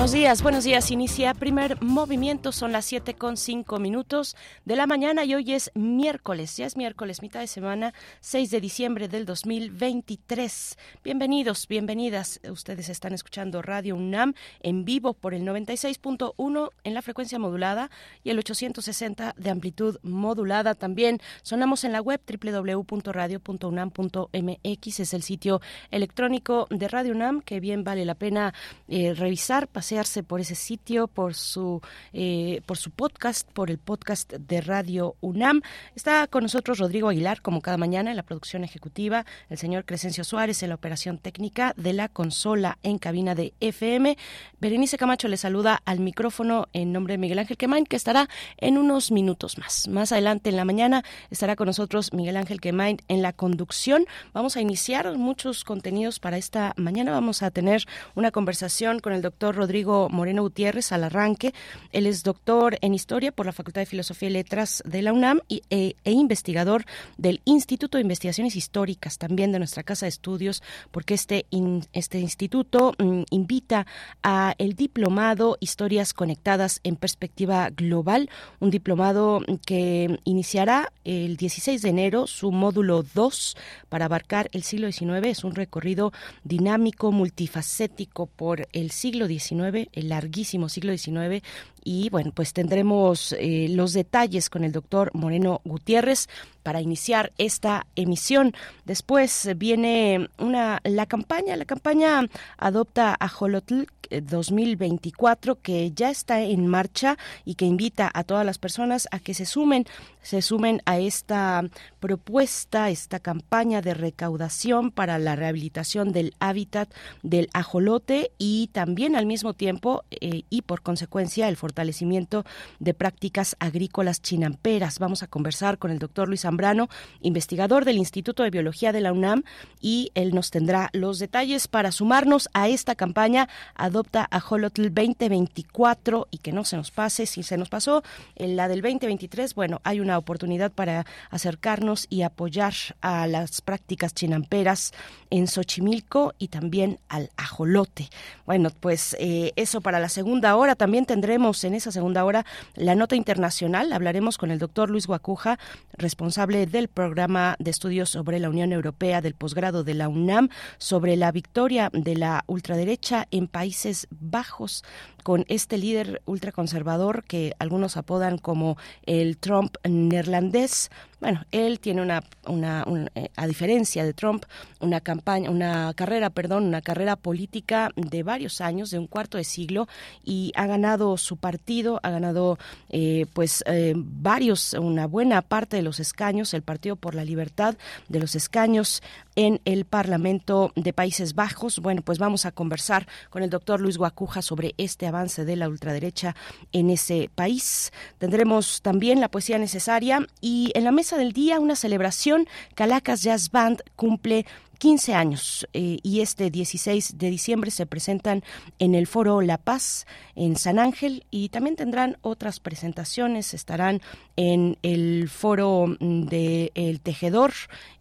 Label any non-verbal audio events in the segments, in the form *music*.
Buenos días, buenos días. Inicia primer movimiento, son las 7 con 5 minutos de la mañana y hoy es miércoles, ya es miércoles, mitad de semana, 6 de diciembre del 2023. Bienvenidos, bienvenidas. Ustedes están escuchando Radio UNAM en vivo por el 96.1 en la frecuencia modulada y el 860 de amplitud modulada. También sonamos en la web www.radio.unam.mx, es el sitio electrónico de Radio UNAM que bien vale la pena eh, revisar por ese sitio, por su, eh, por su podcast, por el podcast de Radio UNAM. Está con nosotros Rodrigo Aguilar, como cada mañana, en la producción ejecutiva, el señor Crescencio Suárez en la operación técnica de la consola en cabina de FM. Berenice Camacho le saluda al micrófono en nombre de Miguel Ángel Quemain, que estará en unos minutos más. Más adelante en la mañana estará con nosotros Miguel Ángel Quemain en la conducción. Vamos a iniciar muchos contenidos para esta mañana. Vamos a tener una conversación con el doctor Rodrigo Moreno Gutiérrez al arranque. Él es doctor en Historia por la Facultad de Filosofía y Letras de la UNAM y, e, e, investigador del Instituto de Investigaciones Históricas, también de nuestra Casa de Estudios, porque este, este instituto mm, invita a el diplomado Historias Conectadas en Perspectiva Global, un diplomado que iniciará el 16 de enero su módulo 2 para abarcar el siglo XIX. Es un recorrido dinámico, multifacético por el siglo XIX el larguísimo siglo XIX, y bueno, pues tendremos eh, los detalles con el doctor Moreno Gutiérrez para iniciar esta emisión. Después viene una la campaña, la campaña adopta a Jolotl 2024 que ya está en marcha y que invita a todas las personas a que se sumen, se sumen a esta propuesta, esta campaña de recaudación para la rehabilitación del hábitat del ajolote y también al mismo tiempo eh, y por consecuencia el fortalecimiento de prácticas agrícolas chinamperas. Vamos a conversar con el doctor Luis Zambrano, investigador del Instituto de Biología de la UNAM, y él nos tendrá los detalles para sumarnos a esta campaña Adopta a Holotl 2024 y que no se nos pase. Si se nos pasó en la del 2023, bueno, hay una oportunidad para acercarnos y apoyar a las prácticas chinamperas en Xochimilco y también al ajolote. Bueno, pues eh, eso para la segunda hora. También tendremos en esa segunda hora la nota internacional. Hablaremos con el doctor Luis Guacuja, responsable del programa de estudios sobre la Unión Europea del posgrado de la UNAM, sobre la victoria de la ultraderecha en Países Bajos con este líder ultraconservador que algunos apodan como el Trump neerlandés. Bueno, él tiene una, una, eh, a diferencia de Trump, una campaña, una carrera, perdón, una carrera política de varios años, de un cuarto de siglo, y ha ganado su partido, ha ganado, eh, pues, eh, varios, una buena parte de los escaños, el Partido por la Libertad de los escaños en el Parlamento de Países Bajos. Bueno, pues vamos a conversar con el doctor Luis Guacuja sobre este avance de la ultraderecha en ese país. Tendremos también la poesía necesaria y en la mesa del día una celebración. Calacas Jazz Band cumple 15 años eh, y este 16 de diciembre se presentan en el Foro La Paz en San Ángel y también tendrán otras presentaciones, estarán en el Foro de El Tejedor,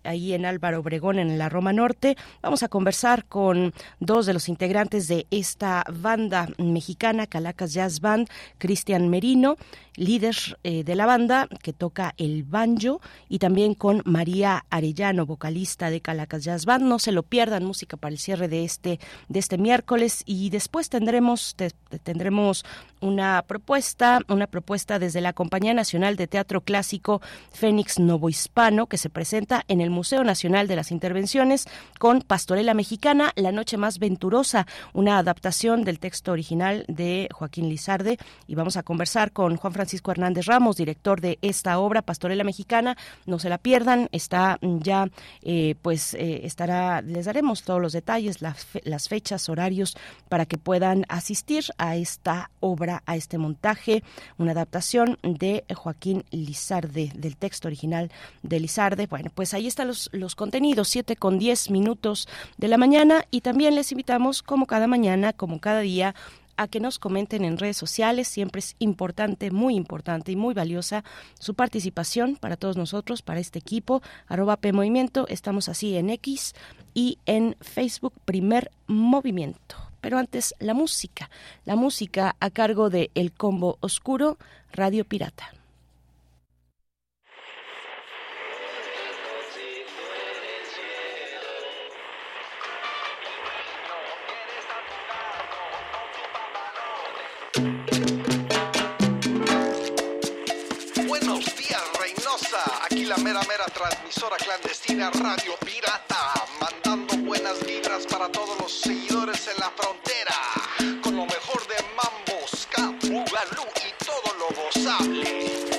ahí en Álvaro Obregón, en la Roma Norte. Vamos a conversar con dos de los integrantes de esta banda mexicana, Calacas Jazz Band, Cristian Merino, líder eh, de la banda que toca el banjo, y también con María Arellano, vocalista de Calacas Jazz Band. No se lo pierdan, música para el cierre de este, de este miércoles. Y después tendremos, tendremos una propuesta, una propuesta desde la Compañía Nacional de Teatro Clásico Fénix Novohispano, que se presenta en el Museo Nacional de las Intervenciones con Pastorela Mexicana, La Noche Más Venturosa, una adaptación del texto original de Joaquín Lizarde. Y vamos a conversar con Juan Francisco Hernández Ramos, director de esta obra, Pastorela Mexicana. No se la pierdan, está ya, eh, pues eh, estará, les daremos todos los detalles, las, las fechas, horarios, para que puedan asistir a esta obra a este montaje, una adaptación de Joaquín Lizarde, del texto original de Lizarde. Bueno, pues ahí están los, los contenidos, 7 con 10 minutos de la mañana y también les invitamos, como cada mañana, como cada día, a que nos comenten en redes sociales. Siempre es importante, muy importante y muy valiosa su participación para todos nosotros, para este equipo. Arroba P. Estamos así en X y en Facebook Primer Movimiento. Pero antes, la música. La música a cargo de El Combo Oscuro, Radio Pirata. Buenos días, Reynosa. Aquí la mera, mera transmisora clandestina Radio Pirata. Para todos los seguidores en la frontera. Con lo mejor de mambo, ska, boogaloo y todo lo gozable.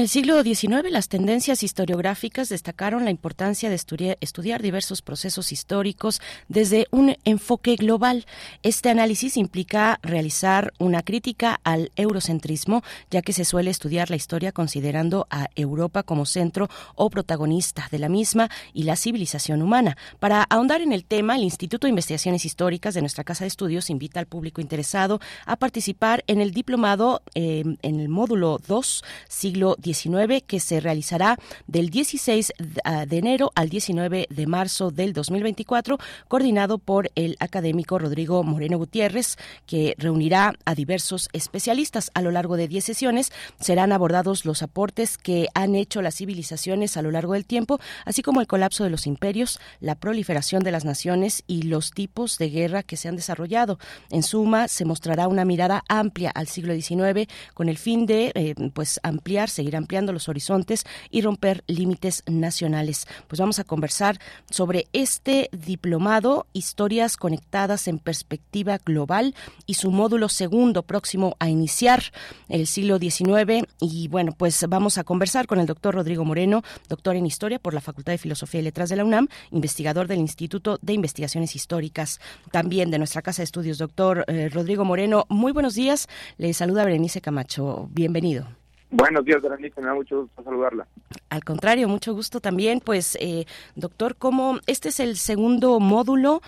El siglo XIX, las tendencias historiográficas destacaron la importancia de estudiar, diversos procesos históricos desde un enfoque global. Este análisis implica realizar una crítica al eurocentrismo, ya que se suele estudiar la historia considerando a Europa como centro o protagonista de la misma y la civilización humana. Para ahondar en el tema, el Instituto de Investigaciones Históricas de nuestra Casa de Estudios invita al público interesado a participar en el diplomado eh, en el módulo 2, siglo 19 que se realizará del 16 ah, de enero al 19 de marzo del 2024, coordinado por el académico Rodrigo Moreno Gutiérrez, que reunirá a diversos especialistas a lo largo de 10 sesiones. Serán abordados los aportes que han hecho las civilizaciones a lo largo del tiempo, así como el colapso de los imperios, la proliferación de las naciones y los tipos de guerra que se han desarrollado. En suma, se mostrará una mirada amplia al siglo XIX con el fin de eh, pues ampliar, seguir ampliando los horizontes y romper límites nacionales. Pues vamos a conversar sobre este diplomado, historias conectadas en perspectiva global y su módulo segundo próximo a iniciar el siglo XIX. Y bueno, pues vamos a conversar con el doctor Rodrigo Moreno, doctor en historia por la Facultad de Filosofía y Letras de la UNAM, investigador del Instituto de Investigaciones Históricas, también de nuestra Casa de Estudios. Doctor eh, Rodrigo Moreno, muy buenos días. Le saluda Berenice Camacho. Bienvenido. Buenos días, Berenice, me da mucho gusto saludarla. Al contrario, mucho gusto también. Pues, eh, doctor, ¿cómo este es el segundo módulo?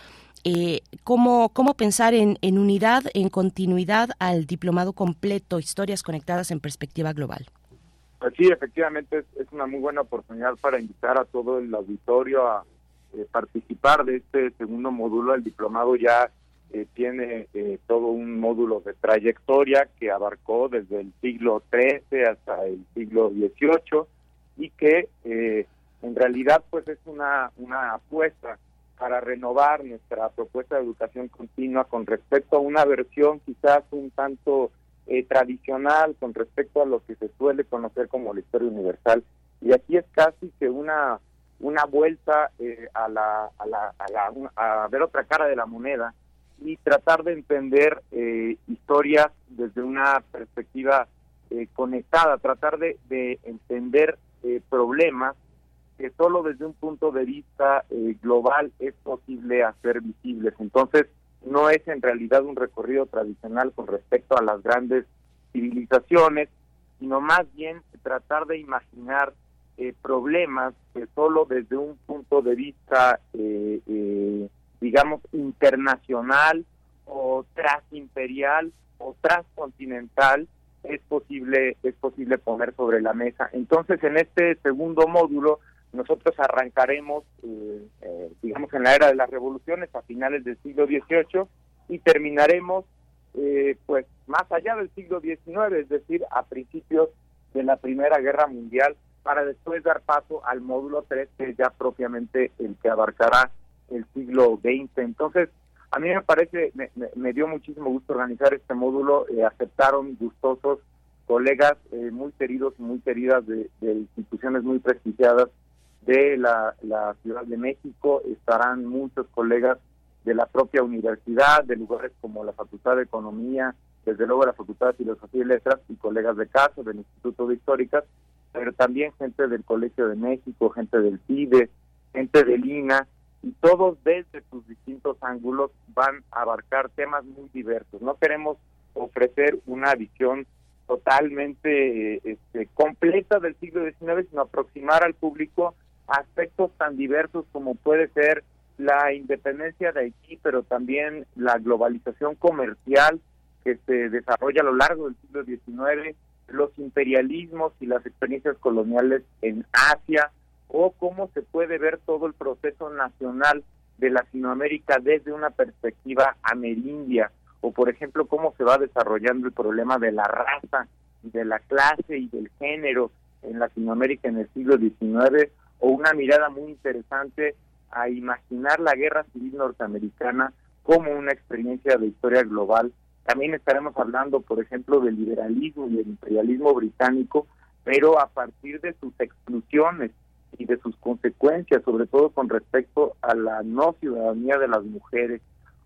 Eh, ¿cómo, ¿Cómo pensar en, en unidad, en continuidad al diplomado completo, historias conectadas en perspectiva global? Pues sí, efectivamente es, una muy buena oportunidad para invitar a todo el auditorio a eh, participar de este segundo módulo. del diplomado ya eh, tiene eh, todo un módulo de trayectoria que abarcó desde el siglo XIII hasta el siglo XVIII y que eh, en realidad pues es una, una apuesta para renovar nuestra propuesta de educación continua con respecto a una versión quizás un tanto tradicional con respecto a lo que se suele conocer como la historia universal. Y aquí es casi que una una vuelta a la a la, a la a ver otra cara de la moneda y tratar de entender eh, historias desde una perspectiva eh, conectada, tratar de, entender eh, problemas que solo desde un punto de vista global es posible hacer visibles. Entonces, no es en realidad un recorrido tradicional con respecto a las grandes civilizaciones, sino más bien tratar de imaginar problemas que solo desde un punto de vista digamos, internacional o transimperial o transcontinental es posible es posible poner sobre la mesa. Entonces, en este segundo módulo nosotros arrancaremos, eh, eh, digamos, en la era de las revoluciones a finales del siglo XVIII y terminaremos, eh, pues, más allá del siglo XIX, es decir, a principios de la Primera Guerra Mundial, para después dar paso al módulo 3, que es ya propiamente el que abarcará el siglo XX. Entonces, a mí me parece, me, dio muchísimo gusto organizar este módulo, eh, aceptaron gustosos colegas eh, muy queridos y muy queridas de, instituciones muy prestigiadas de la, Ciudad de México, estarán muchos colegas de la propia universidad, de lugares como la Facultad de Economía, desde luego la Facultad de Filosofía y Letras y colegas de caso del Instituto de Históricas, pero también gente del Colegio de México, gente del CIDE, gente del INA, y todos desde sus distintos ángulos van a abarcar temas muy diversos. No queremos ofrecer una visión totalmente este, completa del siglo XIX, sino aproximar al público aspectos tan diversos como puede ser la independencia de Haití, pero también la globalización comercial que se desarrolla a lo largo del siglo XIX, los imperialismos y las experiencias coloniales en Asia, o cómo se puede ver todo el proceso nacional de Latinoamérica desde una perspectiva amerindia, o por ejemplo cómo se va desarrollando el problema de la raza, de la clase y del género en Latinoamérica en el siglo XIX, o una mirada muy interesante a imaginar la guerra civil norteamericana como una experiencia de historia global. También estaremos hablando, por ejemplo, del liberalismo y el imperialismo británico, pero a partir de sus exclusiones y de sus consecuencias, sobre todo con respecto a la no ciudadanía de las mujeres,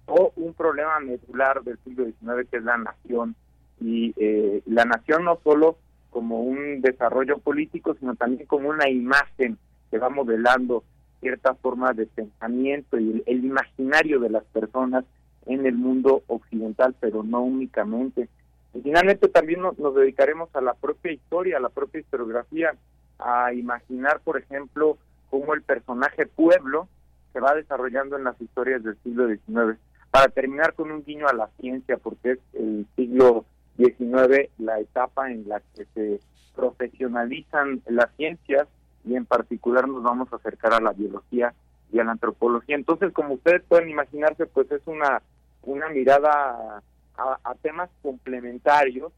o un problema medular del siglo XIX que es la nación. Y eh, la nación no solo como un desarrollo político, sino también como una imagen que va modelando cierta forma de pensamiento y el, imaginario de las personas en el mundo occidental, pero no únicamente. Y finalmente también nos, nos dedicaremos a la propia historia, a la propia historiografía, a imaginar, por ejemplo, cómo el personaje pueblo se va desarrollando en las historias del siglo XIX. Para terminar con un guiño a la ciencia, porque es el siglo XIX la etapa en la que se profesionalizan las ciencias y en particular nos vamos a acercar a la biología y a la antropología. Entonces, como ustedes pueden imaginarse, pues es una, una mirada a, temas complementarios.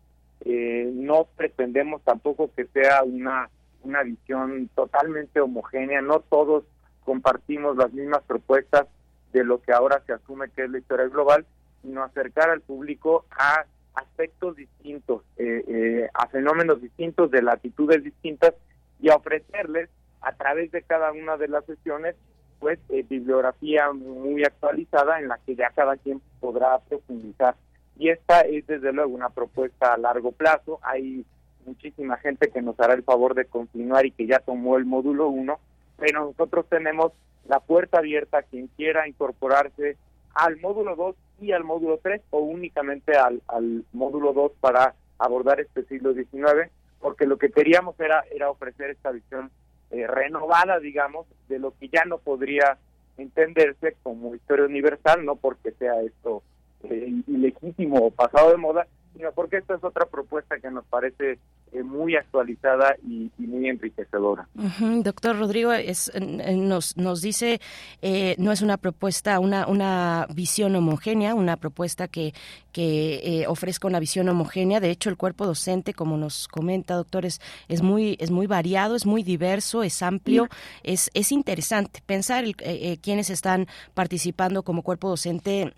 Eh, no pretendemos tampoco que sea una, una visión totalmente homogénea, no todos compartimos las mismas propuestas de lo que ahora se asume que es la historia global, sino acercar al público a aspectos distintos, eh, eh, a fenómenos distintos, de latitudes distintas y a ofrecerles a través de cada una de las sesiones pues eh, bibliografía muy actualizada en la que ya cada quien podrá profundizar. Y esta es desde luego una propuesta a largo plazo. Hay muchísima gente que nos hará el favor de continuar y que ya tomó el módulo 1, pero nosotros tenemos la puerta abierta a quien quiera incorporarse al módulo 2 y al módulo 3 o únicamente al, al módulo 2 para abordar este siglo XIX porque lo que queríamos era, era ofrecer esta visión eh, renovada, digamos, de lo que ya no podría entenderse como historia universal, no porque sea esto eh, ilegítimo o pasado de moda, sino porque esta es otra propuesta que nos parece muy actualizada y, muy enriquecedora. Doctor Rodrigo, es, nos, nos dice, eh, no es una propuesta, una, una visión homogénea, una propuesta que, que eh, ofrezca una visión homogénea. De hecho, el cuerpo docente, como nos comenta, doctor, es, muy, es muy variado, es muy diverso, es amplio, es, es interesante pensar quienes están participando como cuerpo docente.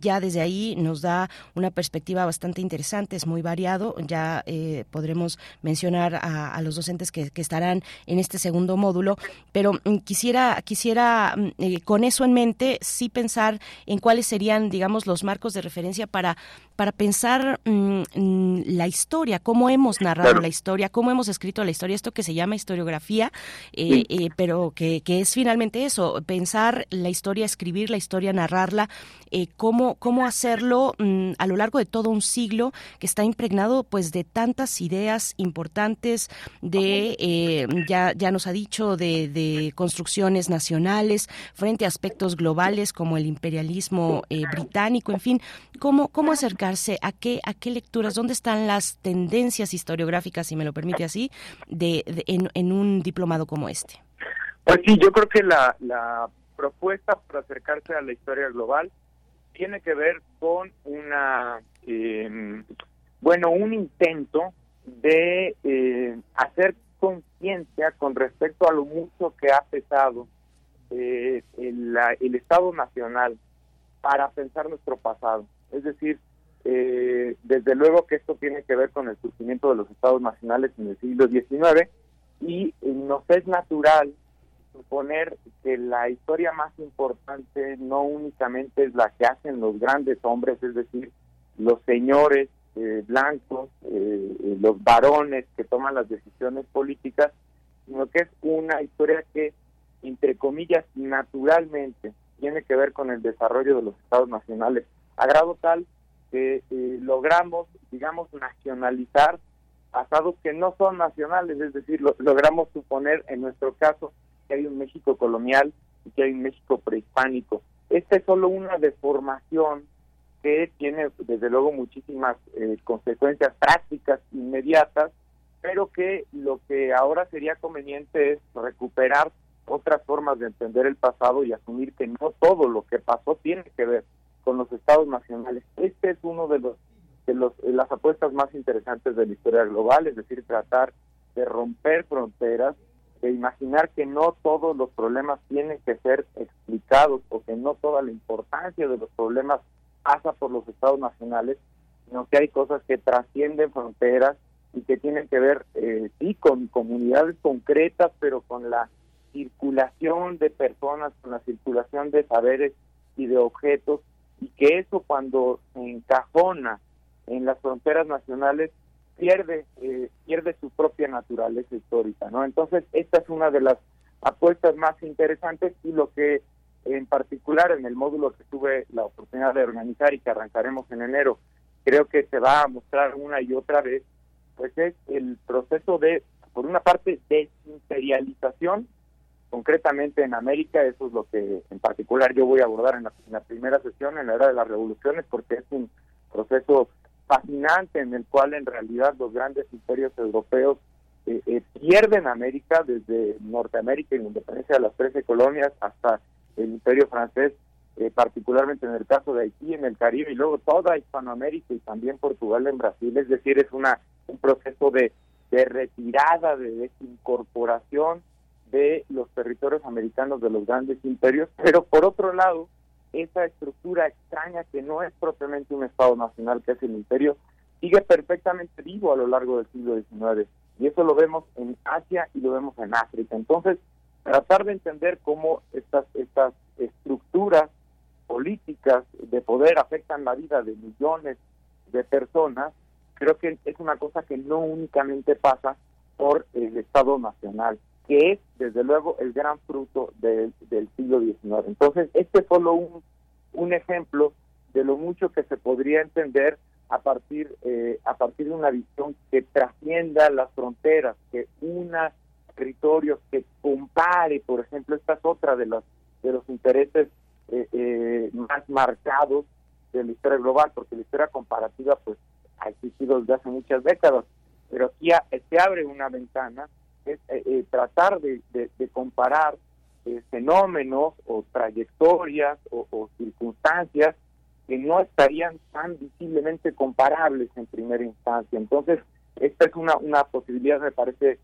ya desde ahí nos da una perspectiva bastante interesante, es muy variado. Ya podremos mencionar a, los docentes que, estarán en este segundo módulo, pero mm, quisiera, quisiera mm, eh, con eso en mente sí pensar en cuáles serían, digamos, los marcos de referencia para, para pensar mm, la historia, cómo hemos narrado la historia, cómo hemos escrito la historia, esto que se llama historiografía, eh, eh, pero que, es finalmente eso, pensar la historia, escribir la historia, narrarla, cómo, cómo hacerlo a lo largo de todo un siglo que está impregnado pues de tantas ideas importantes de, eh, ya, ya nos ha dicho, de, de, construcciones nacionales frente a aspectos globales como el imperialismo eh, británico, en fin, ¿cómo, cómo a qué, a qué lecturas, dónde están las tendencias historiográficas, si me lo permite así, de, en, en un diplomado como este? Pues sí, yo creo que la, la propuesta para acercarse a la historia global tiene que ver con una, eh, bueno, un intento de eh, hacer conciencia con respecto a lo mucho que ha pesado eh, el, el, Estado Nacional para pensar nuestro pasado. Es decir, eh, desde luego que esto tiene que ver con el surgimiento de los Estados Nacionales en el siglo XIX y nos es natural suponer que la historia más importante no únicamente es la que hacen los grandes hombres, es decir, los señores eh, blancos, eh, eh, los varones que toman las decisiones políticas, sino que es una historia que, entre comillas, naturalmente tiene que ver con el desarrollo de los estados nacionales, a grado tal que logramos, digamos, nacionalizar pasados que no son nacionales, es decir, logramos suponer en nuestro caso que hay un México colonial y que hay un México prehispánico. Esta es solo una deformación que tiene desde luego muchísimas eh, consecuencias prácticas inmediatas pero que lo que ahora sería conveniente es recuperar otras formas de entender el pasado y asumir que no todo lo que pasó tiene que ver con los estados nacionales. Este es uno de los de los, las apuestas más interesantes de la historia global, es decir, tratar de romper fronteras, de imaginar que no todos los problemas tienen que ser explicados o que no toda la importancia de los problemas pasa por los estados nacionales, sino que hay cosas que trascienden fronteras y que tienen que ver, eh, sí, con comunidades concretas, pero con la circulación de personas, con la circulación de saberes y de objetos, y que eso cuando se encajona en las fronteras nacionales pierde eh, pierde su propia naturaleza histórica, ¿no? Entonces esta es una de las apuestas más interesantes y lo que en particular en el módulo que tuve la oportunidad de organizar y que arrancaremos en enero, creo que se va a mostrar una y otra vez, pues es el proceso de, por una parte, desimperialización concretamente en América, eso es lo que en particular yo voy a abordar en la, primera sesión, en la era de las revoluciones, porque es un proceso fascinante en el cual en realidad los grandes imperios europeos eh, eh, pierden América desde Norteamérica y la independencia de las 13 colonias hasta el imperio francés, eh, particularmente en el caso de Haití, en el Caribe y luego toda Hispanoamérica y también Portugal en Brasil, es decir, es una un proceso de, de retirada, de desincorporación de los territorios americanos de los grandes imperios, pero por otro lado, esa estructura extraña que no es propiamente un Estado nacional, que es el imperio, sigue perfectamente vivo a lo largo del siglo XIX. Y eso lo vemos en Asia y lo vemos en África. Entonces, tratar de entender cómo estas, estas estructuras políticas de poder afectan la vida de millones de personas, creo que es una cosa que no únicamente pasa por el Estado Nacional que es desde luego el gran fruto del siglo XIX. Entonces, este es solo un, un ejemplo de lo mucho que se podría entender a partir eh, a partir de una visión que trascienda las fronteras, que una territorios, que compare, por ejemplo, esta es otra de los de los intereses eh, eh, más marcados de la historia global, porque la historia comparativa pues ha existido desde hace muchas décadas, pero aquí se abre una ventana es eh, eh, tratar de, comparar eh, fenómenos o trayectorias o, circunstancias que no estarían tan visiblemente comparables en primera instancia. Entonces, esta es una, una posibilidad, me parece,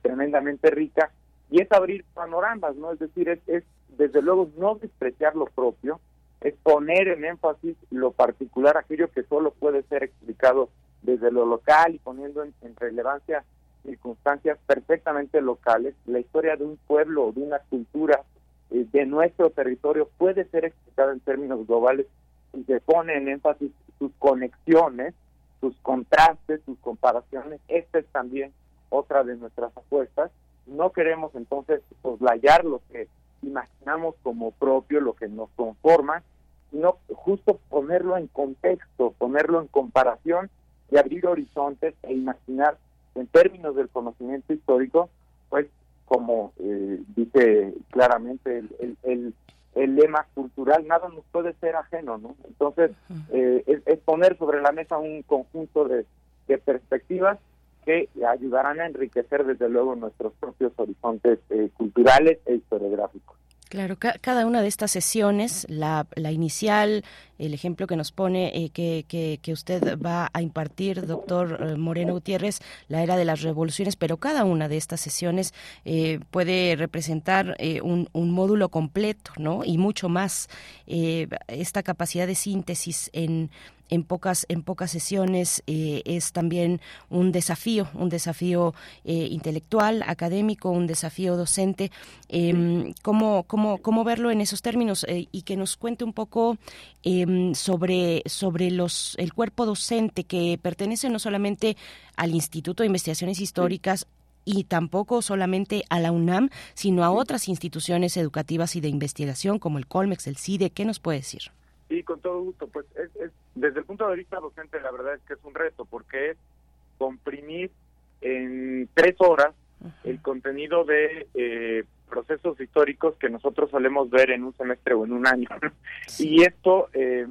tremendamente rica, y es abrir panoramas, ¿no? Es decir, es, es desde luego no despreciar lo propio, es poner en énfasis lo particular, aquello que solo puede ser explicado desde lo local y poniendo en relevancia circunstancias perfectamente locales, la historia de un pueblo o de una cultura eh, de nuestro territorio puede ser explicada en términos globales y se pone en énfasis sus conexiones, sus contrastes, sus comparaciones. Esta es también otra de nuestras apuestas. No queremos entonces soslayar lo que imaginamos como propio, lo que nos conforma, sino justo ponerlo en contexto, ponerlo en comparación y abrir horizontes e imaginar en términos del conocimiento histórico, pues como eh, dice claramente el, el, el, lema cultural, nada nos puede ser ajeno, ¿no? Entonces, eh, es, poner sobre la mesa un conjunto de, de perspectivas que ayudarán a enriquecer desde luego nuestros propios horizontes eh, culturales e historiográficos. Claro, cada una de estas sesiones, la, inicial, el ejemplo que nos pone eh, que, que, usted va a impartir, doctor eh, Moreno Gutiérrez, la era de las revoluciones, pero cada una de estas sesiones eh, puede representar un, un, módulo completo, ¿no? Y mucho más. esta capacidad de síntesis en en pocas en pocas sesiones eh, es también un desafío un desafío eh, intelectual académico un desafío docente eh, cómo, cómo, cómo verlo en esos términos eh, y que nos cuente un poco em, sobre sobre los el cuerpo docente que pertenece no solamente al Instituto de Investigaciones Históricas y tampoco solamente a la UNAM, sino a otras instituciones educativas y de investigación como el Colmex, el CIDE. ¿Qué nos puede decir? Sí, con todo gusto. Pues es, desde el punto de vista docente, la verdad es que es un reto, porque es comprimir en tres horas el contenido de eh, procesos históricos que nosotros solemos ver en un semestre o en un año. *laughs* Y esto, eh,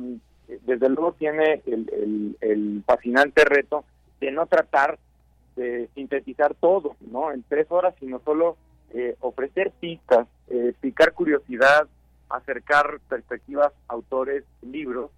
desde luego, tiene el, el, fascinante reto de no tratar sintetizar todo, ¿no? En tres horas, sino solo eh, ofrecer pistas, eh, picar curiosidad, acercar perspectivas, autores, libros,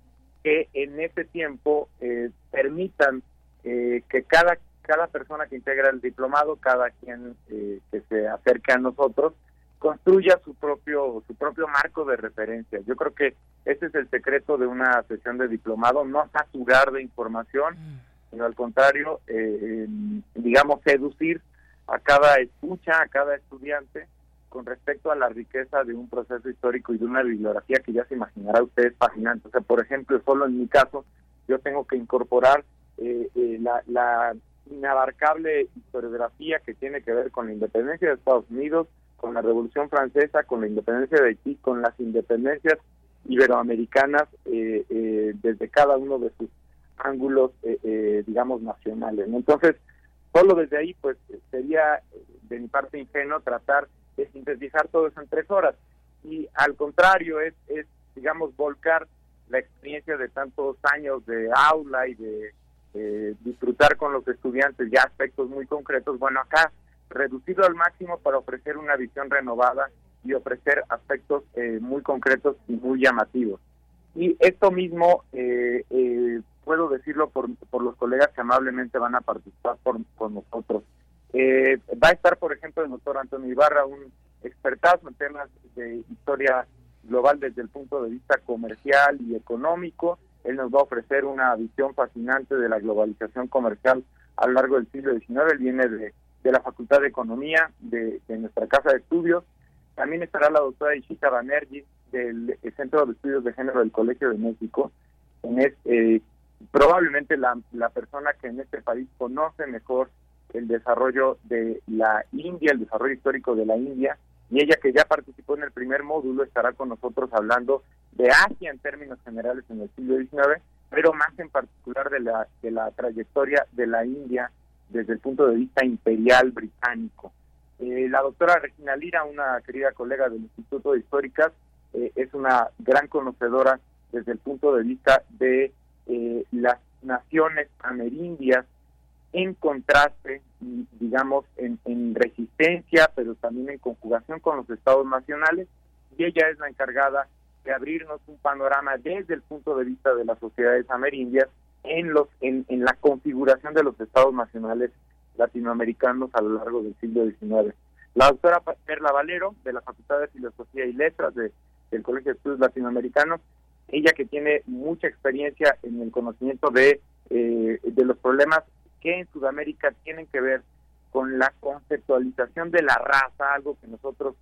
que en ese tiempo eh, permitan eh, que cada cada persona que integra el diplomado, cada quien eh, que se acerque a nosotros, construya su propio su propio marco de referencia. Yo creo que ese es el secreto de una sesión de diplomado, no saturar de información, mm. sino al contrario, digamos, seducir a cada escucha, a cada estudiante, con respecto a la riqueza de un proceso histórico y de una bibliografía que ya se imaginará usted fascinante. O sea, por ejemplo, solo en mi caso, yo tengo que incorporar eh, eh, la, inabarcable historiografía que tiene que ver con la independencia de Estados Unidos, con la Revolución Francesa, con la independencia de Haití, con las independencias iberoamericanas eh, desde cada uno de sus ángulos, digamos, nacionales. Entonces, solo desde ahí, pues, sería de mi parte ingenuo tratar de sintetizar todo eso en tres horas. Y al contrario, es, es digamos, volcar la experiencia de tantos años de aula y de disfrutar con los estudiantes ya aspectos muy concretos. Bueno, acá reducido al máximo para ofrecer una visión renovada y ofrecer aspectos eh, muy concretos y muy llamativos. Y esto mismo eh, eh, puedo decirlo por, por los colegas que amablemente van a participar por, con nosotros. Eh, va a estar, por ejemplo, el doctor Antonio Ibarra, un expertazo en temas de historia global desde el punto de vista comercial y económico. Él nos va a ofrecer una visión fascinante de la globalización comercial a lo largo del siglo XIX. Él viene de, la Facultad de Economía de, nuestra casa de estudios. También estará la doctora Ishita Banerjee del Centro de Estudios de Género del Colegio de México, quien es eh, probablemente la, la persona que en este país conoce mejor el desarrollo de la India, el desarrollo histórico de la India, y ella que ya participó en el primer módulo estará con nosotros hablando de Asia en términos generales en el siglo XIX, pero más en particular de la, de la trayectoria de la India desde el punto de vista imperial británico. Eh, la doctora Regina Lira, una querida colega del Instituto de Históricas, eh, es una gran conocedora desde el punto de vista de eh, las naciones amerindias en contraste, digamos, en, resistencia, pero también en conjugación con los estados nacionales, y ella es la encargada de abrirnos un panorama desde el punto de vista de las sociedades amerindias en los en, la configuración de los estados nacionales latinoamericanos a lo largo del siglo XIX. La doctora Perla Valero, de la Facultad de Filosofía y Letras de, del Colegio de Estudios Latinoamericanos, ella que tiene mucha experiencia en el conocimiento de, eh, de los problemas que en Sudamérica tienen que ver con la conceptualización de la raza, algo que nosotros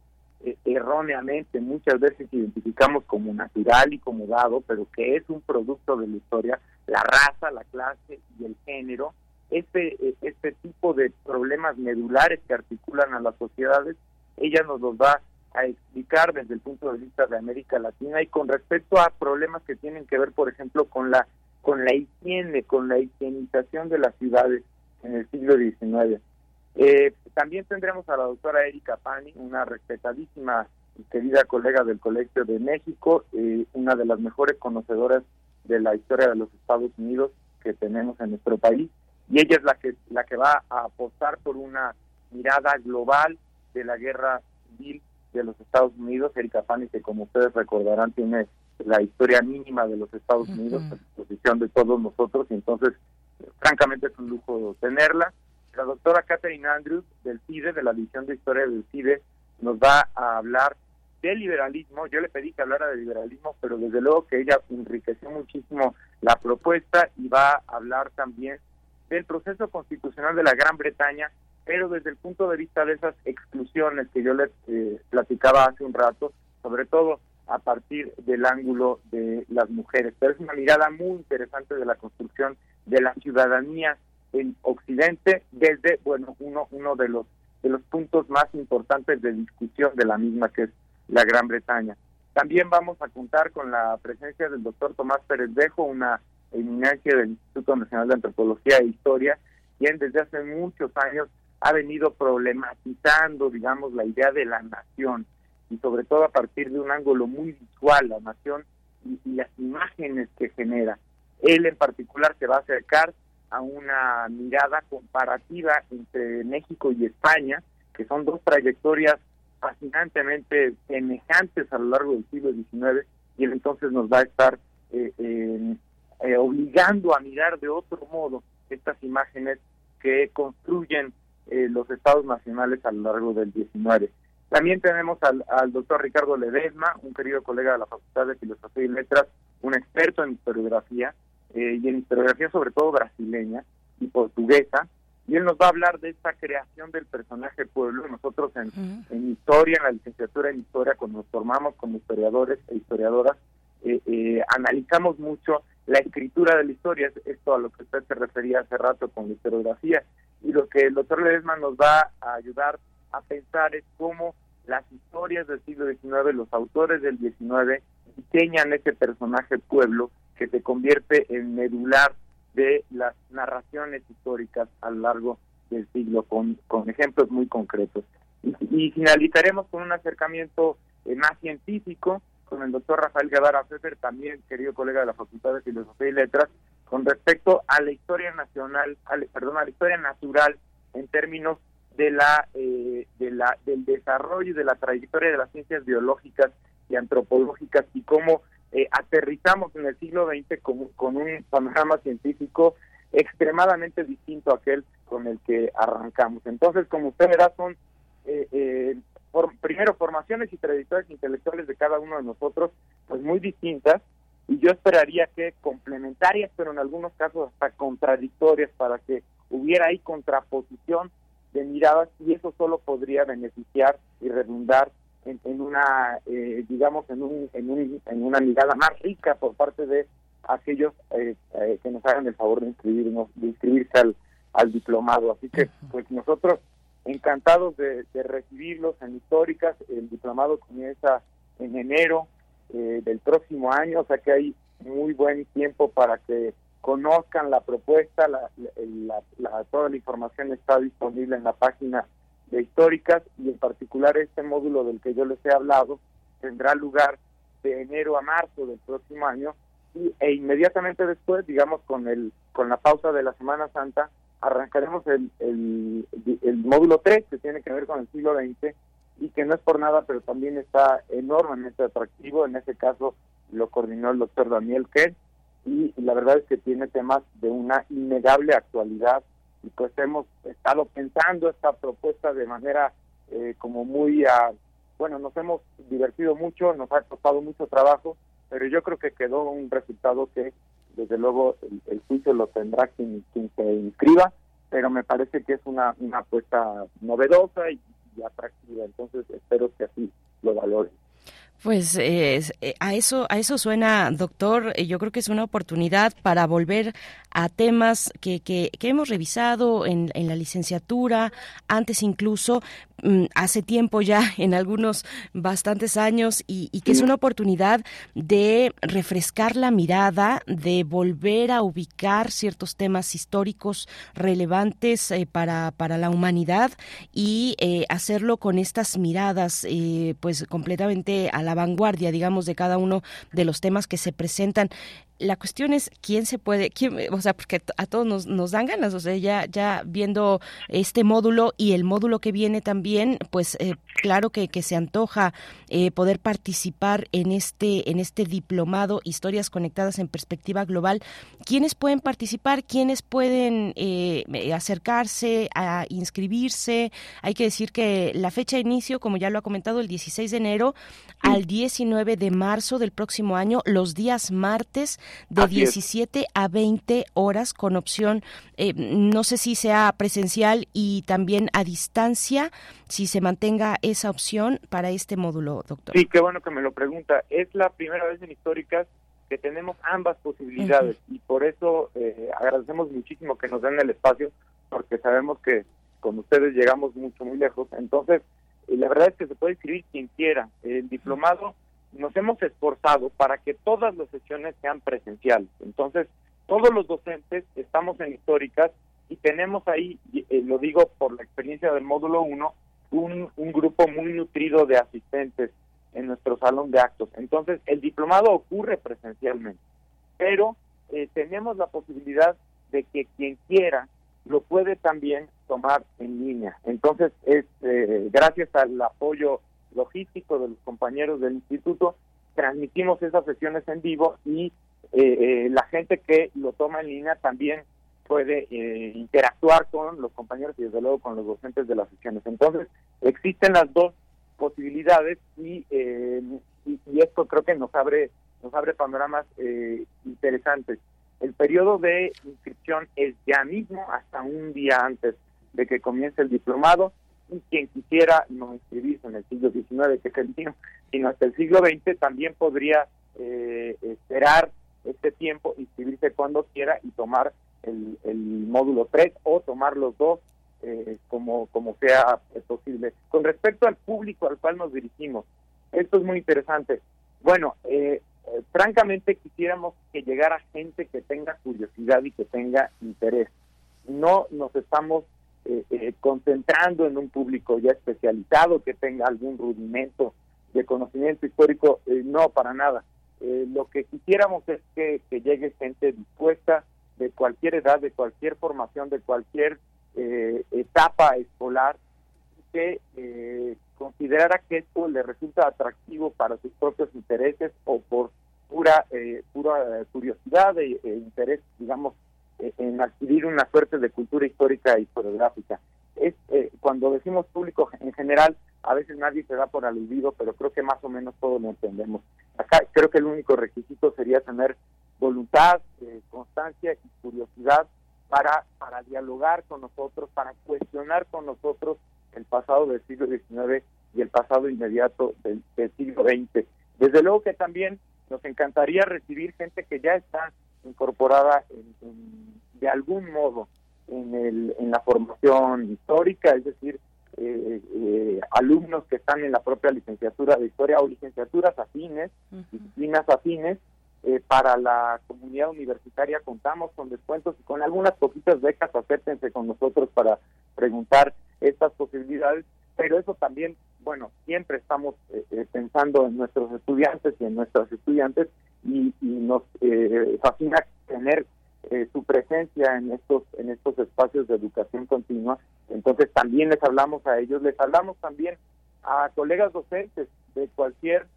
eh, erróneamente muchas veces identificamos como natural y como dado, pero que es un producto de la historia, la raza, la clase y el género, este, eh, este tipo de problemas medulares que articulan a las sociedades, ella nos los va a explicar desde el punto de vista de América Latina y con respecto a problemas que tienen que ver, por ejemplo, con la con la higiene, con la higienización de las ciudades en el siglo XIX. Eh, también tendremos a la doctora Erika Pani, una respetadísima y querida colega del Colegio de México, eh, una de las mejores conocedoras de la historia de los Estados Unidos que tenemos en nuestro país, y ella es la que la que va a apostar por una mirada global de la guerra civil de los Estados Unidos. Erika Pani, que como ustedes recordarán, tiene la historia mínima de los Estados Unidos a disposición de todos nosotros y entonces francamente es un lujo tenerla. La doctora Catherine Andrews del CIDE, de la División de Historia del CIDE, nos va a hablar del liberalismo. Yo le pedí que hablara de liberalismo, pero desde luego que ella enriqueció muchísimo la propuesta y va a hablar también del proceso constitucional de la Gran Bretaña, pero desde el punto de vista de esas exclusiones que yo les eh, platicaba hace un rato, sobre todo a partir del ángulo de las mujeres. Pero es una mirada muy interesante de la construcción de la ciudadanía en Occidente desde, bueno, uno, uno de los de los puntos más importantes de discusión de la misma, que es la Gran Bretaña. También vamos a contar con la presencia del doctor Tomás Pérez Dejo, una eminencia del Instituto Nacional de Antropología e Historia, quien desde hace muchos años ha venido problematizando, digamos, la idea de la nación, y sobre todo a partir de un ángulo muy visual, la nación y, las imágenes que genera. Él en particular se va a acercar a una mirada comparativa entre México y España, que son dos trayectorias fascinantemente semejantes a lo largo del siglo XIX, y él entonces nos va a estar eh, eh, obligando a mirar de otro modo estas imágenes que construyen eh, los estados nacionales a lo largo del XIX. También tenemos al, al doctor Ricardo Ledesma, un querido colega de la Facultad de Filosofía y Letras, un experto en historiografía, eh, y en historiografía sobre todo brasileña y portuguesa, y él nos va a hablar de esta creación del personaje pueblo. Nosotros en, en historia, en la licenciatura en historia, cuando nos formamos como historiadores e historiadoras, eh, eh, analizamos mucho la escritura de la historia, esto a lo que usted se refería hace rato con la historiografía, y lo que el doctor Ledesma nos va a ayudar a pensar es cómo las historias del siglo XIX, los autores del XIX, diseñan ese personaje pueblo que se convierte en medular de las narraciones históricas a lo largo del siglo, con, con ejemplos muy concretos. Y, finalizaremos con un acercamiento eh, más científico con el doctor Rafael Guevara Fefer, también querido colega de la Facultad de Filosofía y Letras, con respecto a la historia nacional, perdón, a la historia natural en términos de la, eh, de la del desarrollo y de la trayectoria de las ciencias biológicas y antropológicas y cómo eh, aterrizamos en el siglo XX con, con un panorama científico extremadamente distinto a aquel con el que arrancamos. Entonces, como usted verá, son eh, eh, primero formaciones y trayectorias intelectuales de cada uno de nosotros, pues muy distintas, y yo esperaría que complementarias, pero en algunos casos hasta contradictorias, para que hubiera ahí contraposición de miradas, y eso solo podría beneficiar y redundar en, una, eh, digamos, en, un, en, un, en una mirada más rica por parte de aquellos eh, eh, que nos hagan el favor de inscribirnos, de inscribirse al, al diplomado. Así que, pues nosotros encantados de, recibirlos en históricas. El diplomado comienza en enero del próximo año, o sea que hay muy buen tiempo para que conozcan la propuesta, la, la, toda la información está disponible en la página de históricas y en particular este módulo del que yo les he hablado tendrá lugar de enero a marzo del próximo año y, e inmediatamente después, digamos con el con la pausa de la Semana Santa, arrancaremos el, el, módulo 3 que tiene que ver con el siglo XX y que no es por nada, pero también está enormemente atractivo. En ese caso lo coordinó el doctor Daniel Kerr y la verdad es que tiene temas de una innegable actualidad y pues hemos estado pensando esta propuesta de manera eh, como muy, a, bueno, nos hemos divertido mucho, nos ha costado mucho trabajo, pero yo creo que quedó un resultado que desde luego el, juicio lo tendrá quien, quien, se inscriba, pero me parece que es una, una apuesta novedosa y, y atractiva, entonces espero que así lo valoren. Pues eh, a eso a eso suena, doctor. Eh, yo creo que es una oportunidad para volver a temas que, que, que hemos revisado en, en, la licenciatura, antes incluso, hace tiempo ya, *laughs* en algunos bastantes años, y, que es una oportunidad de refrescar la mirada, de volver a ubicar ciertos temas históricos relevantes eh, para, para la humanidad y eh, hacerlo con estas miradas, eh, pues completamente a la vanguardia, digamos, de cada uno de los temas que se presentan la cuestión es quién se puede, quién, o sea, porque a todos nos, nos dan ganas, o sea, ya, ya viendo este módulo y el módulo que viene también, pues eh, claro que, se antoja eh, poder participar en este, en este diplomado Historias Conectadas en Perspectiva Global. ¿Quiénes pueden participar? ¿Quiénes pueden eh, acercarse a inscribirse? Hay que decir que la fecha de inicio, como ya lo ha comentado, el 16 de enero al 19 de marzo del próximo año, los días martes de 17 a 20 horas con opción, eh, no sé si sea presencial y también a distancia, si se mantenga esa opción para este módulo, doctor. Sí, qué bueno que me lo pregunta. Es la primera vez en Históricas que tenemos ambas posibilidades y por eso eh, agradecemos muchísimo que nos den el espacio porque sabemos que con ustedes llegamos mucho, muy lejos. Entonces, eh, la verdad es que se puede escribir quien quiera. El diplomado nos hemos esforzado para que todas las sesiones sean presenciales. Entonces, todos los docentes estamos en históricas y tenemos ahí, eh, lo digo por la experiencia del módulo 1, un, un grupo muy nutrido de asistentes en nuestro salón de actos. Entonces, el diplomado ocurre presencialmente, pero eh, tenemos la posibilidad de que quien quiera lo puede también tomar en línea. Entonces, es eh, gracias al apoyo logístico de los compañeros del instituto, transmitimos esas sesiones en vivo y eh, la gente que lo toma en línea también puede interactuar con los compañeros y desde luego con los docentes de las sesiones. Entonces, existen las dos posibilidades y, y, esto creo que nos abre nos abre panoramas interesantes. El periodo de inscripción es ya mismo, hasta un día antes de que comience el diplomado, y quien quisiera no inscribirse en el siglo XIX, que es el mío, sino hasta el siglo XX, también podría eh, esperar este tiempo, inscribirse cuando quiera y tomar el, módulo 3 o tomar los dos eh, como, como sea posible. Con respecto al público al cual nos dirigimos, esto es muy interesante. Bueno, eh, eh, francamente quisiéramos que llegara gente que tenga curiosidad y que tenga interés. No nos estamos eh, eh, concentrando en un público ya especializado que tenga algún rudimento de conocimiento histórico, no para nada. lo que quisiéramos es que, llegue gente dispuesta de cualquier edad, de cualquier formación, de cualquier etapa escolar, que considerara que esto le resulta atractivo para sus propios intereses o por pura eh, pura curiosidad e, e interés, digamos, en adquirir una suerte de cultura histórica y historiográfica. Es, eh, cuando decimos público en general, a veces nadie se da por aludido, pero creo que más o menos todos lo entendemos. Acá creo que el único requisito sería tener voluntad, eh, constancia y curiosidad para, para dialogar con nosotros, para cuestionar con nosotros el pasado del siglo XIX y el pasado inmediato del, siglo XX. Desde luego que también nos encantaría recibir gente que ya está incorporada de algún modo en, el, en la formación histórica, es decir, eh, eh, alumnos que están en la propia licenciatura de historia o licenciaturas afines, disciplinas afines, eh, para la comunidad universitaria contamos con descuentos y con algunas poquitas becas, acérquense con nosotros para preguntar estas posibilidades, pero eso también, bueno, siempre estamos eh, eh, pensando en nuestros estudiantes y en nuestras estudiantes y, nos fascina tener su presencia en estos en estos espacios de educación continua. Entonces también les hablamos a ellos, les hablamos también a colegas docentes de cualquier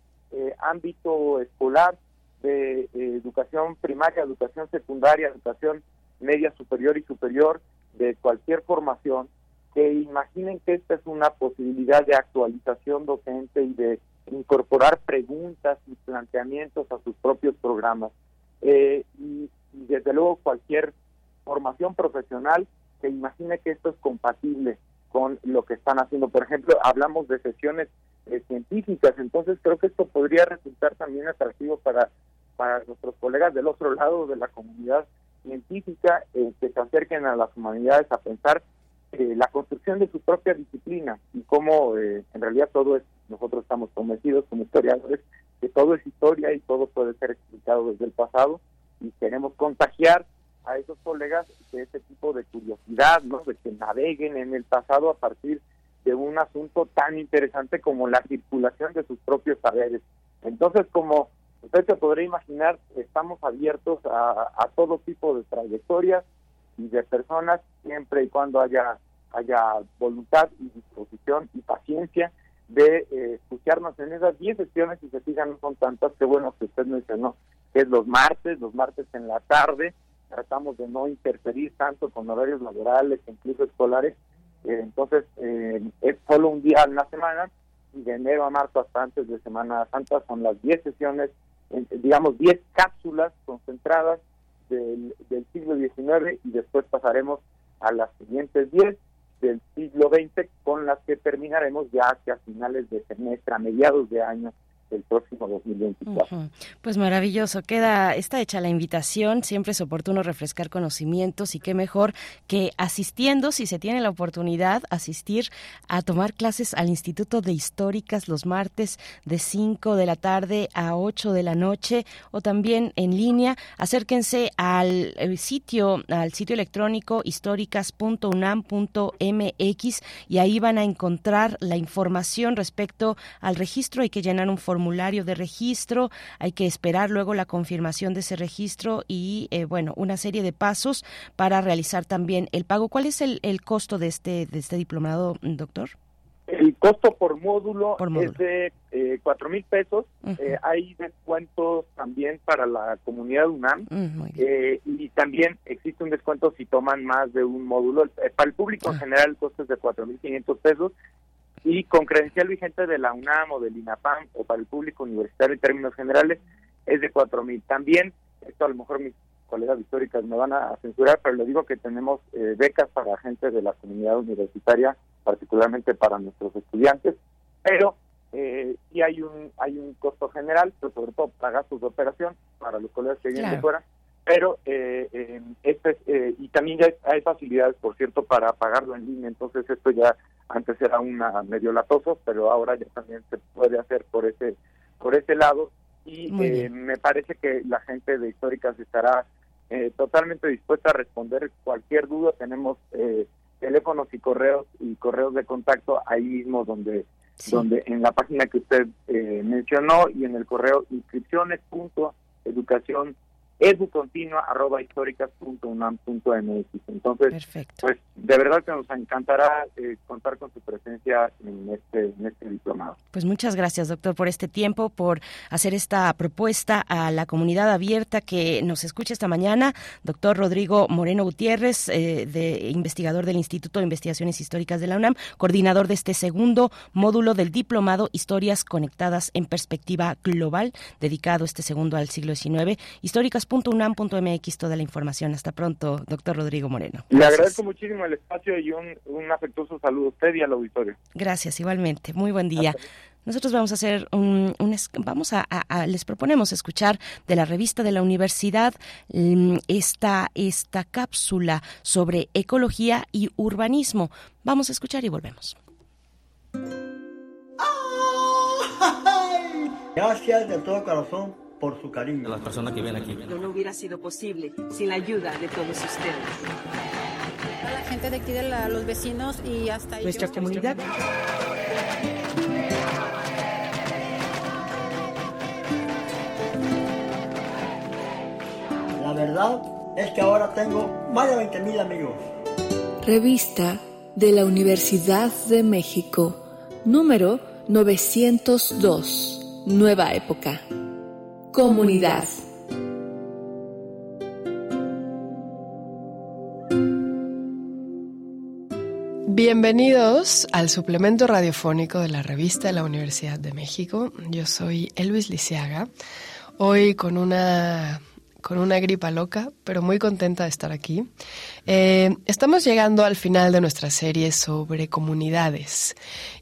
ámbito escolar, de eh, educación primaria, educación secundaria, educación media superior y superior, de cualquier formación, que imaginen que esta es una posibilidad de actualización docente y de incorporar preguntas y planteamientos a sus propios programas. Eh, y, desde luego cualquier formación profesional que imagine que esto es compatible con lo que están haciendo. Por ejemplo, hablamos de sesiones eh, científicas, entonces creo que esto podría resultar también atractivo para para nuestros colegas del otro lado de la comunidad científica eh, que se acerquen a las humanidades a pensar eh, la construcción de su propia disciplina y cómo eh, en realidad todo es, nosotros estamos convencidos como historiadores que todo es historia y todo puede ser explicado desde el pasado y queremos contagiar a esos colegas de ese tipo de curiosidad, ¿no? de que naveguen en el pasado a partir de un asunto tan interesante como la circulación de sus propios saberes. Entonces, como Usted se podrá imaginar, estamos abiertos a, todo tipo de trayectorias y de personas, siempre y cuando haya, haya voluntad y disposición y paciencia de eh, escucharnos en esas 10 sesiones, y se fijan, no son tantas, que bueno que usted mencionó, que es los martes, los martes en la tarde, tratamos de no interferir tanto con horarios laborales, incluso escolares, eh, entonces eh, es solo un día en la semana, y de enero a marzo hasta antes de Semana Santa son las 10 sesiones digamos, 10 cápsulas concentradas del, del siglo XIX y después pasaremos a las siguientes 10 del siglo XX con las que terminaremos ya hacia finales de semestre, a mediados de año el próximo 2024. Pues maravilloso, queda está hecha la invitación, siempre es oportuno refrescar conocimientos y qué mejor que asistiendo, si se tiene la oportunidad, asistir a tomar clases al Instituto de Históricas los martes de 5 de la tarde a 8 de la noche o también en línea. Acérquense al eh, sitio, al sitio electrónico históricas.unam.mx y ahí van a encontrar la información respecto al registro. Hay que llenar un formulario formulario de registro, hay que esperar luego la confirmación de ese registro y, eh, bueno, una serie de pasos para realizar también el pago. ¿Cuál es el, el costo de este, de este diplomado, doctor? El costo por módulo, es de eh, cuatro mil pesos. Eh, hay descuentos también para la comunidad UNAM mm, eh, y también existe un descuento si toman más de un módulo. Para el público en ah. general el costo es de cuatro mil quinientos pesos y con credencial vigente de la UNAM o del INAPAM o para el público universitario en términos generales es de cuatro mil. También, esto a lo mejor mis colegas históricas me van a censurar, pero le digo que tenemos becas para gente de la comunidad universitaria particularmente para nuestros estudiantes, pero eh, sí hay un hay un costo general, pero sobre todo para gastos de operación para los colegas que vienen de fuera, pero eh, este eh, y también ya hay facilidades, por cierto, para pagarlo en línea, entonces esto ya antes era una medio latoso, pero ahora ya también se puede hacer por ese por ese lado. Y eh, me parece que la gente de históricas estará totalmente dispuesta a responder cualquier duda. Tenemos eh, teléfonos y correos y correos de contacto ahí mismo donde donde en la página que usted eh, mencionó y en el correo inscripciones punto educación educontinua.históricas.unam.mx. Entonces, pues de verdad que nos encantará eh, contar con su presencia en este, en este diplomado. Pues muchas gracias, doctor, por este tiempo, por hacer esta propuesta a la comunidad abierta que nos escucha esta mañana. Doctor Rodrigo Moreno Gutiérrez, eh, de, investigador del Instituto de Investigaciones Históricas de la UNAM, coordinador de este segundo módulo del diplomado Historias Conectadas en Perspectiva Global, dedicado este segundo al siglo XIX. Históricas .unam.mx toda la información. Hasta pronto, doctor Rodrigo Moreno. Le agradezco muchísimo el espacio y un, afectuoso saludo a usted y al auditorio. Gracias, igualmente. Muy buen día. Nosotros vamos a hacer un, vamos a, les proponemos escuchar de la revista de la universidad mm, esta esta cápsula sobre ecología y urbanismo. Vamos a escuchar y volvemos. Gracias de todo corazón por su cariño. A las personas que vienen aquí. No, no hubiera sido posible sin la ayuda de todos ustedes. A la gente de aquí, de la, los vecinos y hasta Nuestra comunidad. La verdad es que ahora tengo más de 20 mil amigos. Revista de la Universidad de México, número 902, Nueva Época. Comunidad. Bienvenidos al suplemento radiofónico de la revista de la Universidad de México. Yo soy Elvis Lisiaga, hoy con una con una gripa loca, pero muy contenta de estar aquí. Eh, estamos llegando al final de nuestra serie sobre comunidades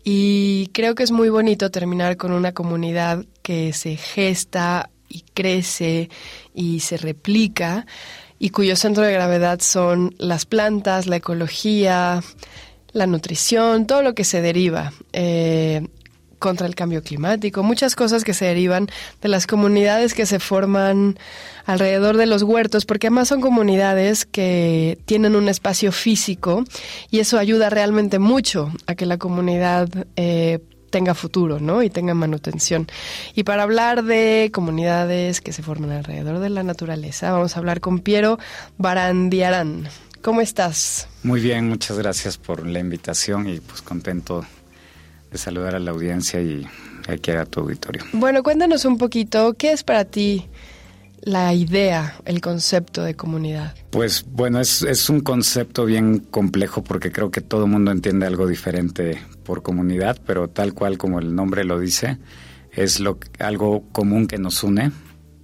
y creo que es muy bonito terminar con una comunidad que se gesta y crece y se replica y cuyo centro de gravedad son las plantas, la ecología, la nutrición, todo lo que se deriva. Eh, contra el cambio climático, muchas cosas que se derivan de las comunidades que se forman alrededor de los huertos, porque además son comunidades que tienen un espacio físico y eso ayuda realmente mucho a que la comunidad eh, tenga futuro, ¿no? Y tenga manutención. Y para hablar de comunidades que se forman alrededor de la naturaleza, vamos a hablar con Piero Barandiarán. ¿Cómo estás? Muy bien, muchas gracias por la invitación y pues contento de saludar a la audiencia y aquí a tu auditorio. Bueno, cuéntanos un poquito, ¿qué es para ti la idea, el concepto de comunidad? Pues bueno, es, es un concepto bien complejo porque creo que todo el mundo entiende algo diferente por comunidad, pero tal cual como el nombre lo dice, es lo, algo común que nos une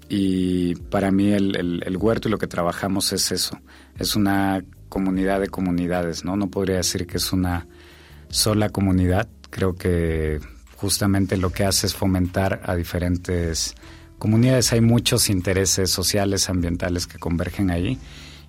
y para mí el, el, huerto y lo que trabajamos es eso, es una comunidad de comunidades, ¿no? No podría decir que es una sola comunidad, creo que justamente lo que hace es fomentar a diferentes comunidades hay muchos intereses sociales, ambientales que convergen ahí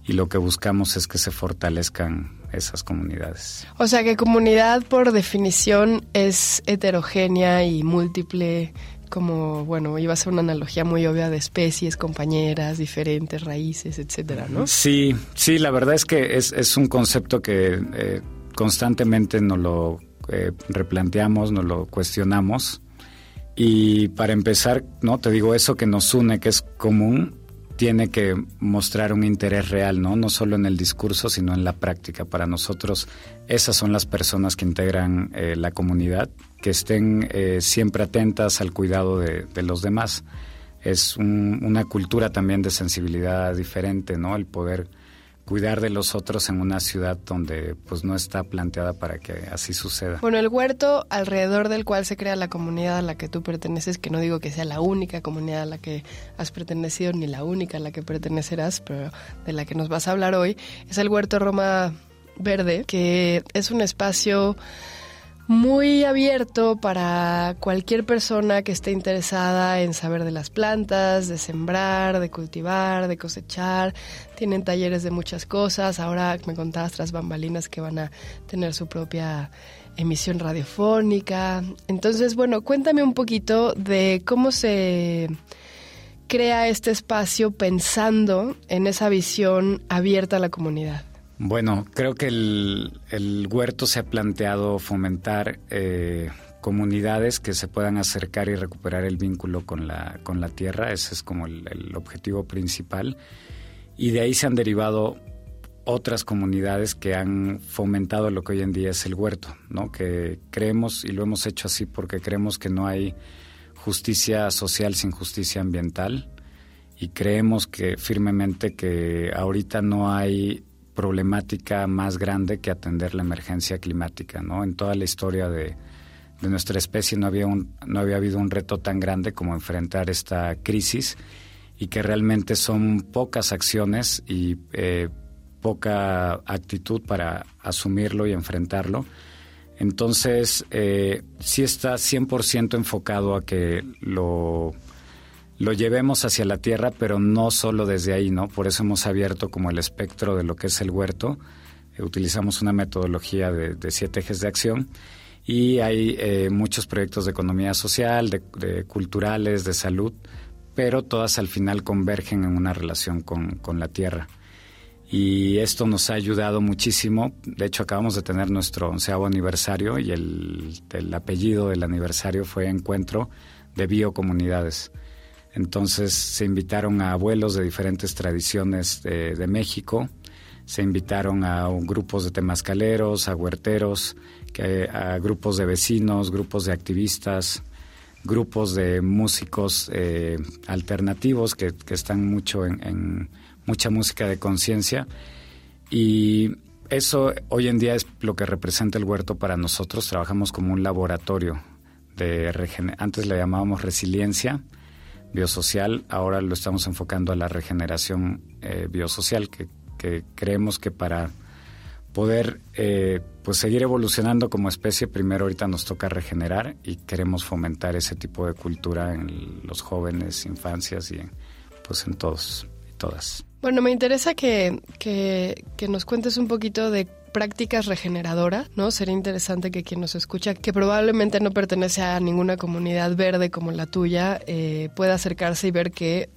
y lo que buscamos es que se fortalezcan esas comunidades. O sea que comunidad por definición es heterogénea y múltiple, como, bueno, iba a ser una analogía muy obvia de especies, compañeras, diferentes raíces, etcétera, ¿no? Sí, sí, la verdad es que es, es un concepto que eh, constantemente nos lo eh, replanteamos, nos lo cuestionamos Y para empezar, no te digo eso que nos une, que es común, tiene que mostrar un interés real, ¿no? No solo en el discurso, sino en la práctica. Para nosotros, esas son las personas que integran eh, la comunidad, que estén eh, siempre atentas al cuidado de, los demás. Es una cultura también de sensibilidad diferente, ¿no? El poder cuidar de los otros en una ciudad donde pues no está planteada para que así suceda. Bueno, el huerto alrededor del cual se crea la comunidad a la que tú perteneces, que no digo que sea la única comunidad a la que has pertenecido ni la única a la que pertenecerás, pero de la que nos vas a hablar hoy, es el huerto Roma Verde, que es un espacio muy abierto para cualquier persona que esté interesada en saber de las plantas, de sembrar, de cultivar, de cosechar. Tienen talleres de muchas cosas. Ahora me contabas tras bambalinas que van a tener su propia emisión radiofónica. Entonces, bueno, cuéntame un poquito de cómo se crea este espacio pensando en esa visión abierta a la comunidad. Bueno, creo que el, huerto se ha planteado fomentar eh, comunidades que se puedan acercar y recuperar el vínculo con la, con la tierra. Ese es como el, objetivo principal. Y de ahí se han derivado otras comunidades que han fomentado lo que hoy en día es el huerto, ¿no? Que creemos, y lo hemos hecho así porque creemos que no hay justicia social sin justicia ambiental y creemos que firmemente que ahorita no hay problemática más grande que atender la emergencia climática. ¿no? En toda la historia de, nuestra especie no había, un, no había habido un reto tan grande como enfrentar esta crisis y que realmente son pocas acciones y eh, poca actitud para asumirlo y enfrentarlo. Entonces, eh, sí está 100% enfocado a que lo lo llevemos hacia la tierra, pero no solo desde ahí, ¿no? Por eso hemos abierto como el espectro de lo que es el huerto. Eh, utilizamos una metodología de, siete ejes de acción y hay eh, muchos proyectos de economía social, de, culturales, de salud, pero todas al final convergen en una relación con, la tierra. Y esto nos ha ayudado muchísimo. De hecho, acabamos de tener nuestro onceavo aniversario y el, el apellido del aniversario fue Encuentro de Biocomunidades. Entonces se invitaron a abuelos de diferentes tradiciones de, México, se invitaron a grupos de temascaleros, a huerteros, a grupos de vecinos, grupos de activistas, grupos de músicos eh, alternativos que, están mucho en, mucha música de conciencia y eso hoy en día es lo que representa el huerto para nosotros. Trabajamos como un laboratorio de antes le llamábamos resiliencia biosocial, ahora lo estamos enfocando a la regeneración eh, biosocial, que, creemos que para poder eh, pues seguir evolucionando como especie, primero ahorita nos toca regenerar y queremos fomentar ese tipo de cultura en los jóvenes, infancias y en, pues en todos y todas. Bueno, me interesa que, que, que nos cuentes un poquito de prácticas regeneradoras, ¿no? Sería interesante que quien nos escucha, que probablemente no pertenece a ninguna comunidad verde como la tuya, eh, pueda acercarse y ver que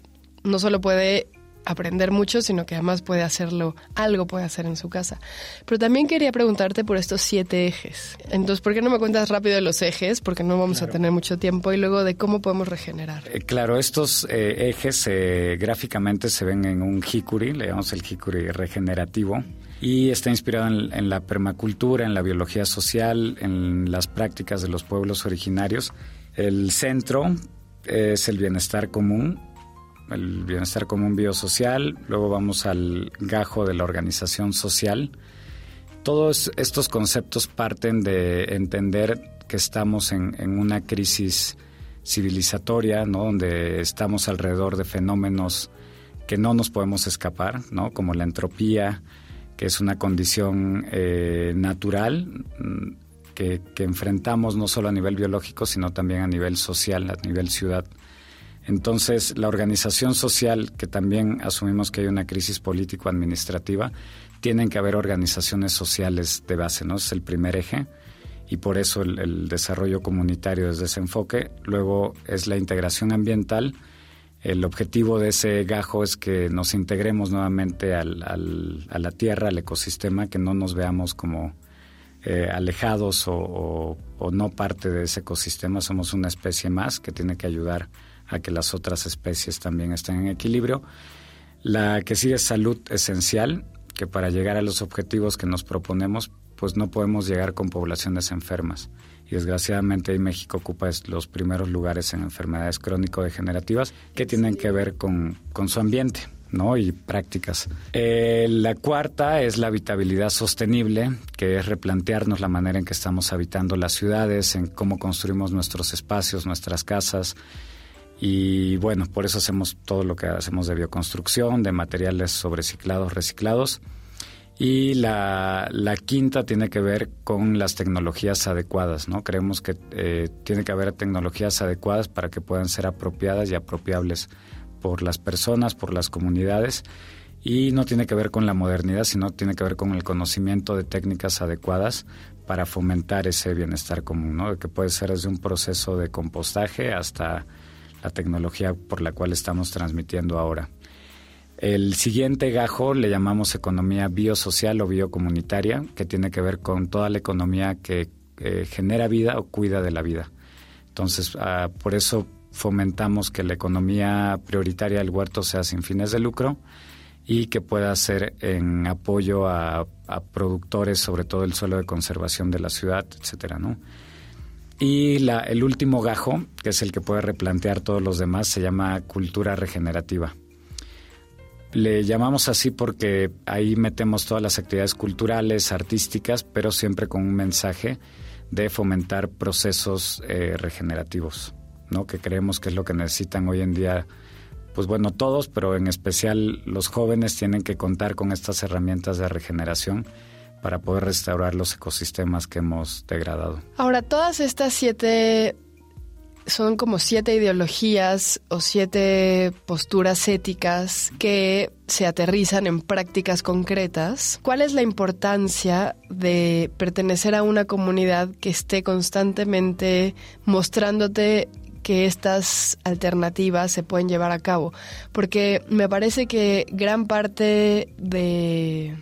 no solo puede aprender mucho, sino que además puede hacerlo, algo puede hacer en su casa. Pero también quería preguntarte por estos siete ejes. Entonces, ¿por qué no me cuentas rápido de los ejes? Porque no vamos a tener mucho tiempo y luego de cómo podemos regenerar. Eh, claro, estos eh, ejes gráficamente se ven en un hikuri, le llamamos el hikuri regenerativo y está inspirado en, la permacultura, en la biología social, en las prácticas de los pueblos originarios. El centro es el bienestar común, el bienestar común biosocial, luego vamos al gajo de la organización social. Todos estos conceptos parten de entender que estamos en, en una crisis civilizatoria, ¿no? donde estamos alrededor de fenómenos que no nos podemos escapar, ¿no? como la entropía, es una condición eh, natural mm, que, enfrentamos no solo a nivel biológico, sino también a nivel social, a nivel ciudad. Entonces, la organización social, que también asumimos que hay una crisis político-administrativa, tienen que haber organizaciones sociales de base, ¿no? Es el primer eje y por eso el, el desarrollo comunitario desde ese enfoque. Luego es la integración ambiental, el objetivo de ese gajo es que nos integremos nuevamente al, a la tierra, al ecosistema, que no nos veamos como eh, alejados o, no parte de ese ecosistema, somos una especie más que tiene que ayudar a que las otras especies también estén en equilibrio. La que sigue es salud esencial, que para llegar a los objetivos que nos proponemos, pues no podemos llegar con poblaciones enfermas. Y desgraciadamente México ocupa los primeros lugares en enfermedades crónico-degenerativas que tienen que ver con, con su ambiente. ¿no? y prácticas. Eh, la cuarta es la habitabilidad sostenible, que es replantearnos la manera en que estamos habitando las ciudades, en cómo construimos nuestros espacios, nuestras casas. Y bueno, por eso hacemos todo lo que hacemos de bioconstrucción, de materiales sobreciclados, reciclados. Y la, quinta tiene que ver con las tecnologías adecuadas, ¿no? Creemos que eh, tiene que haber tecnologías adecuadas para que puedan ser apropiadas y apropiables por las personas, por las comunidades y no tiene que ver con la modernidad, sino tiene que ver con el conocimiento de técnicas adecuadas para fomentar ese bienestar común, ¿no? que puede ser desde un proceso de compostaje hasta la tecnología por la cual estamos transmitiendo ahora. El siguiente gajo le llamamos economía biosocial o biocomunitaria, que tiene que ver con toda la economía que genera vida o cuida de la vida. Entonces, ah, por eso fomentamos que la economía prioritaria del huerto sea sin fines de lucro y que pueda ser en apoyo a, productores, sobre todo el suelo de conservación de la ciudad, etcétera. Y la, el último gajo, que es el que puede replantear todos los demás, se llama cultura regenerativa. Le llamamos así porque ahí metemos todas las actividades culturales, artísticas, pero siempre con un mensaje de fomentar procesos eh, regenerativos. ¿no? que creemos que es lo que necesitan hoy en día pues bueno, todos, pero en especial los jóvenes tienen que contar con estas herramientas de regeneración para poder restaurar los ecosistemas que hemos degradado. Ahora, todas estas siete son como siete ideologías o siete posturas éticas que se aterrizan en prácticas concretas. ¿Cuál es la importancia de pertenecer a una comunidad que esté constantemente mostrándote que estas alternativas se pueden llevar a cabo, porque me parece que gran parte de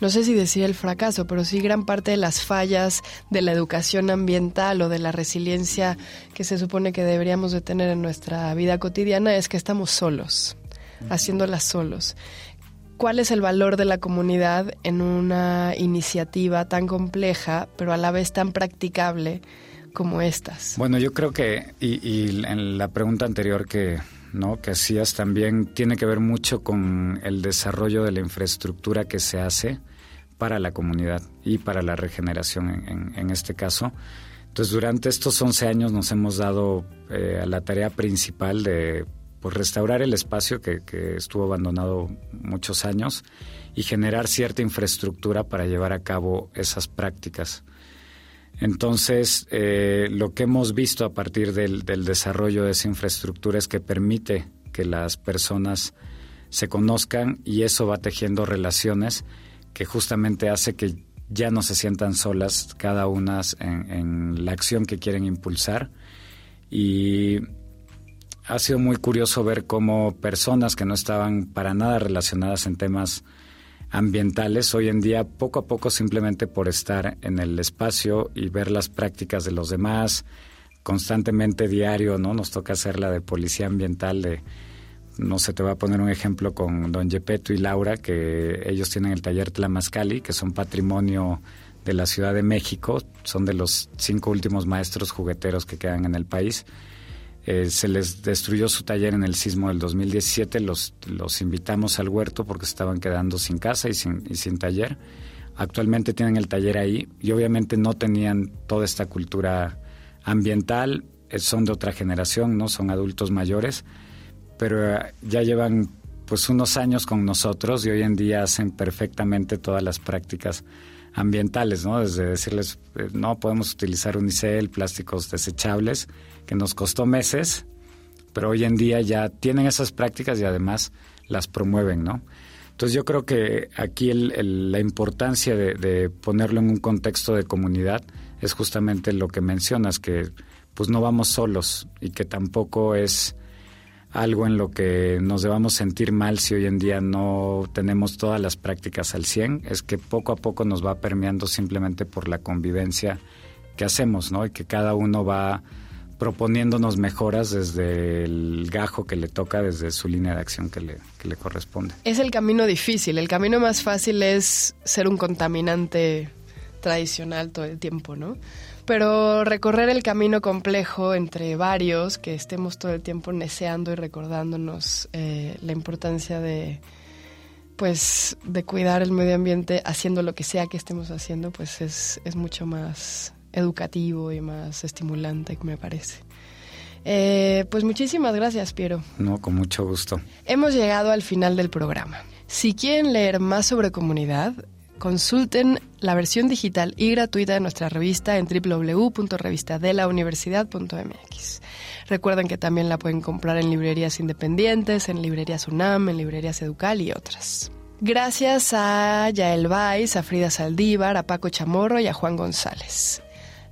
no sé si decir el fracaso, pero sí gran parte de las fallas de la educación ambiental o de la resiliencia que se supone que deberíamos de tener en nuestra vida cotidiana es que estamos solos, haciéndolas solos. ¿Cuál es el valor de la comunidad en una iniciativa tan compleja, pero a la vez tan practicable como estas? Bueno, yo creo que, y, en la pregunta anterior que, ¿no? que hacías también tiene que ver mucho con el desarrollo de la infraestructura que se hace para la comunidad y para la regeneración en, este caso. Entonces, durante estos 11 años nos hemos dado eh, a la tarea principal de pues, restaurar el espacio que, que, estuvo abandonado muchos años y generar cierta infraestructura para llevar a cabo esas prácticas. Entonces, eh, lo que hemos visto a partir del, desarrollo de esa infraestructura es que permite que las personas se conozcan y eso va tejiendo relaciones que justamente hace que ya no se sientan solas cada una en, en la acción que quieren impulsar. Y ha sido muy curioso ver cómo personas que no estaban para nada relacionadas en temas ambientales hoy en día poco a poco simplemente por estar en el espacio y ver las prácticas de los demás constantemente diario, ¿no? Nos toca hacer la de policía ambiental de no sé, te voy a poner un ejemplo con Don Yepeto y Laura, que ellos tienen el taller Tlamascali, que son patrimonio de la Ciudad de México, son de los cinco últimos maestros jugueteros que quedan en el país eh, se les destruyó su taller en el sismo del 2017, los, los invitamos al huerto porque estaban quedando sin casa y sin, y sin taller. Actualmente tienen el taller ahí y obviamente no tenían toda esta cultura ambiental, eh, son de otra generación, no son adultos mayores, pero eh, ya llevan pues unos años con nosotros y hoy en día hacen perfectamente todas las prácticas ambientales, ¿no? Desde decirles, no podemos utilizar unicel, plásticos desechables, que nos costó meses, pero hoy en día ya tienen esas prácticas y además las promueven, ¿no? Entonces yo creo que aquí la importancia de, ponerlo en un contexto de comunidad es justamente lo que mencionas, que pues no vamos solos y que tampoco es algo en lo que nos debamos sentir mal si hoy en día no tenemos todas las prácticas al 100, es que poco a poco nos va permeando simplemente por la convivencia que hacemos, ¿no? Y que cada uno va proponiéndonos mejoras desde el gajo que le toca, desde su línea de acción que le, que le corresponde. Es el camino difícil, el camino más fácil es ser un contaminante tradicional todo el tiempo, ¿no? Pero recorrer el camino complejo entre varios, que estemos todo el tiempo neceando y recordándonos eh, la importancia de, pues, de cuidar el medio ambiente haciendo lo que sea que estemos haciendo, pues es, es mucho más educativo y más estimulante, me parece. Eh, pues muchísimas gracias, Piero. No, con mucho gusto. Hemos llegado al final del programa. Si quieren leer más sobre comunidad, consulten la versión digital y gratuita de nuestra revista en www.revistadelauniversidad.mx. Recuerden que también la pueden comprar en librerías independientes, en librerías UNAM, en librerías Educal y otras. Gracias a Yael Vais, a Frida Saldívar, a Paco Chamorro y a Juan González.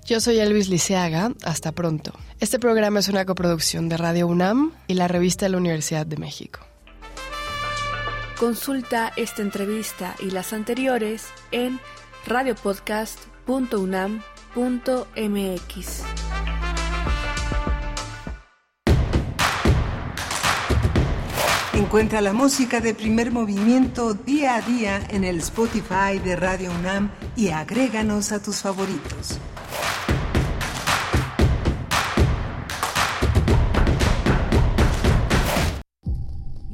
Yo soy Elvis Liceaga, hasta pronto. Este programa es una coproducción de Radio UNAM y la revista de la Universidad de México. Consulta esta entrevista y las anteriores en radiopodcast.unam.mx. Encuentra la música de primer movimiento día a día en el Spotify de Radio UNAM y agréganos a tus favoritos.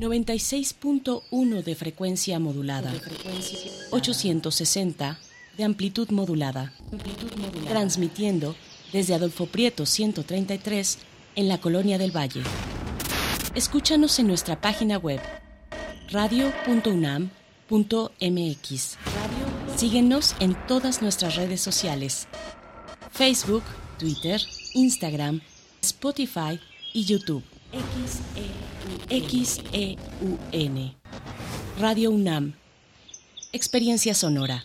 96.1 de frecuencia modulada. 860 de amplitud modulada. Transmitiendo desde Adolfo Prieto 133 en la Colonia del Valle. Escúchanos en nuestra página web radio.unam.mx. Síguenos en todas nuestras redes sociales. Facebook, Twitter, Instagram, Spotify y YouTube. XEUN. Radio UNAM. Experiencia sonora.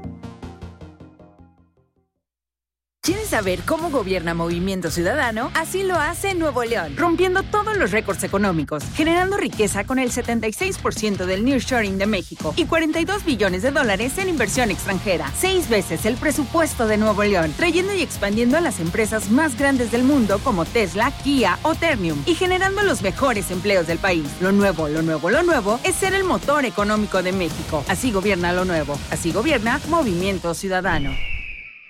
Saber cómo gobierna Movimiento Ciudadano? Así lo hace Nuevo León, rompiendo todos los récords económicos, generando riqueza con el 76% del nearshoring de México y 42 billones de dólares en inversión extranjera, seis veces el presupuesto de Nuevo León, trayendo y expandiendo a las empresas más grandes del mundo como Tesla, Kia o Ternium y generando los mejores empleos del país. Lo nuevo, lo nuevo, lo nuevo es ser el motor económico de México. Así gobierna lo nuevo, así gobierna Movimiento Ciudadano.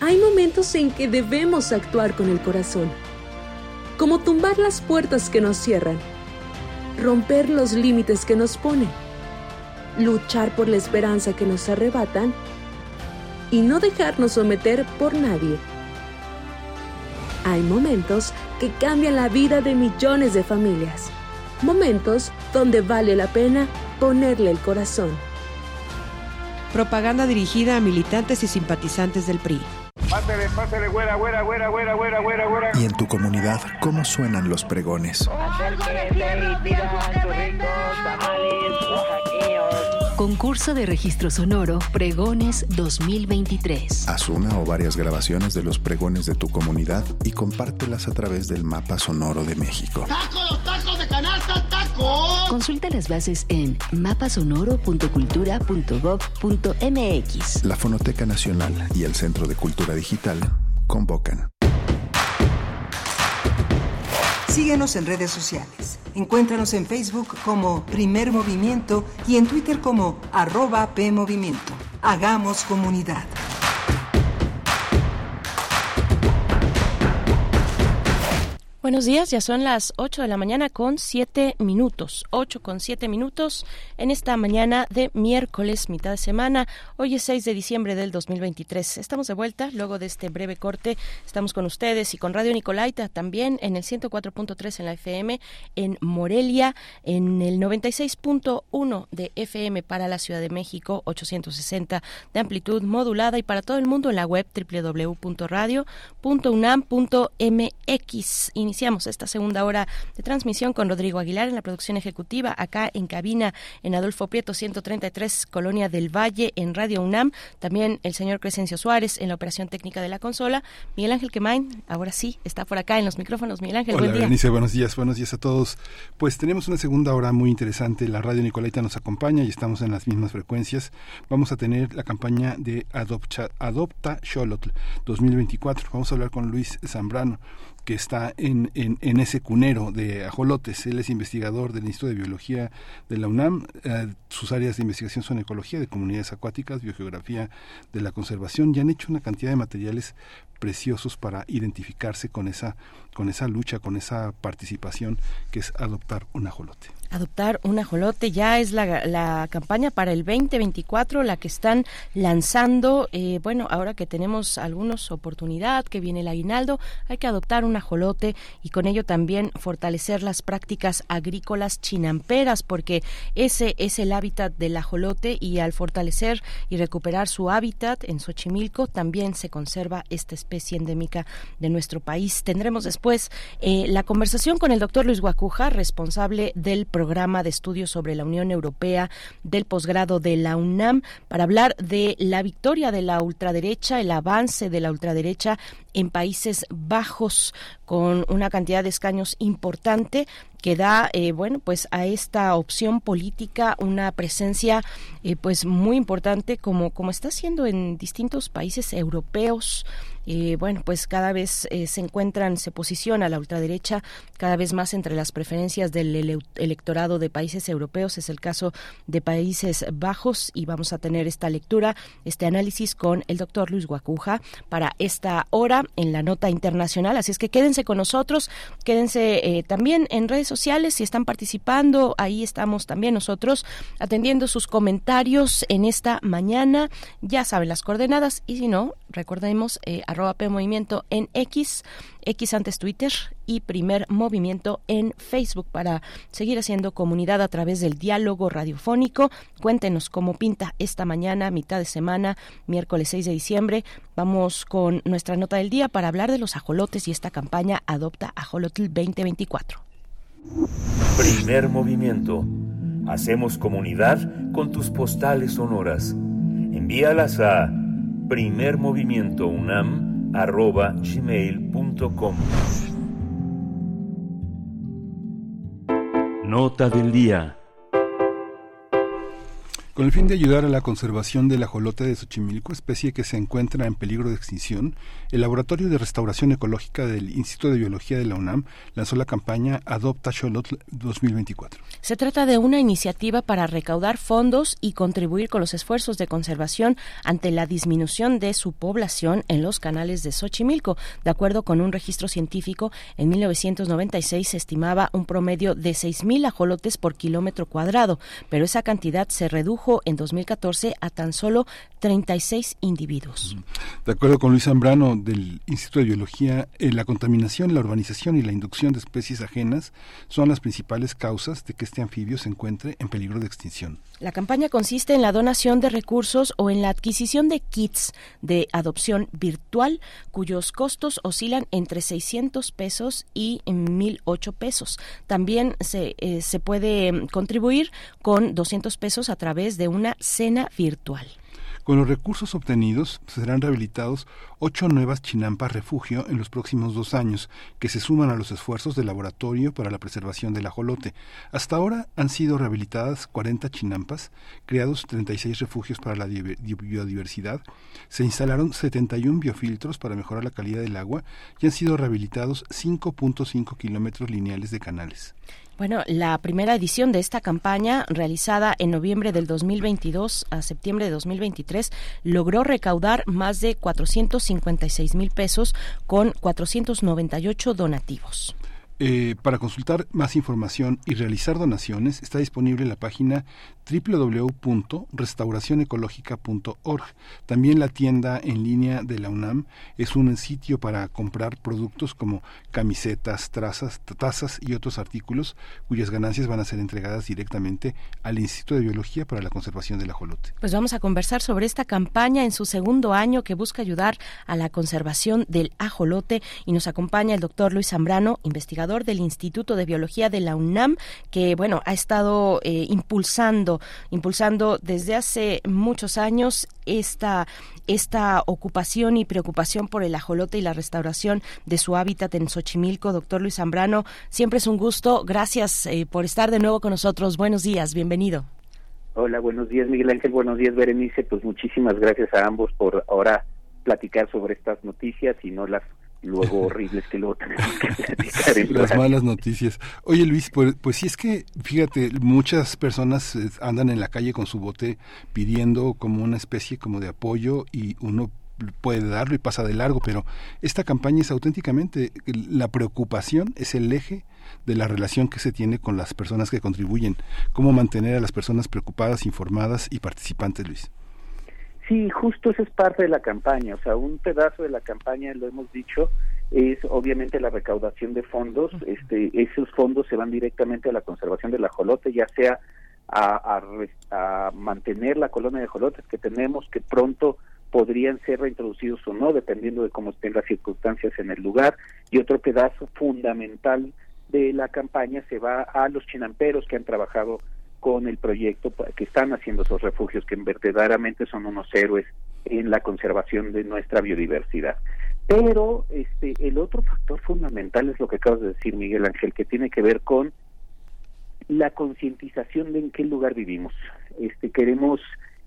Hay momentos en que debemos actuar con el corazón, como tumbar las puertas que nos cierran, romper los límites que nos ponen, luchar por la esperanza que nos arrebatan y no dejarnos someter por nadie. Hay momentos que cambian la vida de millones de familias, momentos donde vale la pena ponerle el corazón. Propaganda dirigida a militantes y simpatizantes del PRI. Pásale, pásale, güera, güera, güera, güera, güera, güera, güera. Y en tu comunidad, ¿cómo suenan los pregones? Concurso de Registro Sonoro Pregones 2023. Haz una o varias grabaciones de los pregones de tu comunidad y compártelas a través del Mapa Sonoro de México. ¡Tacos, tacos de canasta, tacos! Consulta las bases en mapasonoro.cultura.gov.mx. La Fonoteca Nacional y el Centro de Cultura Digital convocan. Síguenos en redes sociales. Encuéntranos en Facebook como Primer Movimiento y en Twitter como arroba PMovimiento. Hagamos comunidad. Buenos días, ya son las 8 de la mañana con 7 minutos. 8 con 7 minutos en esta mañana de miércoles, mitad de semana. Hoy es 6 de diciembre del 2023. Estamos de vuelta luego de este breve corte. Estamos con ustedes y con Radio Nicolaita también en el 104.3 en la FM, en Morelia, en el 96.1 de FM para la Ciudad de México, 860 de amplitud modulada y para todo el mundo en la web www.radio.unam.mx. Iniciamos esta segunda hora de transmisión con Rodrigo Aguilar en la producción ejecutiva, acá en cabina en Adolfo Prieto 133, Colonia del Valle, en Radio UNAM. También el señor Crescencio Suárez en la operación técnica de la consola. Miguel Ángel Quemain, ahora sí, está por acá en los micrófonos. Miguel Ángel, Hola, buen día. Buenos días, buenos días a todos. Pues tenemos una segunda hora muy interesante. La Radio Nicolaita nos acompaña y estamos en las mismas frecuencias. Vamos a tener la campaña de Adopta, Adopta Xolotl 2024. Vamos a hablar con Luis Zambrano que está en, en, ese cunero de ajolotes. Él es investigador del Instituto de Biología de la UNAM. Eh, sus áreas de investigación son ecología de comunidades acuáticas, biogeografía de la conservación y han hecho una cantidad de materiales preciosos para identificarse con esa, con esa lucha, con esa participación que es adoptar un ajolote. Adoptar un ajolote ya es la, campaña para el 2024, la que están lanzando. Eh, bueno, ahora que tenemos algunos oportunidad, que viene el aguinaldo, hay que adoptar un ajolote y con ello también fortalecer las prácticas agrícolas chinamperas, porque ese es el hábitat del ajolote y al fortalecer y recuperar su hábitat en Xochimilco también se conserva esta especie endémica de nuestro país. Tendremos después eh, la conversación con el doctor Luis Guacuja, responsable del programa de estudios sobre la Unión Europea del posgrado de la UNAM, para hablar de la victoria de la ultraderecha, el avance de la ultraderecha en Países Bajos con una cantidad de escaños importante que da eh, bueno pues a esta opción política una presencia eh, pues muy importante como como está haciendo en distintos países europeos eh, bueno, pues cada vez eh, se encuentran, se posiciona la ultraderecha cada vez más entre las preferencias del ele electorado de países europeos. Es el caso de Países Bajos y vamos a tener esta lectura, este análisis con el doctor Luis Guacuja para esta hora en la nota internacional. Así es que quédense con nosotros, quédense eh, también en redes sociales, si están participando, ahí estamos también nosotros atendiendo sus comentarios en esta mañana. Ya saben las coordenadas y si no, recordemos eh, arroba P Movimiento en X, X antes Twitter y primer movimiento en Facebook para seguir haciendo comunidad a través del diálogo radiofónico. Cuéntenos cómo pinta esta mañana, mitad de semana, miércoles 6 de diciembre. Vamos con nuestra nota del día para hablar de los ajolotes y esta campaña Adopta Ajolotl 2024. Primer movimiento. Hacemos comunidad con tus postales sonoras. Envíalas a primermovimientounam.gmail.com Nota del día. Con el fin de ayudar a la conservación del ajolote de Xochimilco, especie que se encuentra en peligro de extinción, el Laboratorio de Restauración Ecológica del Instituto de Biología de la UNAM lanzó la campaña Adopta Xolotl 2024. Se trata de una iniciativa para recaudar fondos y contribuir con los esfuerzos de conservación ante la disminución de su población en los canales de Xochimilco. De acuerdo con un registro científico, en 1996 se estimaba un promedio de 6.000 ajolotes por kilómetro cuadrado, pero esa cantidad se redujo en 2014 a tan solo 36 individuos. De acuerdo con Luis Zambrano del Instituto de Biología, eh, la contaminación, la urbanización y la inducción de especies ajenas son las principales causas de que este anfibio se encuentre en peligro de extinción. La campaña consiste en la donación de recursos o en la adquisición de kits de adopción virtual cuyos costos oscilan entre 600 pesos y 1.008 pesos. También se, eh, se puede mm, contribuir con 200 pesos a través de una cena virtual. Con los recursos obtenidos serán rehabilitados ocho nuevas chinampas refugio en los próximos dos años, que se suman a los esfuerzos del Laboratorio para la Preservación del Ajolote. Hasta ahora han sido rehabilitadas 40 chinampas, creados 36 refugios para la biodiversidad, se instalaron 71 biofiltros para mejorar la calidad del agua y han sido rehabilitados 5.5 kilómetros lineales de canales. Bueno, la primera edición de esta campaña, realizada en noviembre del 2022 a septiembre de 2023, logró recaudar más de 456 mil pesos con 498 donativos. Eh, para consultar más información y realizar donaciones está disponible la página www.restauracionecológica.org. También la tienda en línea de la UNAM es un sitio para comprar productos como camisetas, trazas, tazas y otros artículos cuyas ganancias van a ser entregadas directamente al Instituto de Biología para la Conservación del Ajolote. Pues vamos a conversar sobre esta campaña en su segundo año que busca ayudar a la conservación del ajolote y nos acompaña el doctor Luis Zambrano, investigador del Instituto de Biología de la UNAM, que bueno, ha estado eh, impulsando impulsando desde hace muchos años esta esta ocupación y preocupación por el ajolote y la restauración de su hábitat en Xochimilco. Doctor Luis Zambrano, siempre es un gusto. Gracias eh, por estar de nuevo con nosotros. Buenos días, bienvenido. Hola, buenos días Miguel Ángel, buenos días Berenice. Pues muchísimas gracias a ambos por ahora platicar sobre estas noticias y no las luego *laughs* horribles que luego tenemos que platicar. Las malas noticias. Oye Luis, pues, pues sí es que, fíjate, muchas personas eh, andan en la calle con su bote pidiendo como una especie como de apoyo y uno puede darlo y pasa de largo, pero esta campaña es auténticamente, la preocupación es el eje de la relación que se tiene con las personas que contribuyen, cómo mantener a las personas preocupadas, informadas y participantes, Luis. Sí, justo eso es parte de la campaña, o sea, un pedazo de la campaña, lo hemos dicho, es obviamente la recaudación de fondos, este, esos fondos se van directamente a la conservación del ajolote, ya sea a, a, mantener la colonia de ajolotes que tenemos, que pronto podrían ser reintroducidos o no, dependiendo de cómo estén las circunstancias en el lugar, y otro pedazo fundamental de la campaña se va a los chinamperos que han trabajado con el proyecto que están haciendo esos refugios que verdaderamente son unos héroes en la conservación de nuestra biodiversidad. Pero este el otro factor fundamental es lo que acabas de decir Miguel Ángel que tiene que ver con la concientización de en qué lugar vivimos. Este queremos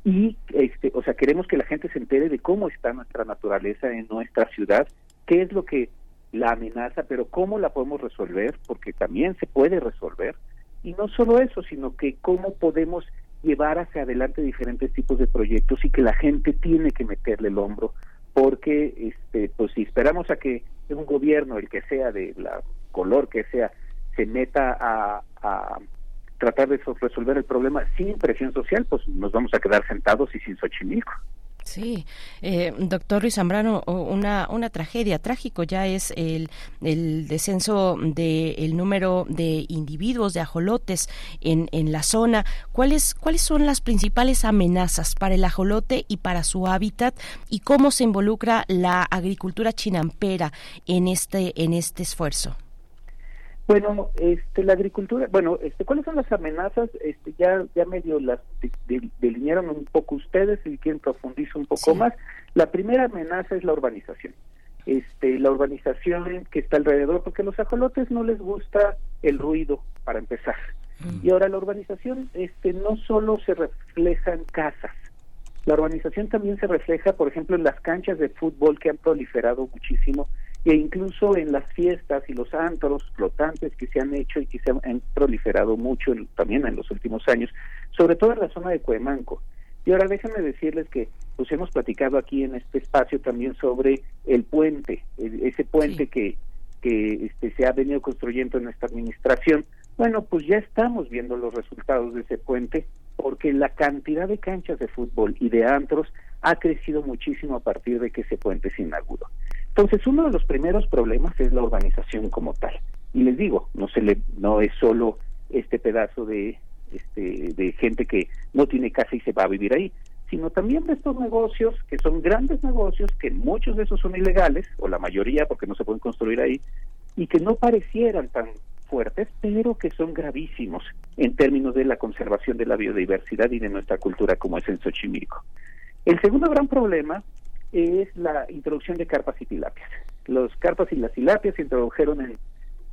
y este o sea, queremos que la gente se entere de cómo está nuestra naturaleza en nuestra ciudad, qué es lo que la amenaza, pero cómo la podemos resolver, porque también se puede resolver y no solo eso, sino que cómo podemos llevar hacia adelante diferentes tipos de proyectos y que la gente tiene que meterle el hombro, porque este pues si esperamos a que un gobierno, el que sea de la color que sea, se meta a, a tratar de resolver el problema sin presión social, pues nos vamos a quedar sentados y sin Xochimilco. Sí, eh, doctor Luis Zambrano, una, una tragedia, trágico ya es el, el descenso del número de individuos, de ajolotes en, en la zona. ¿Cuáles, ¿Cuáles son las principales amenazas para el ajolote y para su hábitat y cómo se involucra la agricultura chinampera en este, en este esfuerzo? Bueno, este, la agricultura, bueno, este, ¿cuáles son las amenazas? Este, ya, ya medio las delinearon un poco ustedes, y quieren profundizar un poco más. La primera amenaza es la urbanización. Este, la urbanización que está alrededor, porque a los ajolotes no les gusta el ruido, para empezar. Y ahora la urbanización, este, no solo se refleja en casas, la urbanización también se refleja, por ejemplo, en las canchas de fútbol que han proliferado muchísimo e incluso en las fiestas y los antros flotantes que se han hecho y que se han, proliferado mucho también en los últimos años, sobre todo en la zona de Cuemanco. Y ahora déjenme decirles que pues hemos platicado aquí en este espacio también sobre el puente, ese puente que, que este, se ha venido construyendo en esta administración. Bueno, pues ya estamos viendo los resultados de ese puente porque la cantidad de canchas de fútbol y de antros ha crecido muchísimo a partir de que ese puente se inauguró. Entonces, uno de los primeros problemas es la urbanización como tal. Y les digo, no se le no es solo este pedazo de este de gente que no tiene casa y se va a vivir ahí, sino también de estos negocios que son grandes negocios que muchos de esos son ilegales o la mayoría porque no se pueden construir ahí y que no parecieran tan fuertes, pero que son gravísimos en términos de la conservación de la biodiversidad y de nuestra cultura como es en Xochimilco. El segundo gran problema es la introducción de carpas y tilapias. Los carpas y las tilapias se introdujeron en,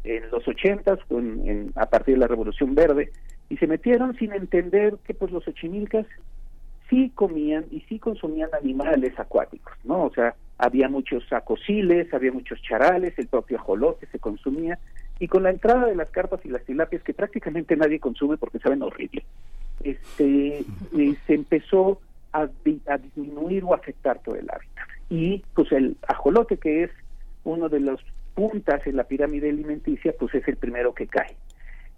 en los ochentas en, a partir de la Revolución Verde y se metieron sin entender que pues los ochimilcas sí comían y sí consumían animales acuáticos, ¿no? O sea, había muchos acosiles, había muchos charales, el propio ajolote se consumía y con la entrada de las carpas y las tilapias que prácticamente nadie consume porque saben horrible, este, eh, se empezó a, disminuir o afectar todo el hábitat. Y pues el ajolote, que es uno de los puntas en la pirámide alimenticia, pues es el primero que cae.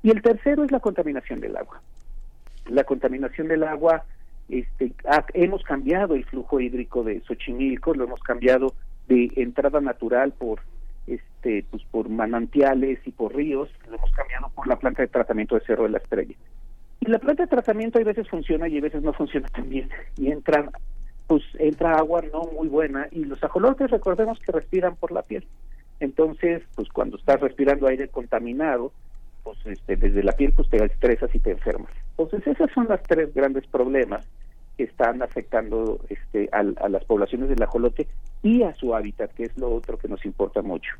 Y el tercero es la contaminación del agua. La contaminación del agua, este, hemos cambiado el flujo hídrico de Xochimilco, lo hemos cambiado de entrada natural por este pues por manantiales y por ríos, lo hemos cambiado por la planta de tratamiento de Cerro de la Estrella. Y la planta de tratamiento a veces funciona y a veces no funciona tan bien. Y entra, pues entra agua no muy buena y los ajolotes recordemos que respiran por la piel. Entonces, pues cuando estás respirando aire contaminado, pues este, desde la piel pues te estresas y te enfermas. Entonces, esos son los tres grandes problemas que están afectando este, a, a las poblaciones del ajolote y a su hábitat, que es lo otro que nos importa mucho.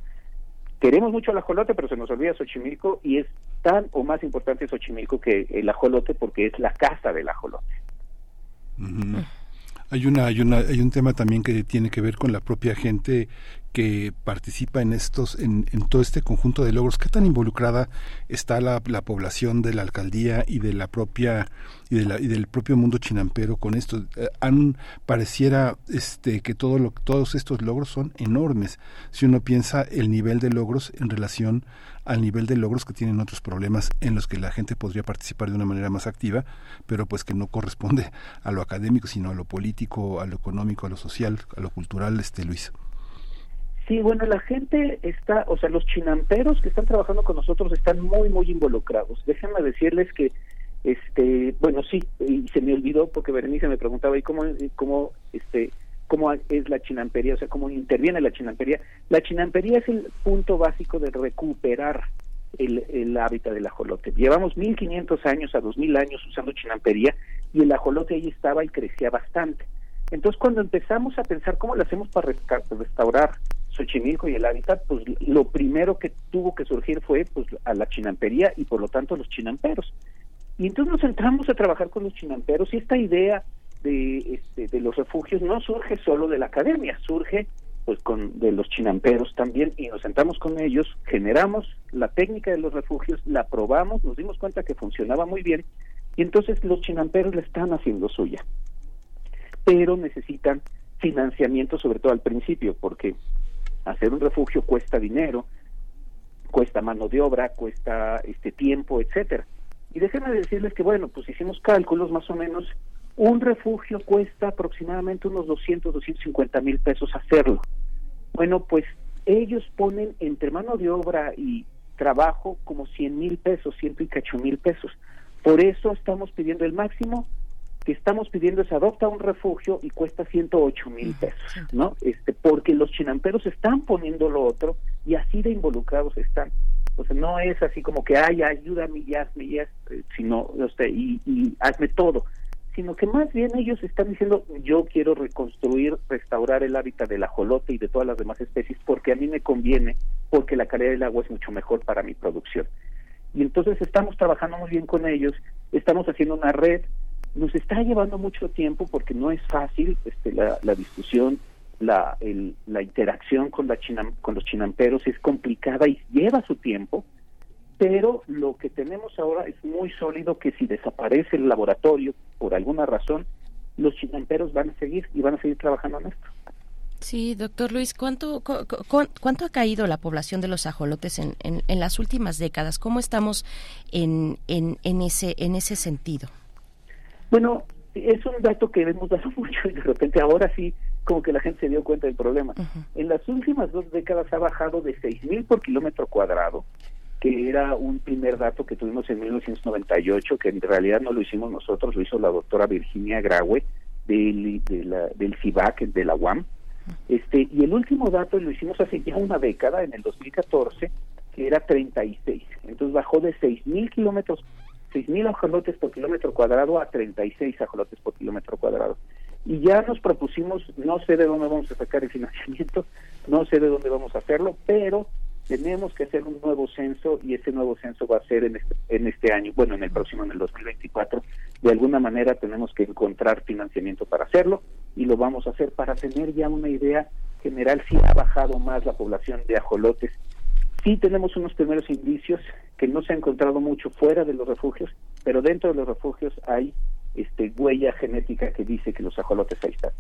Queremos mucho el ajolote, pero se nos olvida Xochimilco y es tan o más importante Xochimilco que el ajolote porque es la casa del ajolote. Hay una, hay una, hay un tema también que tiene que ver con la propia gente que participa en estos, en, en, todo este conjunto de logros. ¿Qué tan involucrada está la, la población de la alcaldía y de la propia y, de la, y del propio mundo chinampero con esto? Eh, pareciera este que todo lo, todos estos logros son enormes. Si uno piensa el nivel de logros en relación al nivel de logros que tienen otros problemas en los que la gente podría participar de una manera más activa, pero pues que no corresponde a lo académico, sino a lo político, a lo económico, a lo social, a lo cultural, este Luis. Sí, bueno, la gente está, o sea, los chinamperos que están trabajando con nosotros están muy, muy involucrados. Déjenme decirles que, este, bueno, sí, y se me olvidó porque Berenice me preguntaba, ¿y cómo, cómo, este, cómo es la chinampería, o sea, cómo interviene la chinampería. La chinampería es el punto básico de recuperar el, el hábitat del ajolote. Llevamos 1500 años a 2000 años usando chinampería y el ajolote ahí estaba y crecía bastante. Entonces, cuando empezamos a pensar cómo lo hacemos para restaurar Xochimilco y el hábitat, pues lo primero que tuvo que surgir fue pues a la chinampería y por lo tanto los chinamperos. Y entonces nos entramos a trabajar con los chinamperos y esta idea de, este, de los refugios no surge solo de la academia, surge pues con de los chinamperos también y nos sentamos con ellos, generamos la técnica de los refugios, la probamos, nos dimos cuenta que funcionaba muy bien y entonces los chinamperos la están haciendo suya. Pero necesitan financiamiento sobre todo al principio porque hacer un refugio cuesta dinero, cuesta mano de obra, cuesta este tiempo, etcétera. Y déjenme decirles que, bueno, pues hicimos cálculos más o menos, un refugio cuesta aproximadamente unos 200, 250 mil pesos hacerlo. Bueno, pues ellos ponen entre mano de obra y trabajo como 100 mil pesos, ciento y cacho mil pesos. Por eso estamos pidiendo el máximo que estamos pidiendo es adopta un refugio y cuesta 108 mil pesos, ¿no? Este, porque los chinamperos están poniendo lo otro y así de involucrados están. O sea, no es así como que, ay, ayúdame y hazme y sino, y, y hazme todo, sino que más bien ellos están diciendo, yo quiero reconstruir, restaurar el hábitat del ajolote y de todas las demás especies porque a mí me conviene, porque la calidad del agua es mucho mejor para mi producción. Y entonces estamos trabajando muy bien con ellos, estamos haciendo una red nos está llevando mucho tiempo porque no es fácil este, la, la discusión, la, el, la interacción con, la con los chinamperos es complicada y lleva su tiempo, pero lo que tenemos ahora es muy sólido que si desaparece el laboratorio por alguna razón, los chinamperos van a seguir y van a seguir trabajando en esto. Sí, doctor Luis, ¿cuánto, cuánto ha caído la población de los ajolotes en, en, las últimas décadas? ¿Cómo estamos en, ese, en ese sentido? Bueno, es un dato que hemos dado *laughs* mucho y de repente ahora sí como que la gente se dio cuenta del problema. En las últimas dos décadas ha bajado de 6.000 por kilómetro cuadrado, que era un primer dato que tuvimos en 1998, que en realidad no lo hicimos nosotros, lo hizo la doctora Virginia Graue del, de la, del CIVAC, de la UAM. Este, y el último dato lo hicimos hace ya una década, en el 2014, que era 36. Entonces bajó de 6.000 kilómetros 6.000 ajolotes por kilómetro cuadrado a 36 ajolotes por kilómetro cuadrado. Y ya nos propusimos, no sé de dónde vamos a sacar el financiamiento, no sé de dónde vamos a hacerlo, pero tenemos que hacer un nuevo censo y ese nuevo censo va a ser en este, en este año, bueno, en el próximo, en el 2024. De alguna manera tenemos que encontrar financiamiento para hacerlo y lo vamos a hacer para tener ya una idea general si ha bajado más la población de ajolotes Sí tenemos unos primeros indicios que no se ha encontrado mucho fuera de los refugios, pero dentro de los refugios hay este huella genética que dice que los ajolotes ahí están.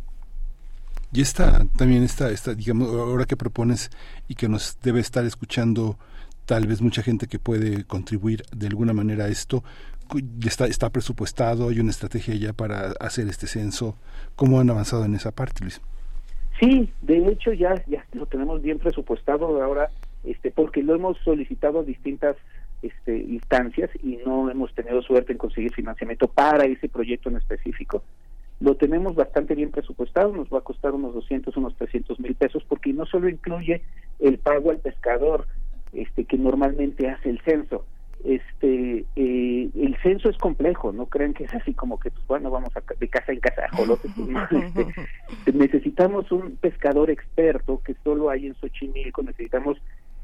Y esta también está, esta, digamos, ahora que propones y que nos debe estar escuchando tal vez mucha gente que puede contribuir de alguna manera a esto, está, está presupuestado, hay una estrategia ya para hacer este censo. ¿Cómo han avanzado en esa parte, Luis? Sí, de hecho ya, ya lo tenemos bien presupuestado. Ahora este, porque lo hemos solicitado a distintas este, instancias y no hemos tenido suerte en conseguir financiamiento para ese proyecto en específico. Lo tenemos bastante bien presupuestado, nos va a costar unos 200, unos 300 mil pesos, porque no solo incluye el pago al pescador, este, que normalmente hace el censo. Este, eh, el censo es complejo, no crean que es así como que, pues, bueno, vamos a, de casa en casa, ajolotes. *laughs* Este, necesitamos un pescador experto que solo hay en Xochimilco, necesitamos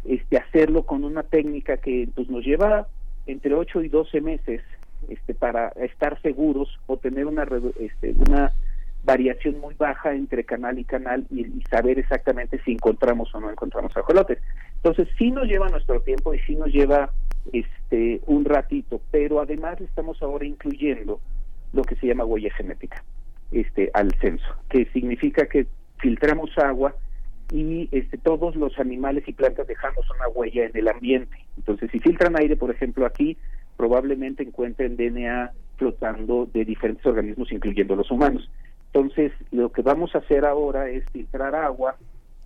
este, hacerlo con una técnica que pues, nos lleva entre 8 y 12 meses este, para estar seguros o tener una, este, una variación muy baja entre canal y canal y, saber exactamente si encontramos o no encontramos ajolotes. Entonces sí nos lleva nuestro tiempo y sí nos lleva este un ratito, pero además estamos ahora incluyendo lo que se llama huella genética este al censo, que significa que filtramos agua y este, todos los animales y plantas dejamos una huella en el ambiente. Entonces, si filtran aire, por ejemplo, aquí, probablemente encuentren DNA flotando de diferentes organismos, incluyendo los humanos. Entonces, lo que vamos a hacer ahora es filtrar agua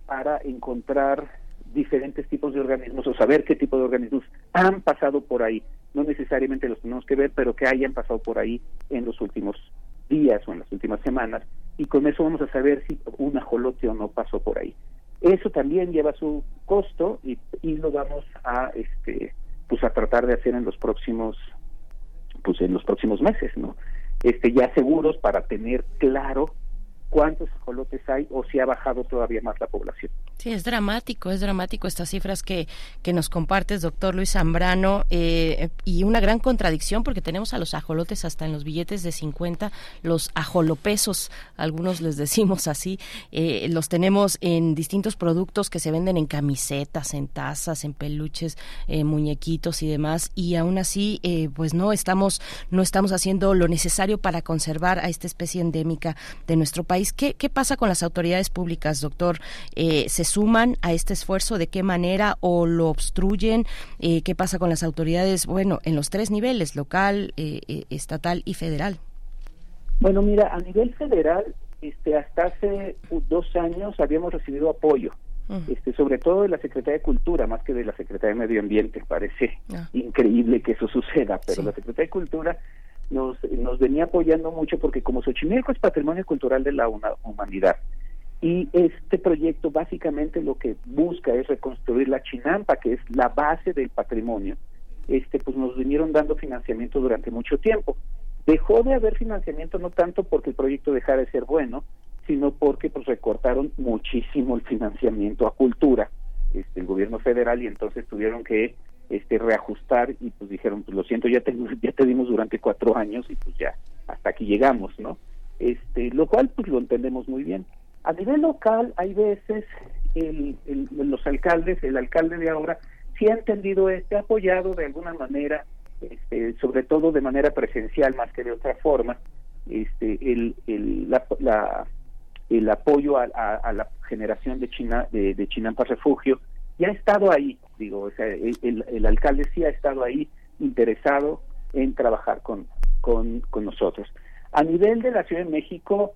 para encontrar diferentes tipos de organismos o saber qué tipo de organismos han pasado por ahí. No necesariamente los tenemos que ver, pero que hayan pasado por ahí en los últimos días o en las últimas semanas. Y con eso vamos a saber si un ajolote o no pasó por ahí. Eso también lleva su costo y, y lo vamos a este pues a tratar de hacer en los próximos pues en los próximos meses, ¿no? Este ya seguros para tener claro cuántos ajolotes hay o si ha bajado todavía más la población. Sí, es dramático, es dramático estas cifras que, que nos compartes, doctor Luis Zambrano, eh, y una gran contradicción porque tenemos a los ajolotes hasta en los billetes de 50, los ajolopesos, algunos les decimos así, eh, los tenemos en distintos productos que se venden en camisetas, en tazas, en peluches, eh, muñequitos y demás, y aún así, pues no estamos, no estamos haciendo lo necesario para conservar a esta especie endémica de nuestro país. ¿Qué, qué pasa con las autoridades públicas, doctor? ¿Se suman a este esfuerzo? ¿De qué manera o lo obstruyen? Eh, ¿Qué pasa con las autoridades? Bueno, en los tres niveles, local, eh, eh, estatal y federal. Bueno, mira, a nivel federal, este, hasta hace dos años habíamos recibido apoyo, este, sobre todo de la Secretaría de Cultura, más que de la Secretaría de Medio Ambiente. Parece ah. increíble que eso suceda, pero la Secretaría de Cultura nos, nos venía apoyando mucho porque como Xochimilco es patrimonio cultural de la humanidad, y este proyecto básicamente lo que busca es reconstruir la chinampa, que es la base del patrimonio. Este, pues nos vinieron dando financiamiento durante mucho tiempo. Dejó de haber financiamiento no tanto porque el proyecto dejara de ser bueno, sino porque pues recortaron muchísimo el financiamiento a cultura, este, el gobierno federal y entonces tuvieron que este reajustar y pues dijeron pues lo siento ya te, *laughs* ya te dimos durante cuatro años y pues ya hasta aquí llegamos, ¿no? Este, lo cual pues lo entendemos muy bien. A nivel local, hay veces el, los alcaldes, el alcalde de ahora, sí ha entendido este, ha apoyado de alguna manera, este, sobre todo de manera presencial más que de otra forma, este, el, el, la, el apoyo a, la generación de China de, de Refugio y ha estado ahí, digo, o sea, el, el, alcalde sí ha estado ahí interesado en trabajar con, con, con nosotros. A nivel de la Ciudad de México,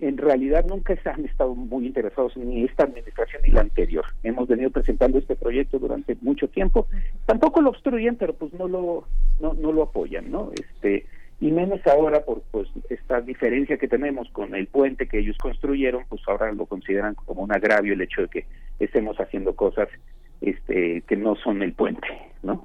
en realidad nunca se han estado muy interesados ni esta administración ni la anterior. Hemos venido presentando este proyecto durante mucho tiempo. Tampoco lo obstruyen, pero pues no lo no, no lo apoyan, ¿no? Este y menos ahora por pues esta diferencia que tenemos con el puente que ellos construyeron, pues ahora lo consideran como un agravio el hecho de que estemos haciendo cosas este que no son el puente, ¿no?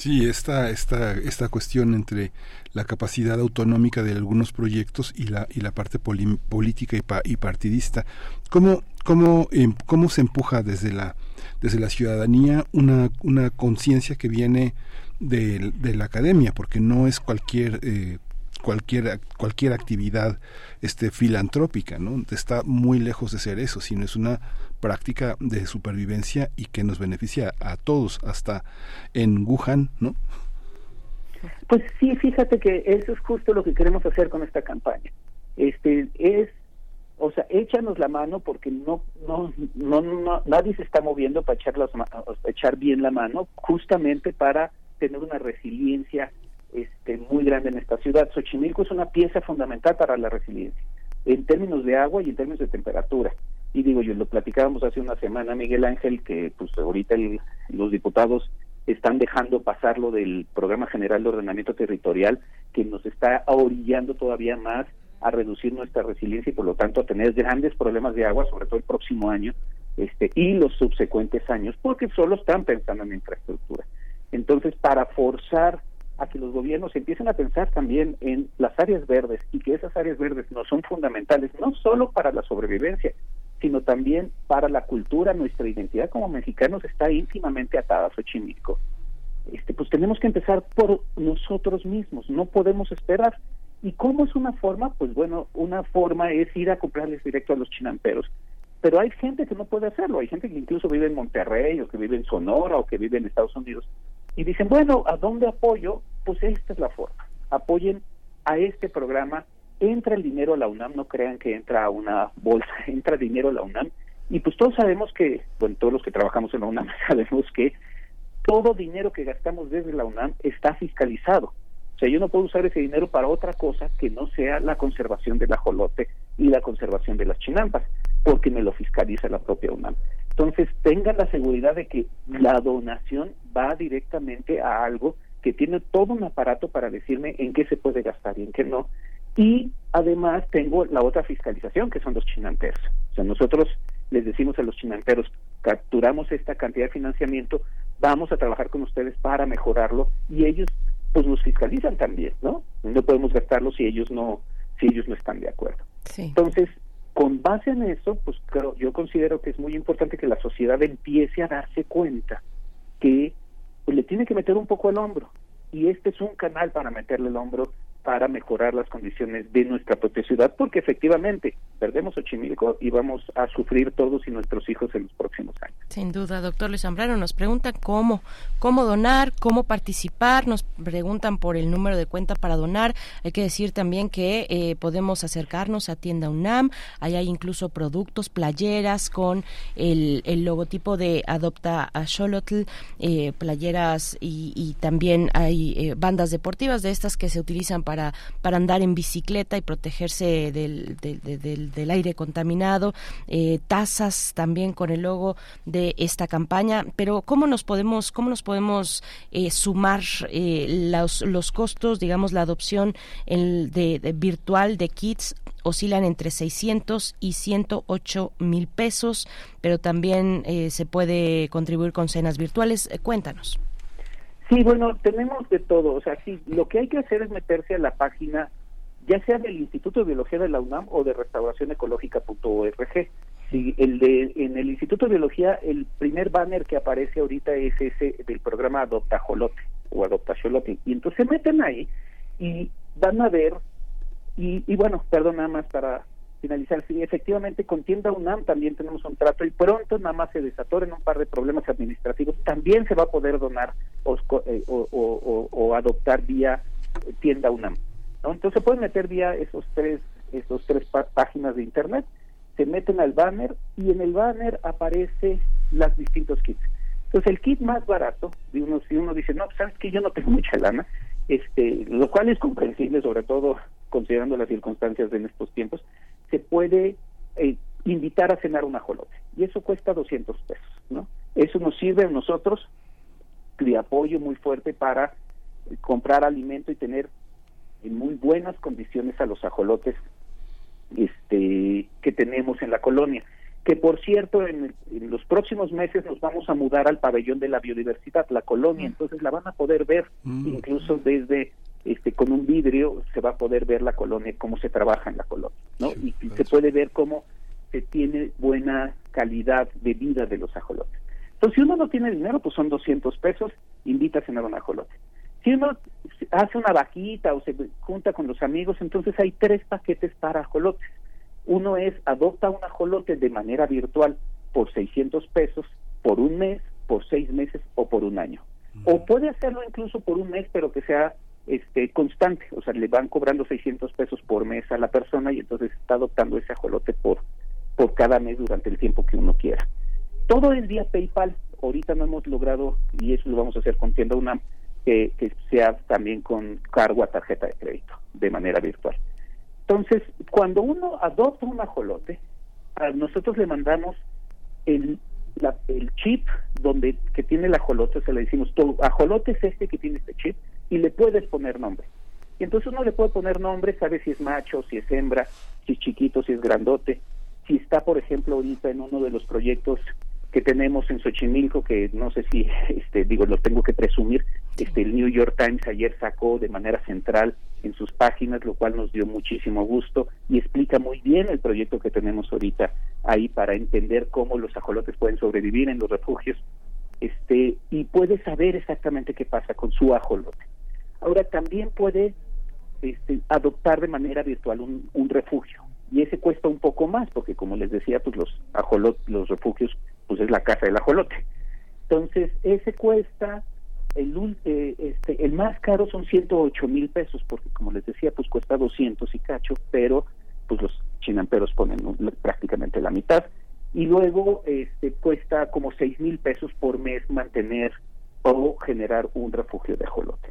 Sí, esta, esta, esta cuestión entre la capacidad autonómica de algunos proyectos y la, y la parte política y, partidista. ¿Cómo, cómo, em, ¿Cómo se empuja desde la, desde la ciudadanía una, una conciencia que viene de, de, la academia? Porque no es cualquier... Eh, cualquier cualquier actividad este filantrópica no está muy lejos de ser eso sino es una práctica de supervivencia y que nos beneficia a todos, hasta en Wuhan, ¿no? Pues sí, fíjate que eso es justo lo que queremos hacer con esta campaña. Este es, o sea, échanos la mano porque no, no, no, nadie se está moviendo para echar, las, echar bien la mano, justamente para tener una resiliencia este, muy grande en esta ciudad. Xochimilco es una pieza fundamental para la resiliencia, en términos de agua y en términos de temperatura. Y digo, yo lo platicábamos hace una semana, Miguel Ángel, que pues ahorita los diputados están dejando pasar lo del Programa General de Ordenamiento Territorial, que nos está orillando todavía más a reducir nuestra resiliencia y por lo tanto a tener grandes problemas de agua, sobre todo el próximo año este y los subsecuentes años, porque solo están pensando en infraestructura. Entonces, para forzar a que los gobiernos empiecen a pensar también en las áreas verdes y que esas áreas verdes no son fundamentales, no solo para la sobrevivencia, sino también para la cultura, nuestra identidad como mexicanos está íntimamente atada a Xochimilco. Este, pues tenemos que empezar por nosotros mismos, no podemos esperar. ¿Y cómo es una forma? Pues bueno, una forma es ir a comprarles directo a los chinamperos. Pero hay gente que no puede hacerlo, hay gente que incluso vive en Monterrey o que vive en Sonora o que vive en Estados Unidos. Y dicen, bueno, ¿a dónde apoyo? Pues esta es la forma. Apoyen a este programa entra el dinero a la UNAM, no crean que entra a una bolsa, *laughs* entra dinero a la UNAM. Y pues todos sabemos que, bueno, todos los que trabajamos en la UNAM *laughs* sabemos que todo dinero que gastamos desde la UNAM está fiscalizado. O sea, yo no puedo usar ese dinero para otra cosa que no sea la conservación del ajolote y la conservación de las chinampas, porque me lo fiscaliza la propia UNAM. Entonces, tengan la seguridad de que la donación va directamente a algo que tiene todo un aparato para decirme en qué se puede gastar y en qué no, y además tengo la otra fiscalización, que son los chinanteros. O sea, nosotros les decimos a los chinanteros, capturamos esta cantidad de financiamiento, vamos a trabajar con ustedes para mejorarlo y ellos pues nos fiscalizan también, ¿no? No podemos gastarlo si ellos no si ellos no están de acuerdo. Entonces, con base en eso, pues claro, yo considero que es muy importante que la sociedad empiece a darse cuenta que pues, le tiene que meter un poco el hombro y este es un canal para meterle el hombro para mejorar las condiciones de nuestra propia ciudad, porque efectivamente perdemos Xochimilco y vamos a sufrir todos y nuestros hijos en los próximos años. Sin duda, doctor Luis Zambrano, nos preguntan cómo, cómo donar, cómo participar, nos preguntan por el número de cuenta para donar. Hay que decir también que eh, podemos acercarnos a Tienda UNAM, ahí hay incluso productos, playeras con el, el logotipo de Adopta a Xolotl, eh, playeras y, y, también hay eh, bandas deportivas de estas que se utilizan para, para andar en bicicleta y protegerse del, del, del, aire contaminado, eh, tazas también con el logo de esta campaña. Pero ¿cómo nos podemos, cómo nos podemos eh, sumar eh, los, los costos, digamos, la adopción de virtual de kits oscilan entre 600 y 108 mil pesos, pero también eh, se puede contribuir con cenas virtuales. Eh, cuéntanos. Sí, bueno, tenemos de todo. O sea, sí, lo que hay que hacer es meterse a la página, ya sea del Instituto de Biología de la UNAM o de restauracionecológica.org. Sí, el de, en el Instituto de Biología, el primer banner que aparece ahorita es ese del programa Adopta Jolote o Adopta Xolote. Y entonces se meten ahí y van a ver, y, y bueno, perdón, nada más para finalizar, sí, efectivamente con Tienda UNAM también tenemos un trato y pronto nada más se desatoren un par de problemas administrativos, también se va a poder donar o, adoptar vía Tienda UNAM. ¿no? Entonces pueden meter vía esos tres, esos tres páginas de internet, se meten al banner y en el banner aparece las distintos kits. Entonces el kit más barato, de uno, si uno dice, no, sabes que yo no tengo *laughs* mucha lana, este, lo cual es comprensible, sobre todo considerando las circunstancias en estos tiempos, se puede eh, invitar a cenar un ajolote y eso cuesta 200 pesos, ¿no? Eso nos sirve a nosotros de apoyo muy fuerte para comprar alimento y tener en muy buenas condiciones a los ajolotes este que tenemos en la colonia que por cierto en, en, los próximos meses nos vamos a mudar al pabellón de la biodiversidad, la colonia, entonces la van a poder ver mm. incluso desde este con un vidrio se va a poder ver la colonia, cómo se trabaja en la colonia, ¿no? Y, y se puede ver cómo se tiene buena calidad de vida de los ajolotes. Entonces, si uno no tiene dinero, pues son 200 pesos, invita a cenar un ajolote. Si uno hace una vaquita o se junta con los amigos, entonces hay tres paquetes para ajolotes. Uno es adopta un ajolote de manera virtual por 600 pesos por un mes, por seis meses o por un año. O puede hacerlo incluso por un mes, pero que sea este constante, o sea, le van cobrando 600 pesos por mes a la persona y entonces está adoptando ese ajolote por por cada mes durante el tiempo que uno quiera. Todo el día PayPal, ahorita no hemos logrado y eso lo vamos a hacer con Tienda UNAM que, sea también con cargo a tarjeta de crédito de manera virtual. Entonces, cuando uno adopta un ajolote, a nosotros le mandamos el, la, el chip donde que tiene el ajolote, se le decimos, tu ajolote es este que tiene este chip, y le puedes poner nombre. Y entonces uno le puede poner nombre, sabe si es macho, si es hembra, si es chiquito, si es grandote, si está, por ejemplo, ahorita en uno de los proyectos que tenemos en Xochimilco, que no sé si, *laughs* este, digo, lo tengo que presumir, este, el New York Times ayer sacó de manera central en sus páginas, lo cual nos dio muchísimo gusto y explica muy bien el proyecto que tenemos ahorita ahí para entender cómo los ajolotes pueden sobrevivir en los refugios, este, y puede saber exactamente qué pasa con su ajolote. Ahora también puede este, adoptar de manera virtual un, un refugio. Y ese cuesta un poco más porque como les decía pues los ajolot, los refugios pues es la casa del ajolote. Entonces ese cuesta el eh, este el más caro son 108 mil pesos porque como les decía pues cuesta 200 y cacho pero pues los chinamperos ponen prácticamente la mitad. Y luego este cuesta como 6 mil pesos por mes mantener o generar un refugio de ajolote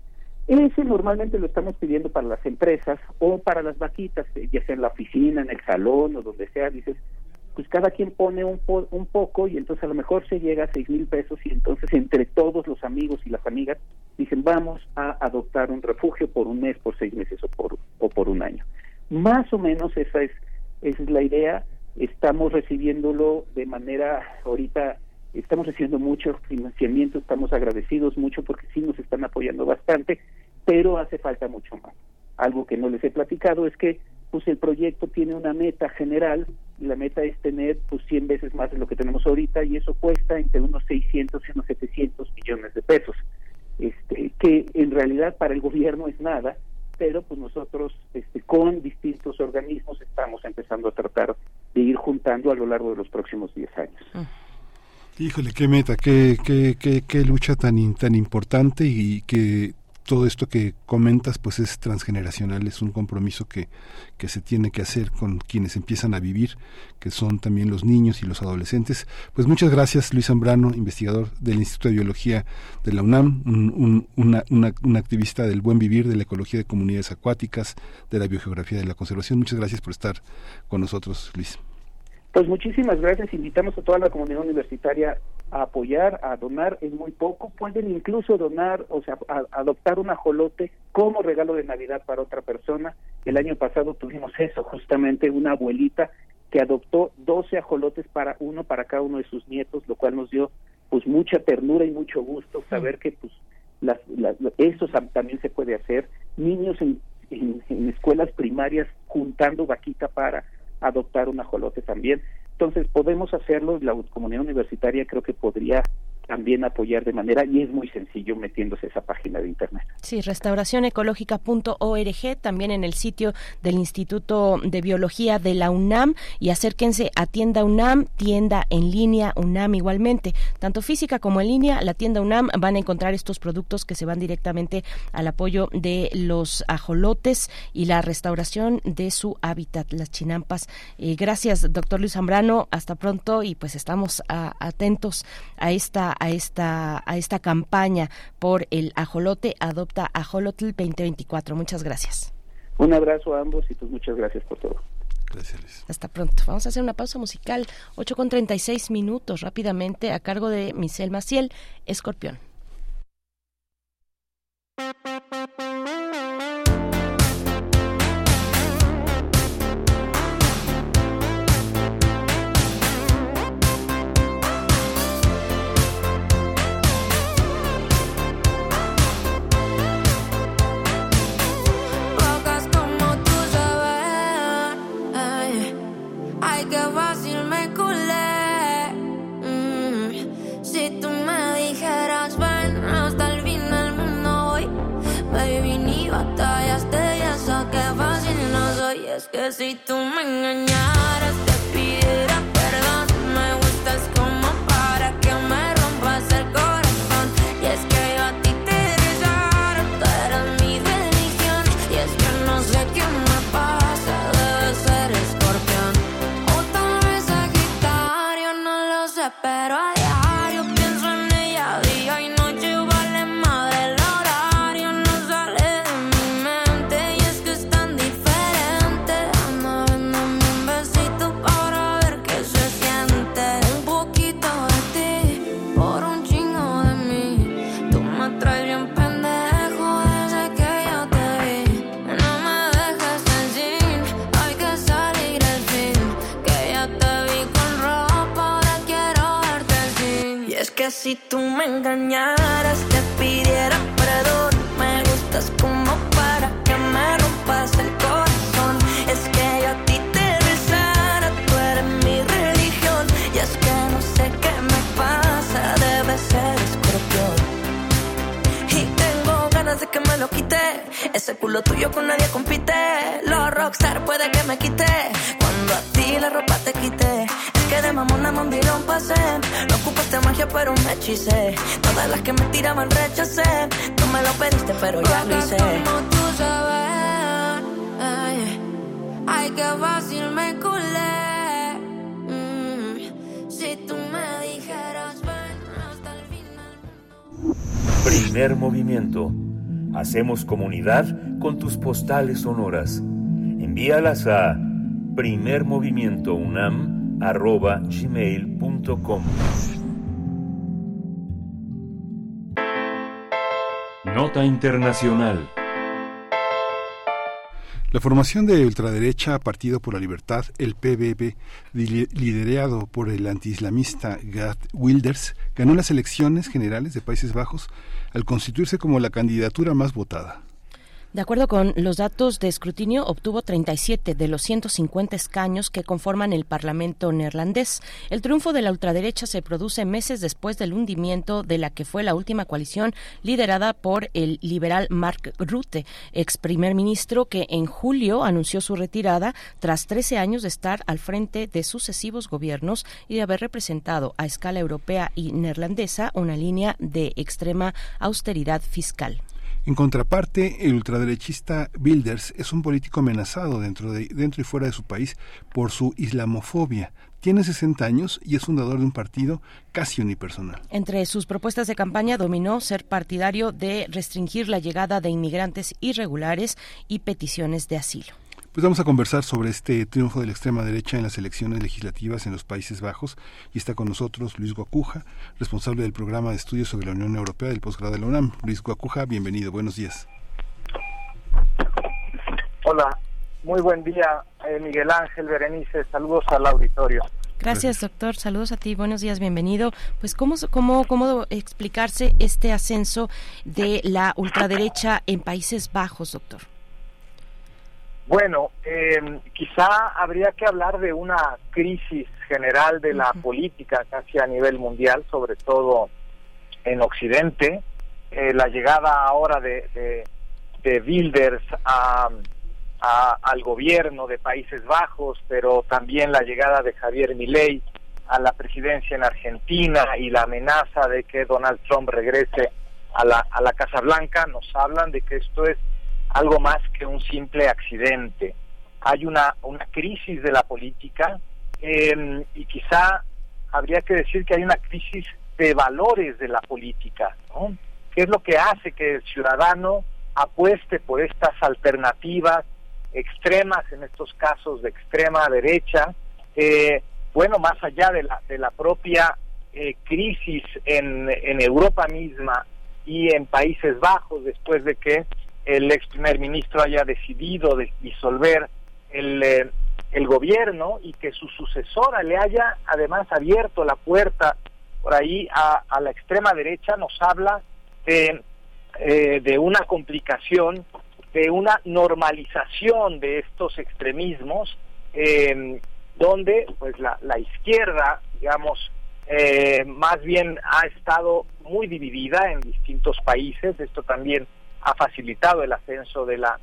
ese normalmente lo estamos pidiendo para las empresas o para las vaquitas, eh, ya sea en la oficina, en el salón o donde sea, dices, pues cada quien pone un, po un poco y entonces a lo mejor se llega a seis mil pesos y entonces entre todos los amigos y las amigas dicen vamos a adoptar un refugio por un mes, por seis meses o por, o por un año. Más o menos esa es, esa es la idea, estamos recibiéndolo de manera ahorita estamos recibiendo mucho financiamiento, estamos agradecidos mucho porque sí nos están apoyando bastante, pero hace falta mucho más. Algo que no les he platicado es que pues el proyecto tiene una meta general y la meta es tener pues 100 veces más de lo que tenemos ahorita y eso cuesta entre unos 600 y unos 700 millones de pesos. Este, que en realidad para el gobierno es nada, pero pues nosotros este, con distintos organismos estamos empezando a tratar de ir juntando a lo largo de los próximos 10 años. Híjole, qué meta, qué, qué, qué, qué lucha tan, tan importante y que todo esto que comentas pues es transgeneracional, es un compromiso que, que se tiene que hacer con quienes empiezan a vivir, que son también los niños y los adolescentes. Pues muchas gracias Luis Zambrano, investigador del Instituto de Biología de la UNAM, un, una, una, activista del buen vivir, de la ecología de comunidades acuáticas, de la biogeografía de la conservación. Muchas gracias por estar con nosotros, Luis. Pues muchísimas gracias. Invitamos a toda la comunidad universitaria a apoyar, a donar, es muy poco. Pueden incluso donar, o sea, adoptar un ajolote como regalo de Navidad para otra persona. El año pasado tuvimos eso, justamente una abuelita que adoptó 12 ajolotes para uno para cada uno de sus nietos, lo cual nos dio pues mucha ternura y mucho gusto saber que pues las, eso también se puede hacer. Niños en, en escuelas primarias juntando vaquita para adoptar un ajolote también. Entonces podemos hacerlo, la comunidad universitaria creo que podría también apoyar de manera y es muy sencillo metiéndose esa página de internet. Sí, restauracionecológica.org, también en el sitio del Instituto de Biología de la UNAM y acérquense a tienda UNAM, tienda en línea UNAM igualmente, tanto física como en línea, la tienda UNAM van a encontrar estos productos que se van directamente al apoyo de los ajolotes y la restauración de su hábitat, las chinampas. Eh, gracias, doctor Luis Zambrano, hasta pronto y pues estamos atentos a esta a esta, a esta campaña por el ajolote Adopta Ajolotl 2024. Muchas gracias. Un abrazo a ambos y pues muchas gracias por todo. Gracias, Hasta pronto. Vamos a hacer una pausa musical, 8 con 36 minutos, rápidamente, a cargo de Michelle Maciel, Escorpión. Si tú me engañaras si tú me engañaras, te pidiera perdón. Me gustas como para que me rompas el corazón. Es que yo a ti te besara, tú eres mi religión. Y es que no sé qué me pasa, debe ser escorpión. Y tengo ganas de que me lo quite. Ese culo tuyo con nadie compite. Los rockstar puede que me quite. Cuando a ti la ropa te quite que de mamona mandilón pasé. No ocupaste magia, pero me hechicé. Todas las que me tiraban rechacé. Tú me lo pediste, pero ya lo hice. Como tú sabes, ay, ay, qué fácil me culé. Mm, si tú me dijeras, ven hasta el final. Primer movimiento. Hacemos comunidad con tus postales sonoras. Envíalas a primermovimientounam arroba gmail.com. Nota Internacional. La formación de ultraderecha Partido por la Libertad, el PBB, liderado por el antiislamista Gert Wilders, ganó las elecciones generales de Países Bajos al constituirse como la candidatura más votada. De acuerdo con los datos de escrutinio, obtuvo 37 de los 150 escaños que conforman el Parlamento neerlandés. El triunfo de la ultraderecha se produce meses después del hundimiento de la que fue la última coalición liderada por el liberal Mark Rutte, ex primer ministro que en julio anunció su retirada tras 13 años de estar al frente de sucesivos gobiernos y de haber representado a escala europea y neerlandesa una línea de extrema austeridad fiscal. En contraparte, el ultraderechista Wilders es un político amenazado dentro, de, dentro y fuera de su país por su islamofobia. Tiene 60 años y es fundador de un partido casi unipersonal. Entre sus propuestas de campaña dominó ser partidario de restringir la llegada de inmigrantes irregulares y peticiones de asilo. Pues vamos a conversar sobre este triunfo de la extrema derecha en las elecciones legislativas en los Países Bajos y está con nosotros Luis Guacuja, responsable del programa de estudios sobre la Unión Europea del posgrado de la UNAM. Luis Guacuja, bienvenido, buenos días. Hola, muy buen día, eh, Miguel Ángel Berenice, saludos al auditorio. Gracias, doctor. Saludos a ti. Buenos días, bienvenido. Pues, ¿cómo, cómo, ¿cómo explicarse este ascenso de la ultraderecha en Países Bajos, doctor? Bueno, eh, quizá habría que hablar de una crisis general de la política casi a nivel mundial, sobre todo en Occidente. Eh, la llegada ahora de, de, de Wilders a, a, al gobierno de Países Bajos, pero también la llegada de Javier Milei a la presidencia en Argentina y la amenaza de que Donald Trump regrese a la, a la Casa Blanca, nos hablan de que esto es algo más que un simple accidente. Hay una, una crisis de la política eh, y quizá habría que decir que hay una crisis de valores de la política, ¿no? ¿Qué es lo que hace que el ciudadano apueste por estas alternativas extremas, en estos casos de extrema derecha? Eh, bueno, más allá de la, de la propia eh, crisis en, en Europa misma y en Países Bajos, después de que el ex primer ministro haya decidido disolver el, eh, el gobierno y que su sucesora le haya además abierto la puerta por ahí a, a la extrema derecha, nos habla de, eh, de una complicación, de una normalización de estos extremismos, eh, donde pues la, la izquierda, digamos, eh, más bien ha estado muy dividida en distintos países, esto también ha facilitado el ascenso de la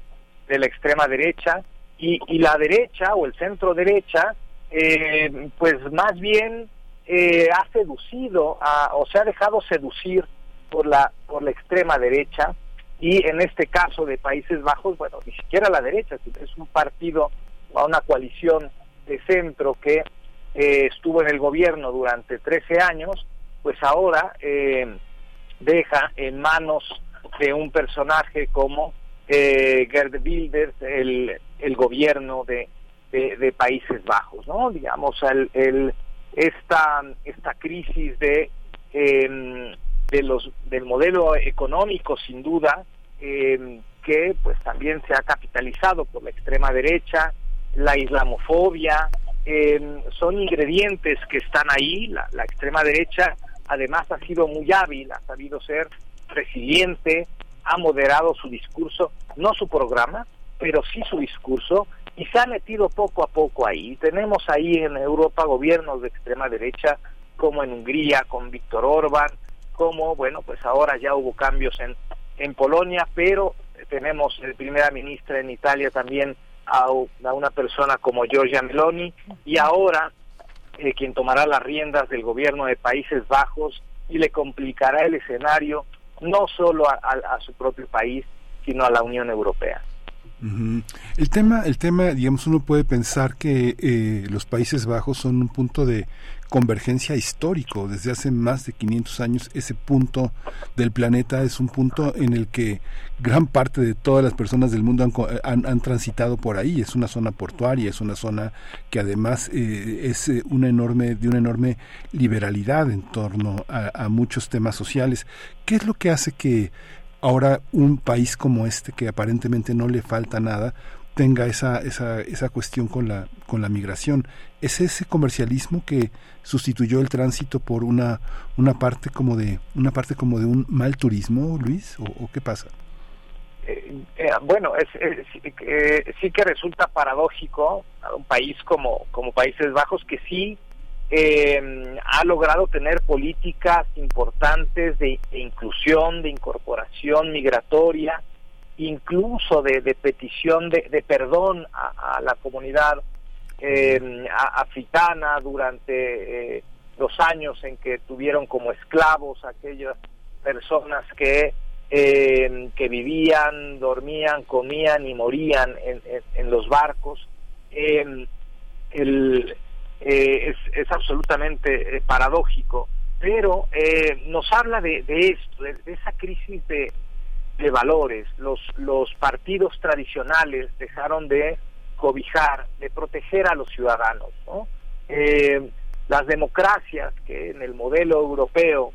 de la extrema derecha y, y la derecha o el centro derecha eh, pues más bien eh, ha seducido a, o se ha dejado seducir por la por la extrema derecha y en este caso de Países Bajos bueno ni siquiera la derecha es un partido o una coalición de centro que eh, estuvo en el gobierno durante 13 años pues ahora eh, deja en manos de un personaje como eh, Gerd Wilders, el, el gobierno de, de, Países Bajos, ¿no? Digamos, el, el, esta, esta crisis de, eh, de los, del modelo económico, sin duda, eh, que pues también se ha capitalizado por la extrema derecha, la islamofobia, eh, son ingredientes que están ahí, la, la extrema derecha además ha sido muy hábil, ha sabido ser resiliente, ha moderado su discurso, no su programa, pero sí su discurso, y se ha metido poco a poco ahí. Tenemos ahí en Europa gobiernos de extrema derecha, como en Hungría con Víctor Orban, como, bueno, pues ahora ya hubo cambios en, en Polonia, pero tenemos el primera ministra en Italia también a, a una persona como Giorgia Meloni, y ahora eh, quien tomará las riendas del gobierno de Países Bajos y le complicará el escenario no solo a, a, su propio país, sino a la Unión Europea. El tema, el tema, digamos, uno puede pensar que eh, los Países Bajos son un punto de convergencia histórico. Desde hace más de 500 años, ese punto del planeta es un punto en el que gran parte de todas las personas del mundo han, han, transitado por ahí. Es una zona portuaria, es una zona que además eh, es eh, una enorme, de una enorme liberalidad en torno a, a muchos temas sociales. ¿Qué es lo que hace que ahora un país como este que aparentemente no le falta nada tenga esa, esa, esa cuestión con la, con la migración. ¿Es ese comercialismo que sustituyó el tránsito por una, una parte como de, una parte como de un mal turismo, Luis? ¿O, qué pasa? bueno, es, sí que resulta paradójico un país como, como Países Bajos que sí ha logrado tener políticas importantes de, inclusión, de incorporación migratoria, incluso de, petición de, perdón a, la comunidad africana durante los años en que tuvieron como esclavos aquellas personas que eh, que vivían, dormían, comían y morían en, los barcos. Em, el, eh, es, absolutamente eh, paradójico, pero nos habla de, esto, de, esa crisis de, de valores. Los, los partidos tradicionales dejaron de cobijar, de proteger a los ciudadanos. ¿no? las democracias que en el modelo europeo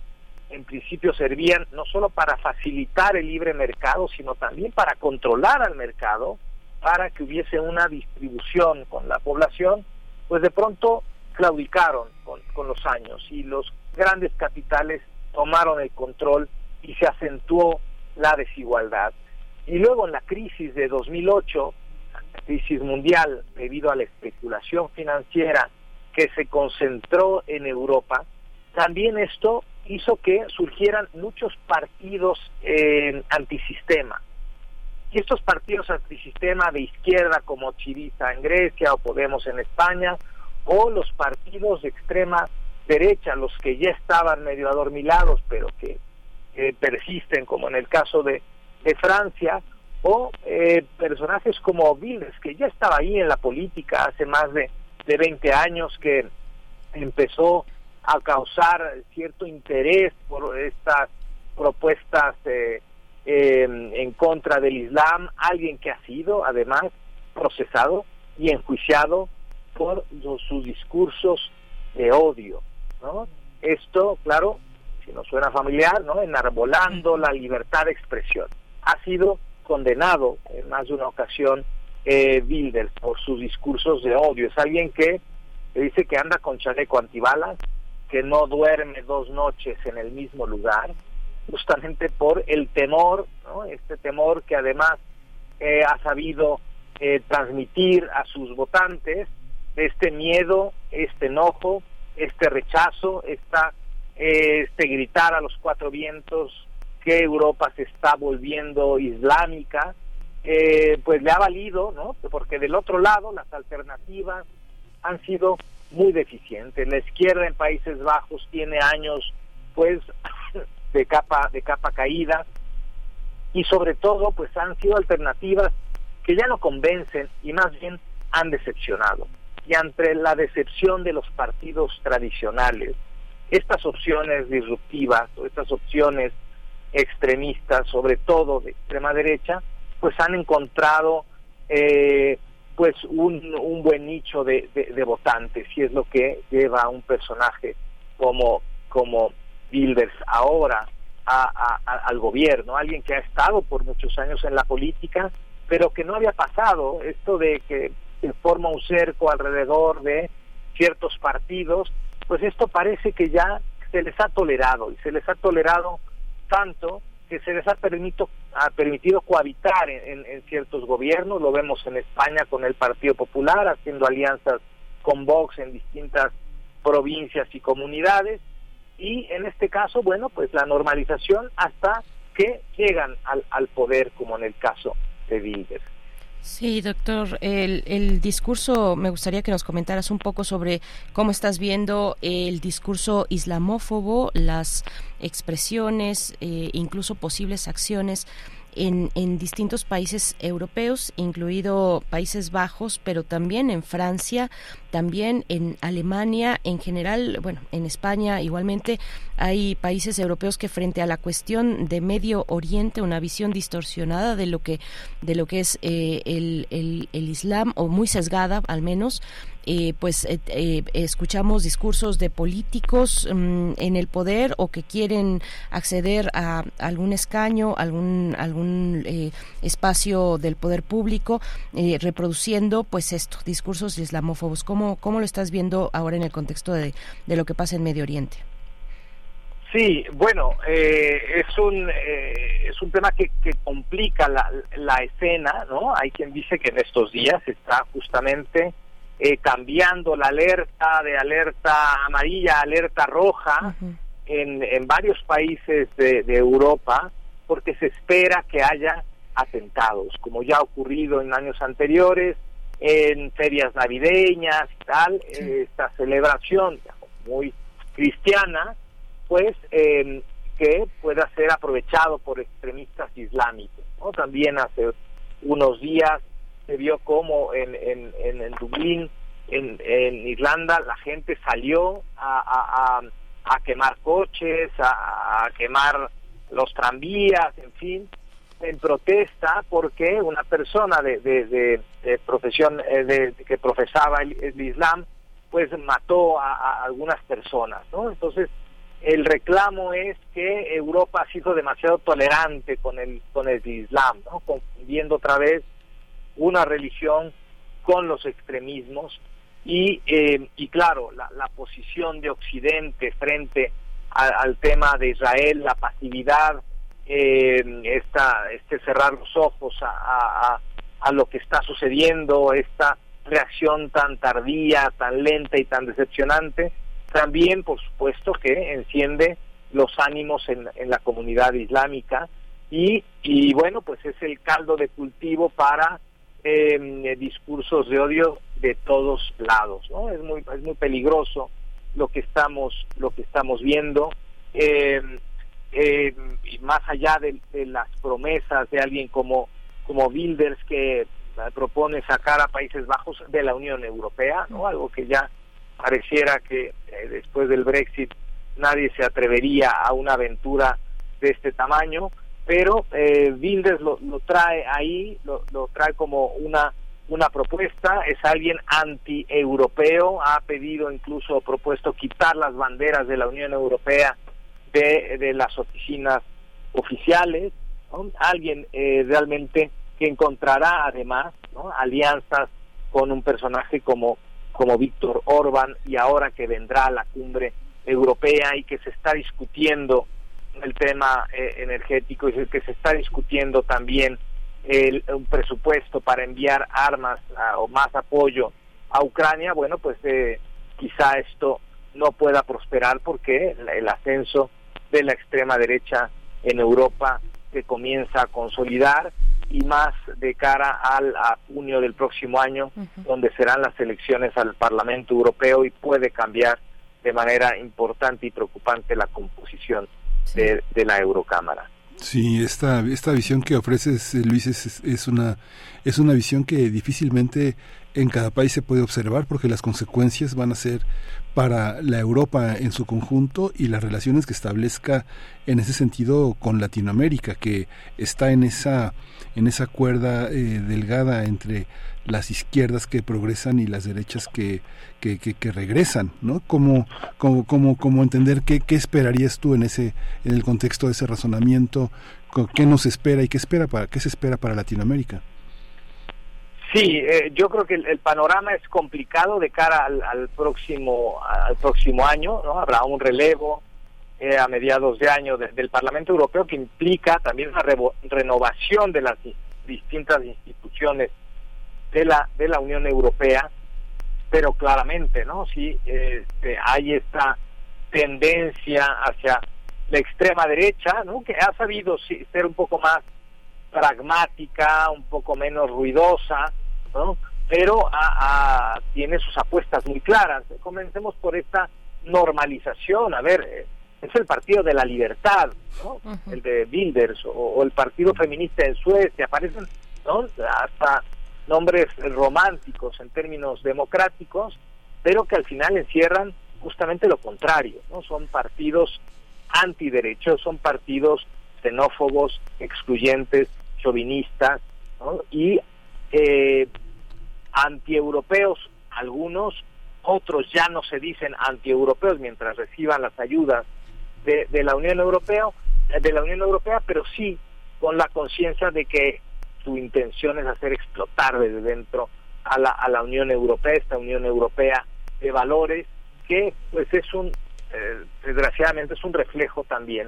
en principio servían no solo para facilitar el libre mercado, sino también para controlar al mercado, para que hubiese una distribución con la población, pues de pronto claudicaron con, con los años y los grandes capitales tomaron el control y se acentuó la desigualdad. Y luego en la crisis de 2008, la crisis mundial debido a la especulación financiera que se concentró en Europa, también esto hizo que surgieran muchos partidos eh, antisistema. Y estos partidos antisistema de izquierda como Chiriza en Grecia o Podemos en España, o los partidos de extrema derecha, los que ya estaban medio adormilados pero que persisten, como en el caso de, de Francia, o eh, personajes como Wilders, que ya estaba ahí en la política hace más de, de 20 años, que empezó a causar cierto interés por estas propuestas eh, em, en contra del Islam, alguien que ha sido además procesado y enjuiciado por sus discursos de odio, ¿no? Esto, claro, si nos suena familiar, ¿no? Enarbolando la libertad de expresión. Ha sido condenado en más de una ocasión eh, por sus discursos de odio. Es alguien que dice que anda con chaleco antibalas, que no duerme dos noches en el mismo lugar, justamente por el temor, ¿no? este temor que además eh, ha sabido eh, transmitir a sus votantes, este miedo, este enojo, este rechazo, esta, eh, este gritar a los cuatro vientos que Europa se está volviendo islámica, pues le ha valido, ¿no? Porque del otro lado las alternativas han sido muy deficiente. La izquierda en Países Bajos tiene años, pues, *laughs* de capa de capa caída y sobre todo, pues, han sido alternativas que ya no convencen y más bien han decepcionado. Y ante la decepción de los partidos tradicionales, estas opciones disruptivas o estas opciones extremistas, sobre todo de extrema derecha, pues han encontrado eh, pues un, un buen nicho de, de, votantes y es lo que lleva a un personaje como como Bilders ahora a, al gobierno, alguien que ha estado por muchos años en la política, pero que no había pasado esto de que se forma un cerco alrededor de ciertos partidos, pues esto parece que ya se les ha tolerado y se les ha tolerado tanto que se les ha, permito, ha permitido cohabitar en, ciertos gobiernos, lo vemos en España con el Partido Popular, haciendo alianzas con Vox en distintas provincias y comunidades, y en este caso, bueno, pues la normalización hasta que llegan al, al poder, como en el caso de Wilders. Sí, doctor, el, el, discurso, me gustaría que nos comentaras un poco sobre cómo estás viendo el discurso islamófobo, las expresiones, eh, incluso posibles acciones en, en, distintos países europeos, incluido Países Bajos, pero también en Francia, también en Alemania, en general, bueno, en España igualmente. Hay países europeos que frente a la cuestión de Medio Oriente, una visión distorsionada de lo que de lo que es eh, el, el, el Islam o muy sesgada al menos, eh, pues eh, eh, escuchamos discursos de políticos mm, en el poder o que quieren acceder a algún escaño, algún algún espacio del poder público, reproduciendo pues esto, discursos islamófobos. ¿Cómo, ¿Cómo lo estás viendo ahora en el contexto de, de lo que pasa en Medio Oriente? Sí, bueno, eh, es un eh, es un tema que, que complica la, la, escena, ¿no? Hay quien dice que en estos días está justamente eh, cambiando la alerta de alerta amarilla a alerta roja en, en varios países de, de Europa, porque se espera que haya atentados, como ya ha ocurrido en años anteriores, en ferias navideñas y tal, esta celebración muy cristiana pues que pueda ser aprovechado por extremistas islámicos. ¿no? También hace unos días se vio como en, en, en, Dublín, en, en, Irlanda, la gente salió a, a, quemar coches, a, quemar los tranvías, en fin, en protesta porque una persona de, de, de, profesión eh, de, que profesaba el, Islam pues mató a, a, algunas personas, ¿no? Entonces el reclamo es que Europa ha sido demasiado tolerante con el con el Islam, ¿no? confundiendo otra vez una religión con los extremismos y eh, y claro la, la, posición de Occidente frente al tema de Israel, la pasividad, eh, esta, este cerrar los ojos a, a, a lo que está sucediendo, esta reacción tan tardía, tan lenta y tan decepcionante, también, por supuesto, que enciende los ánimos en, la comunidad islámica y, y, bueno, pues es el caldo de cultivo para em, discursos de odio de todos lados, ¿no? Es muy, es muy peligroso lo que estamos, lo que estamos viendo. Em, em, y más allá de, las promesas de alguien como, como Wilders que propone sacar a Países Bajos de la Unión Europea, ¿no? Algo que ya pareciera que eh, después del Brexit nadie se atrevería a una aventura de este tamaño, pero eh, lo, trae ahí, lo, trae como una una propuesta, es alguien anti-europeo, ha pedido incluso, propuesto quitar las banderas de la Unión Europea de, de las oficinas oficiales, alguien eh, realmente que encontrará además alianzas con un personaje como como Víctor Orban y ahora que vendrá la cumbre europea y que se está discutiendo el tema eh, energético y que se está discutiendo también el, un presupuesto para enviar armas o más apoyo a Ucrania, bueno, pues eh, quizá esto no pueda prosperar porque el ascenso de la extrema derecha en Europa se comienza a consolidar y más de cara al a junio del próximo año, donde serán las elecciones al Parlamento Europeo y puede cambiar de manera importante y preocupante la composición de, la Eurocámara. Sí, esta, esta visión que ofreces, Luis, es, es, una, es una visión que difícilmente en cada país se puede observar porque las consecuencias van a ser para la Europa en su conjunto y las relaciones que establezca en ese sentido con Latinoamérica, que está en esa, en esa cuerda eh, delgada entre las izquierdas que progresan y las derechas que, que, regresan, ¿no? ¿Cómo, cómo, cómo, cómo entender qué, qué esperarías tú en ese, en el contexto de ese razonamiento, qué nos espera y qué espera para, qué se espera para Latinoamérica? Sí, eh, yo creo que el, panorama es complicado de cara al, próximo al próximo año, ¿no? Habrá un relevo eh, a mediados de año del Parlamento Europeo que implica también una renovación de las distintas instituciones de la de la Unión Europea, pero claramente, ¿no? Sí, este, hay esta tendencia hacia la extrema derecha, ¿no? Que ha sabido ser un poco más pragmática, un poco menos ruidosa, ¿no? pero a, tiene sus apuestas muy claras. Comencemos por esta normalización. A ver, es el Partido de la Libertad, ¿no? el de Bilders, o, el Partido Feminista en Suecia, aparecen ¿no? hasta nombres románticos en términos democráticos, pero que al final encierran justamente lo contrario, ¿no? Son partidos antiderechos, son partidos xenófobos, excluyentes, chauvinistas, y eh, antieuropeos algunos, otros ya no se dicen antieuropeos mientras reciban las ayudas de, de la Unión Europea, de la Unión Europea, pero sí con la conciencia de que su intención es hacer explotar desde dentro a la, a la Unión Europea, esta Unión Europea de valores, que pues es un eh, desgraciadamente es un reflejo también,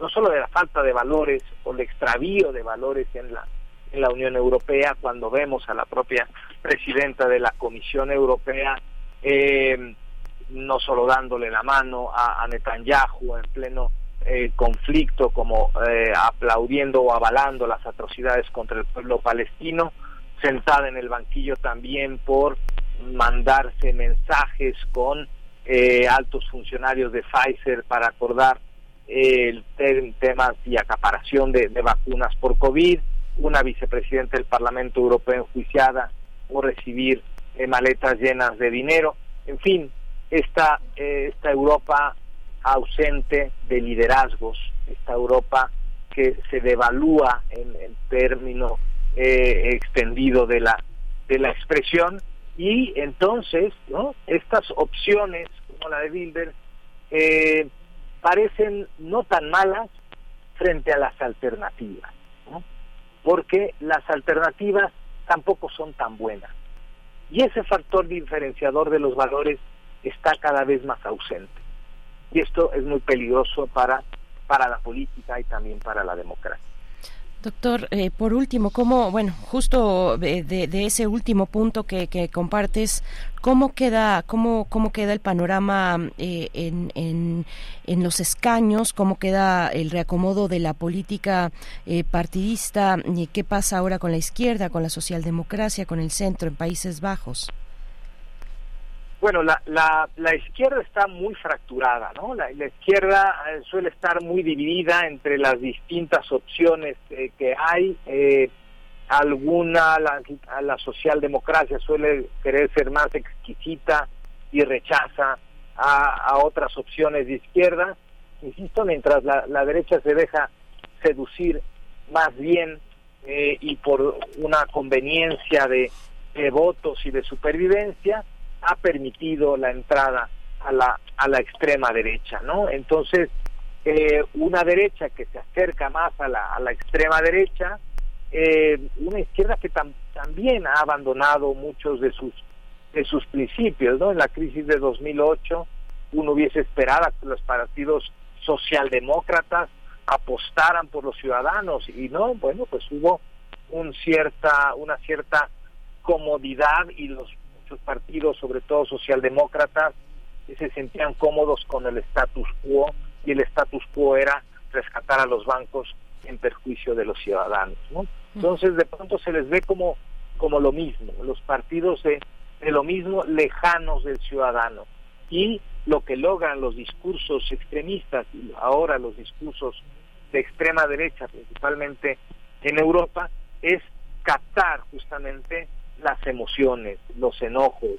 no solo de la falta de valores o el extravío de valores en la, en la Unión Europea, cuando vemos a la propia presidenta de la Comisión Europea, eh, no solo dándole la mano a, a Netanyahu en pleno eh, conflicto, como eh, aplaudiendo o avalando las atrocidades contra el pueblo palestino, sentada en el banquillo también por mandarse mensajes con eh, altos funcionarios de Pfizer para acordar el temas y acaparación de, de, vacunas por COVID, una vicepresidenta del Parlamento Europeo enjuiciada por recibir maletas llenas de dinero, en fin, esta, esta Europa ausente de liderazgos, esta Europa que se devalúa en, el término eh, extendido de la de la expresión. Y entonces no estas opciones como la de Bilder eh, parecen no tan malas frente a las alternativas ¿no? porque las alternativas tampoco son tan buenas. Y ese factor diferenciador de los valores está cada vez más ausente y esto es muy peligroso para, para la política y también para la democracia. Doctor, eh, por último, ¿cómo, bueno, justo de, de, ese último punto que, compartes, cómo queda, cómo, cómo queda el panorama eh, en, en, en, los escaños, cómo queda el reacomodo de la política eh, partidista, qué pasa ahora con la izquierda, con la socialdemocracia, con el centro en Países Bajos? Bueno, la, la, la, izquierda está muy fracturada, ¿no? La, izquierda eh, suele estar muy dividida entre las distintas opciones eh, que hay. Eh, alguna, la, la socialdemocracia suele querer ser más exquisita y rechaza a, a otras opciones de izquierda. Insisto, mientras la, la derecha se deja seducir más bien eh, y por una conveniencia de, de votos y de supervivencia, ha permitido la entrada a la, a la extrema derecha, ¿no? Entonces, eh, una derecha que se acerca más a la, a la extrema derecha, eh, una izquierda que tam, también ha abandonado muchos de sus de sus principios, ¿no? En la crisis de 2008 uno hubiese esperado que los partidos socialdemócratas apostaran por los ciudadanos y no, bueno, pues hubo un cierta una cierta comodidad y los muchos partidos, sobre todo socialdemócratas, se sentían cómodos con el status quo y el status quo era rescatar a los bancos en perjuicio de los ciudadanos. ¿no? Entonces de pronto se les ve como, como lo mismo, los partidos de, de lo mismo lejanos del ciudadano. Y lo que logran los discursos extremistas y ahora los discursos de extrema derecha, principalmente en Europa, es captar justamente las emociones, los enojos,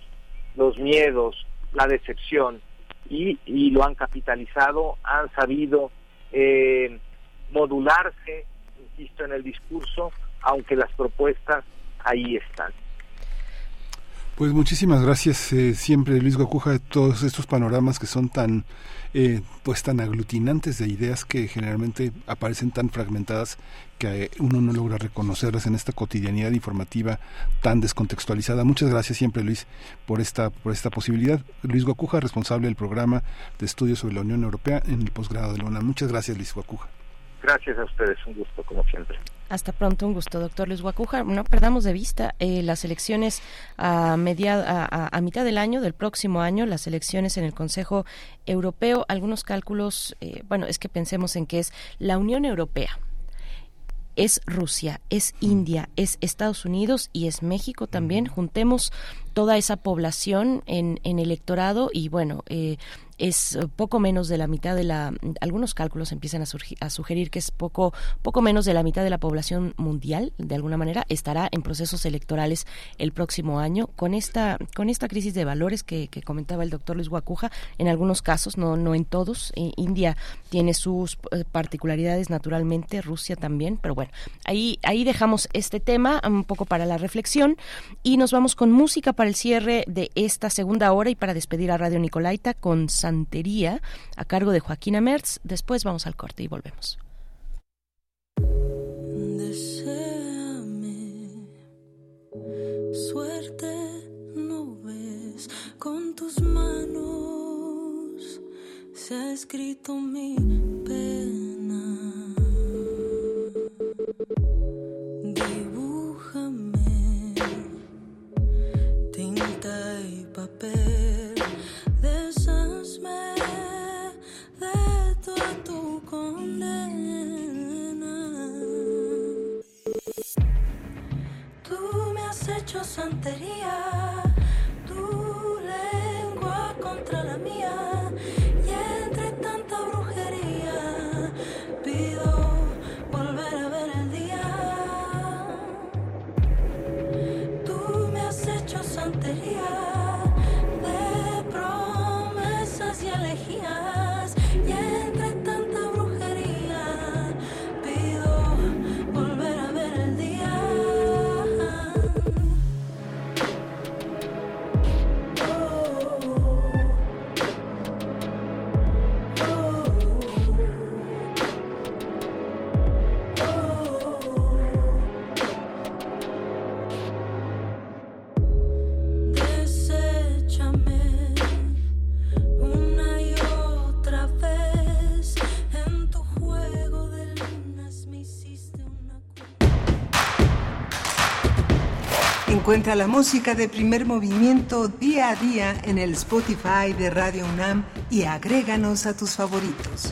los miedos, la decepción y, y lo han capitalizado, han sabido eh, modularse, insisto, en el discurso, aunque las propuestas ahí están. Pues muchísimas gracias eh, siempre Luis Guacuja de todos estos panoramas que son tan eh, pues tan aglutinantes de ideas que generalmente aparecen tan fragmentadas que uno no logra reconocerlas en esta cotidianidad informativa tan descontextualizada. Muchas gracias siempre Luis por esta por esta posibilidad. Luis Guacuja, responsable del programa de estudios sobre la Unión Europea en el posgrado de la UNAM. Muchas gracias Luis Guacuja. Gracias a ustedes, un gusto como siempre. Hasta pronto, un gusto, doctor Luis Guacuja. No perdamos de vista eh, las elecciones a, media, a, a, mitad del año, del próximo año, las elecciones en el Consejo Europeo. Algunos cálculos, eh, bueno, es que pensemos en que es la Unión Europea, es Rusia, es India, es Estados Unidos y es México también. Juntemos toda esa población en, en electorado y bueno, eh, es poco menos de la mitad de la algunos cálculos empiezan a, a, sugerir que es poco poco menos de la mitad de la población mundial de alguna manera estará en procesos electorales el próximo año. Con esta con esta crisis de valores que, comentaba el doctor Luis Guacuja en algunos casos no no en todos eh, India tiene sus eh, particularidades naturalmente Rusia también pero bueno ahí ahí dejamos este tema un poco para la reflexión y nos vamos con música para el cierre de esta segunda hora y para despedir a Radio Nicolaita con Santería a cargo de Joaquina Mertz. Después vamos al corte y volvemos. Deseame, suerte no ves con tus manos se ha escrito mi pena. Dibújame tinta y papel, has hecho santería, tu lengua contra la mía, Encuentra la música de primer movimiento día a día en el Spotify de Radio UNAM y agréganos a tus favoritos.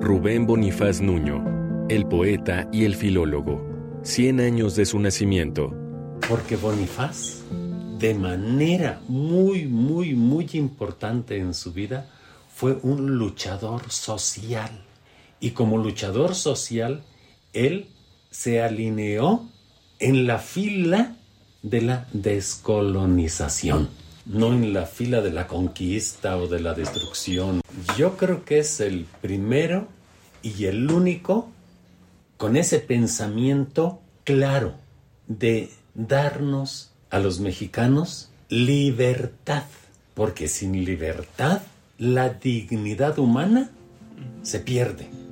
Rubén Bonifaz Nuño, el poeta y el filólogo. 100 años de su nacimiento. Porque Bonifaz, de manera muy, muy, muy importante en su vida, fue un luchador social. Y como luchador social, él se alineó en la fila de la descolonización, no en la fila de la conquista o de la destrucción. Yo creo que es el primero y el único con ese pensamiento claro de darnos a los mexicanos libertad, porque sin libertad la dignidad humana se pierde.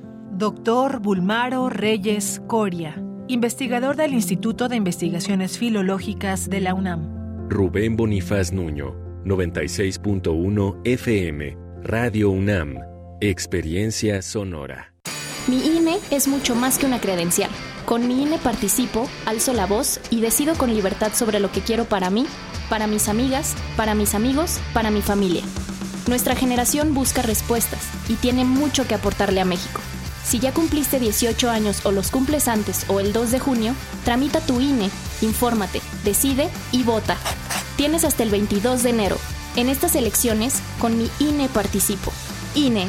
Doctor Bulmaro Reyes Coria, investigador del Instituto de Investigaciones Filológicas de la UNAM. Rubén Bonifaz Nuño, 96.1 FM, Radio UNAM, Experiencia Sonora. Mi INE es mucho más que una credencial. Con mi INE participo, alzo la voz y decido con libertad sobre lo que quiero para mí, para mis amigas, para mis amigos, para mi familia. Nuestra generación busca respuestas y tiene mucho que aportarle a México. Si ya cumpliste 18 años o los cumples antes o el 2 de junio, tramita tu INE, infórmate, decide y vota. Tienes hasta el 22 de enero. En estas elecciones, con mi INE participo. INE.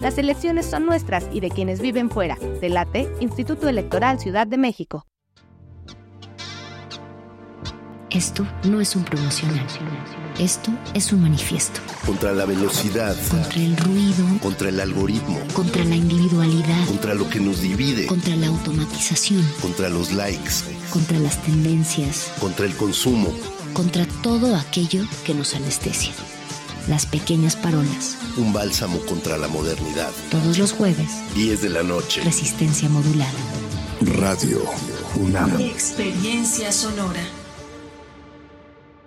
Las elecciones son nuestras y de quienes viven fuera. Delate, Instituto Electoral Ciudad de México. Esto no es un promocional. Esto es un manifiesto. Contra la velocidad. Contra el ruido. Contra el algoritmo. Contra la individualidad. Contra lo que nos divide. Contra la automatización. Contra los likes. Contra las tendencias. Contra el consumo. Contra todo aquello que nos anestesia. Las pequeñas parolas. Un bálsamo contra la modernidad. Todos los jueves. 10 de la noche. Resistencia modulada. Radio UNAM. Experiencia sonora.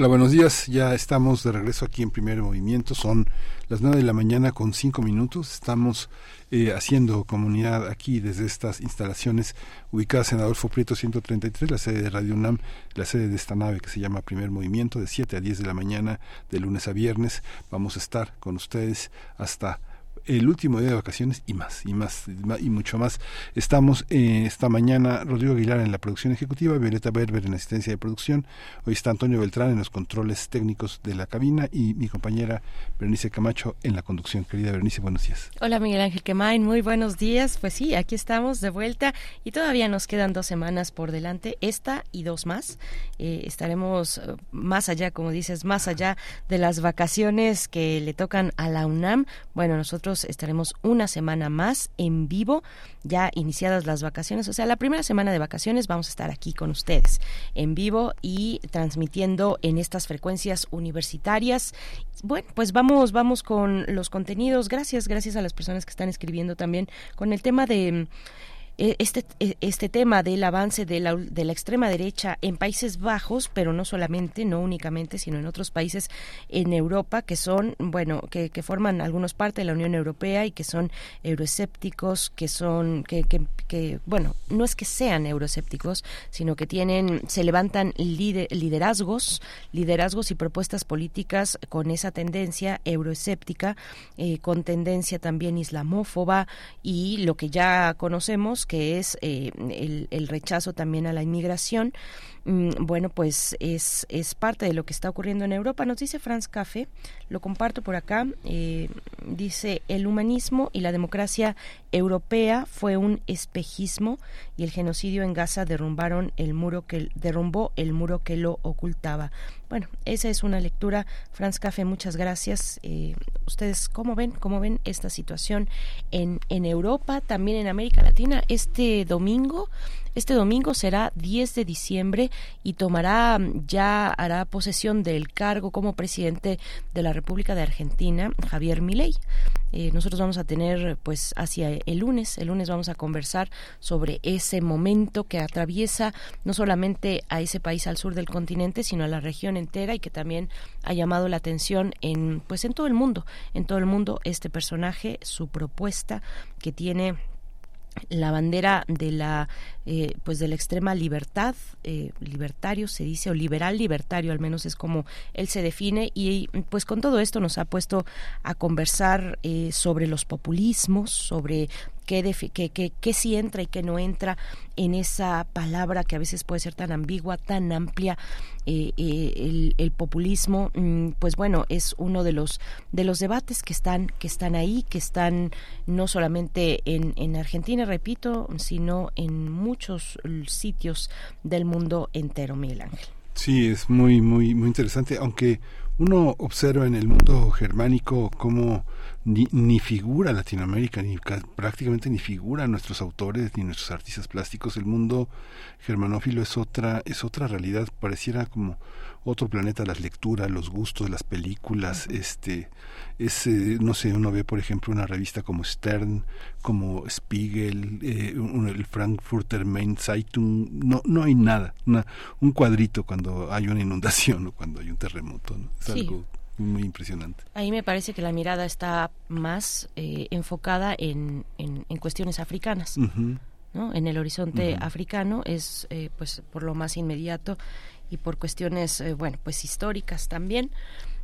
Hola, buenos días. Ya estamos de regreso aquí en Primer Movimiento. Son las nueve de la mañana con cinco minutos. Estamos eh, haciendo comunidad aquí desde estas instalaciones ubicadas en Adolfo Prieto 133, la sede de Radio UNAM, la sede de esta nave que se llama Primer Movimiento, de 7 a 10 de la mañana, de lunes a viernes. Vamos a estar con ustedes hasta el último día de vacaciones y más, y más, y mucho más. Estamos eh, esta mañana Rodrigo Aguilar en la producción ejecutiva, Violeta Berber en la asistencia de producción. Hoy está Antonio Beltrán en los controles técnicos de la cabina y mi compañera Berenice Camacho en la conducción. Querida Berenice, buenos días. Hola Miguel Ángel Quemain, muy buenos días. Pues sí, aquí estamos de vuelta y todavía nos quedan dos semanas por delante, esta y dos más. Eh, estaremos eh, más allá, como dices, más allá de las vacaciones que le tocan a la UNAM. Bueno, nosotros estaremos una semana más en vivo, ya iniciadas las vacaciones, o sea, la primera semana de vacaciones vamos a estar aquí con ustedes en vivo y transmitiendo en estas frecuencias universitarias. Bueno, pues vamos, vamos con los contenidos. Gracias, gracias a las personas que están escribiendo también con el tema de este, este tema del avance de la, de la extrema derecha en Países Bajos, pero no solamente, no únicamente, sino en otros países en Europa que son, bueno, que, que forman algunos parte de la Unión Europea y que son euroescépticos, que son, que, que, que bueno, no es que sean euroescépticos, sino que tienen, se levantan liderazgos, liderazgos y propuestas políticas con esa tendencia euroescéptica, eh, con tendencia también islamófoba y lo que ya conocemos que es eh, el, el, rechazo también a la inmigración, bueno, pues es, es parte de lo que está ocurriendo en Europa. Nos dice Franz Café, lo comparto por acá, eh, dice, el humanismo y la democracia europea fue un espejismo y el genocidio en Gaza derrumbaron el muro que derrumbó el muro que lo ocultaba. Bueno, esa es una lectura. Franz Café, muchas gracias. Eh, ¿Ustedes cómo ven, cómo ven esta situación en, en Europa, también en América Latina? Este domingo este domingo será 10 de diciembre y tomará ya hará posesión del cargo como presidente de la República de Argentina, Javier Milei. Eh, nosotros vamos a tener, pues, hacia el lunes, el lunes vamos a conversar sobre ese momento que atraviesa no solamente a ese país al sur del continente, sino a la región entera y que también ha llamado la atención en, pues, en todo el mundo, en todo el mundo este personaje, su propuesta que tiene la bandera de la eh, pues de la extrema libertad eh, libertario se dice o liberal libertario al menos es como él se define y pues con todo esto nos ha puesto a conversar eh, sobre los populismos sobre qué, qué, qué, qué sí entra y qué no entra en esa palabra que a veces puede ser tan ambigua tan amplia eh, eh, el, el, populismo mm, pues bueno es uno de los de los debates que están que están ahí que están no solamente en, en Argentina repito sino en muchos sitios del mundo entero Miguel Ángel. Sí es muy muy muy interesante aunque uno observa en el mundo germánico cómo ni, ni figura Latinoamérica, ni prácticamente ni figura nuestros autores ni nuestros artistas plásticos. El mundo germanófilo es otra, es otra realidad, pareciera como otro planeta, las lecturas, los gustos, las películas, este, es, eh, no sé, uno ve por ejemplo una revista como Stern, como Spiegel, eh, un, el Frankfurter Main Zeitung, no, no hay nada, una, un cuadrito cuando hay una inundación *laughs* o cuando hay un terremoto, ¿no? es sí. algo muy impresionante. Ahí me parece que la mirada está más eh, enfocada en, en, en, cuestiones africanas. Uh -huh. ¿no? En el horizonte uh -huh. africano es eh, pues por lo más inmediato y por cuestiones eh, bueno pues históricas también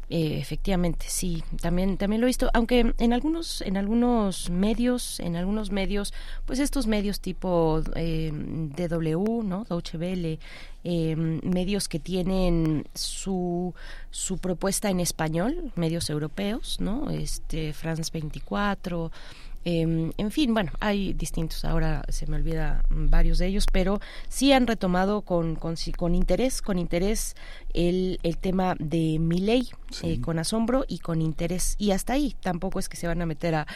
eh, efectivamente, sí, también también lo he visto, aunque en algunos en algunos medios, en algunos medios, pues estos medios tipo eh, DW, ¿no? Deutsche Welle, eh, medios que tienen su su propuesta en español, medios europeos, ¿no? Este France 24 eh, en fin, bueno, hay distintos, ahora se me olvida varios de ellos, pero sí han retomado con, con, con interés, con interés el, el tema de mi ley, sí. eh, con asombro y con interés. Y hasta ahí tampoco es que se van a meter a,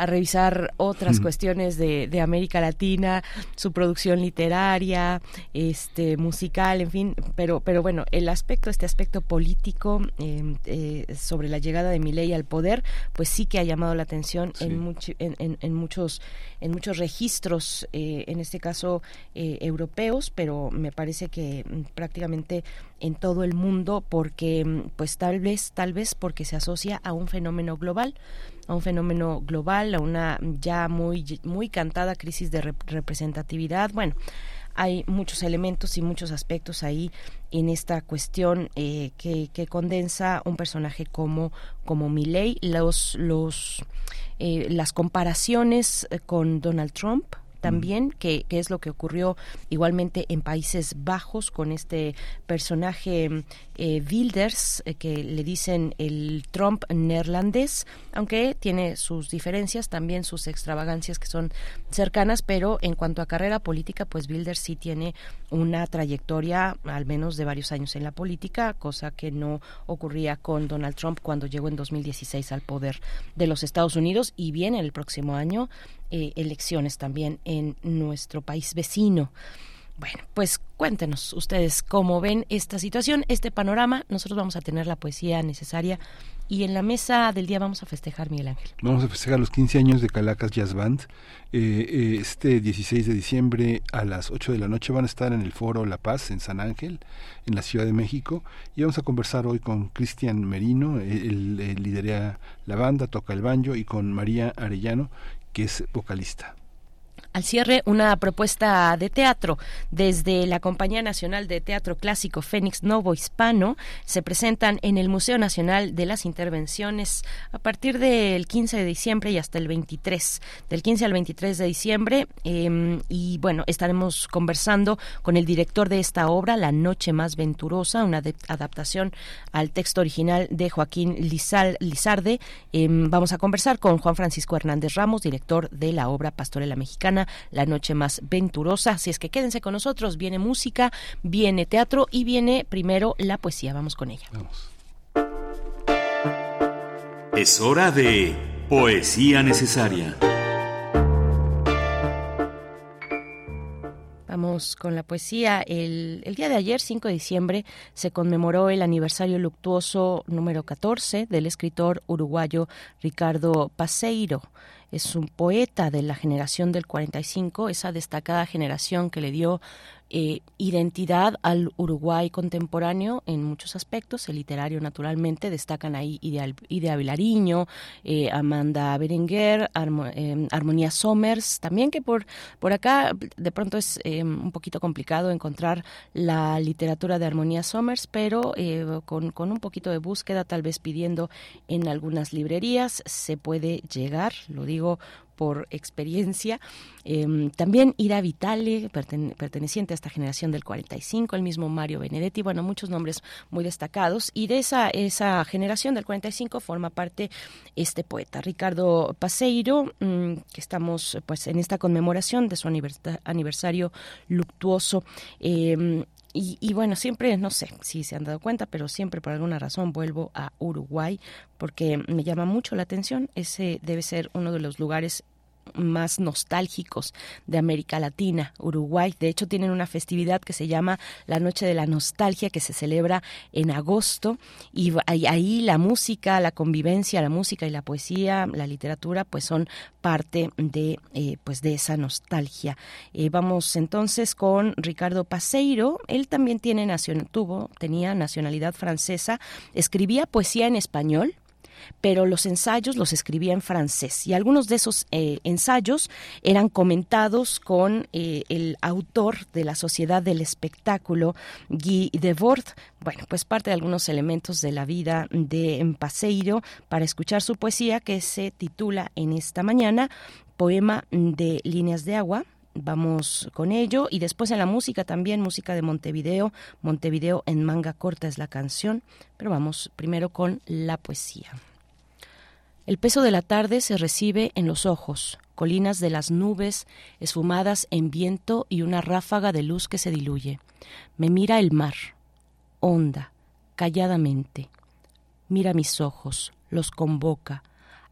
a revisar otras mm. cuestiones de, de, América Latina, su producción literaria, este musical, en fin, pero pero bueno, el aspecto, este aspecto político eh, eh, sobre la llegada de Milei al poder, pues sí que ha llamado la atención sí. en, much, en, en, en, muchos en muchos registros, eh, en este caso europeos, pero me parece que mm, prácticamente en todo el mundo, porque mm, pues tal vez tal vez porque se asocia a un fenómeno global a un fenómeno global, a una ya muy, muy cantada crisis de rep representatividad. Bueno, hay muchos elementos y muchos aspectos ahí en esta cuestión eh, que, que, condensa un personaje como, como Milley, los, los, eh, las comparaciones con Donald Trump, también, que, es lo que ocurrió igualmente en Países Bajos con este personaje eh, Wilders, eh, que le dicen el Trump neerlandés, aunque tiene sus diferencias, también sus extravagancias que son cercanas, pero en cuanto a carrera política, pues Wilders sí tiene una trayectoria al menos de varios años en la política, cosa que no ocurría con Donald Trump cuando llegó en 2016 al poder de los Estados Unidos y viene el próximo año eh, elecciones también en nuestro país vecino. Bueno, pues cuéntenos ustedes cómo ven esta situación, este panorama. Nosotros vamos a tener la poesía necesaria y en la mesa del día vamos a festejar, Miguel Ángel. Vamos a festejar los 15 años de Calacas Jazz Band. Eh, eh, este 16 de diciembre a las 8 de la noche van a estar en el Foro La Paz en San Ángel, en la Ciudad de México. Y vamos a conversar hoy con Cristian Merino, él, él lidera la banda, toca el banjo, y con María Arellano, que es vocalista. Al cierre, una propuesta de teatro desde la Compañía Nacional de Teatro Clásico Fénix Novo Hispano. Se presentan en el Museo Nacional de las Intervenciones a partir del 15 de diciembre y hasta el 23, del 15 al 23 de diciembre. Eh, y bueno, estaremos conversando con el director de esta obra, La Noche Más Venturosa, una adaptación al texto original de Joaquín Lizarde. Eh, vamos a conversar con Juan Francisco Hernández Ramos, director de la obra Pastorela Mexicana la noche más venturosa. Así es que quédense con nosotros. Viene música, viene teatro y viene primero la poesía. Vamos con ella. Vamos. Es hora de poesía necesaria. Vamos con la poesía. El, el, día de ayer, 5 de diciembre, se conmemoró el aniversario luctuoso número 14 del escritor uruguayo Ricardo Paseiro es un poeta de la generación del 45, esa destacada generación que le dio eh, identidad al Uruguay contemporáneo en muchos aspectos, el literario naturalmente, destacan ahí Idea, Vilariño, eh, Amanda Berenguer, eh, Armonía Somers, también que por, por acá de pronto es eh, un poquito complicado encontrar la literatura de Armonía Somers, pero eh, con, con un poquito de búsqueda, tal vez pidiendo en algunas librerías, se puede llegar, lo digo por experiencia. Eh, también Ira Vitale, perten- perteneciente a esta generación del 45, el mismo Mario Benedetti, bueno, muchos nombres muy destacados. Y de esa, esa generación del 45 forma parte este poeta, Ricardo Paseiro, mm, que estamos pues en esta conmemoración de su aniversa- aniversario luctuoso. Y, y bueno, siempre, no sé si se han dado cuenta, pero siempre por alguna razón vuelvo a Uruguay porque me llama mucho la atención. Ese debe ser uno de los lugares más nostálgicos de América Latina, Uruguay. De hecho, tienen una festividad que se llama la Noche de la Nostalgia, que se celebra en agosto. Y ahí la música, la convivencia, la música y la poesía, la literatura, pues son parte de, eh, pues de esa nostalgia. Eh, vamos entonces con Ricardo Paseiro. Él también tiene nacion- tuvo, tenía nacionalidad francesa, escribía poesía en español pero los ensayos los escribía en francés y algunos de esos eh, ensayos eran comentados con eh, el autor de la Sociedad del Espectáculo, Guy Debord. Bueno, pues parte de algunos elementos de la vida de Paseiro para escuchar su poesía que se titula en esta mañana Poema de Líneas de Agua. Vamos con ello y después en la música también, música de Montevideo. Montevideo en manga corta es la canción, pero vamos primero con la poesía. El peso de la tarde se recibe en los ojos, colinas de las nubes esfumadas en viento y una ráfaga de luz que se diluye. Me mira el mar, honda, calladamente. Mira mis ojos, los convoca,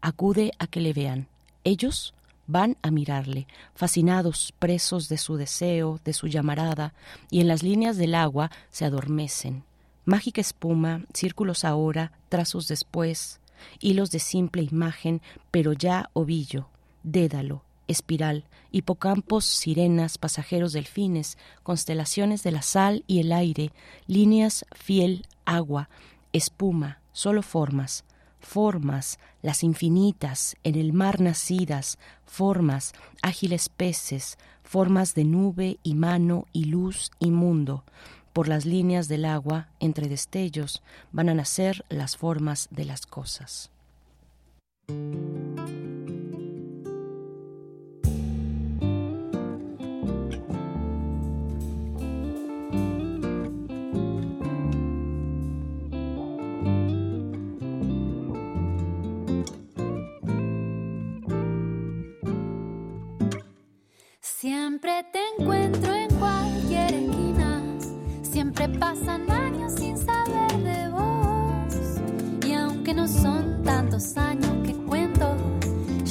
acude a que le vean. Ellos van a mirarle, fascinados, presos de su deseo, de su llamarada, y en las líneas del agua se adormecen. Mágica espuma, círculos ahora, trazos después, hilos de simple imagen, pero ya ovillo, dédalo, espiral, hipocampos, sirenas, pasajeros delfines, constelaciones de la sal y el aire, líneas, fiel, agua, espuma, solo formas, formas, las infinitas, en el mar nacidas, formas, ágiles peces, formas de nube y mano y luz y mundo. Por las líneas del agua, entre destellos, van a nacer las formas de las cosas.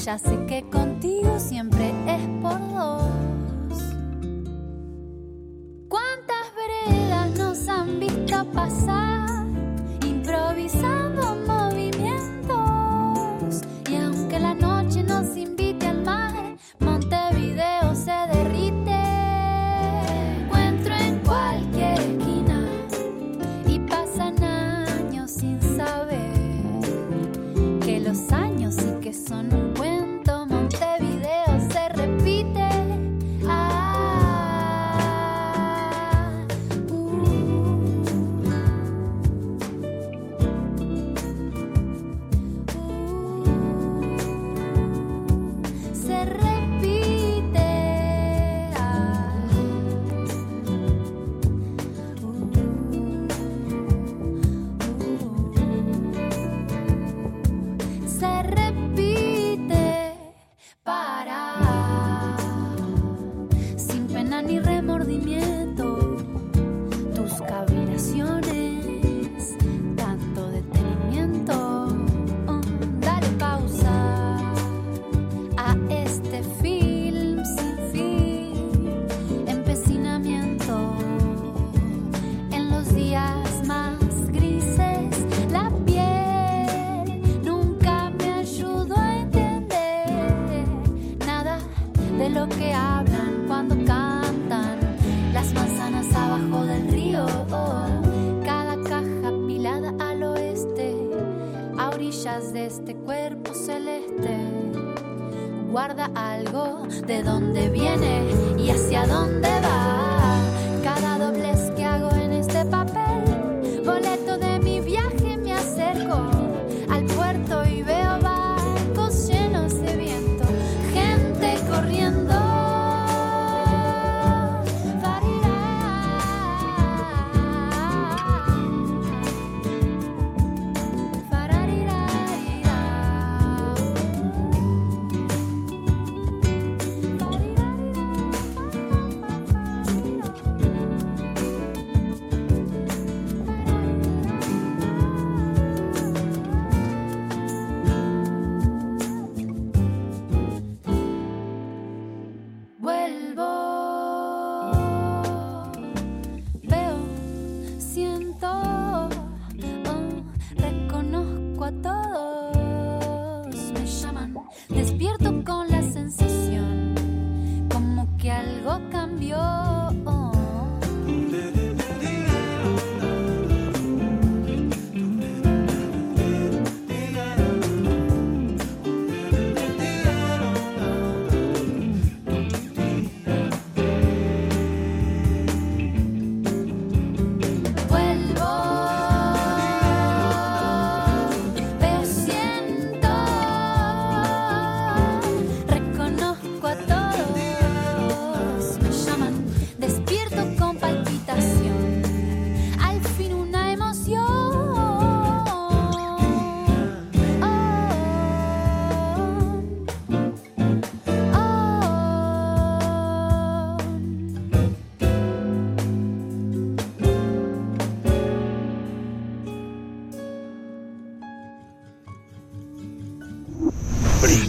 Ya sé que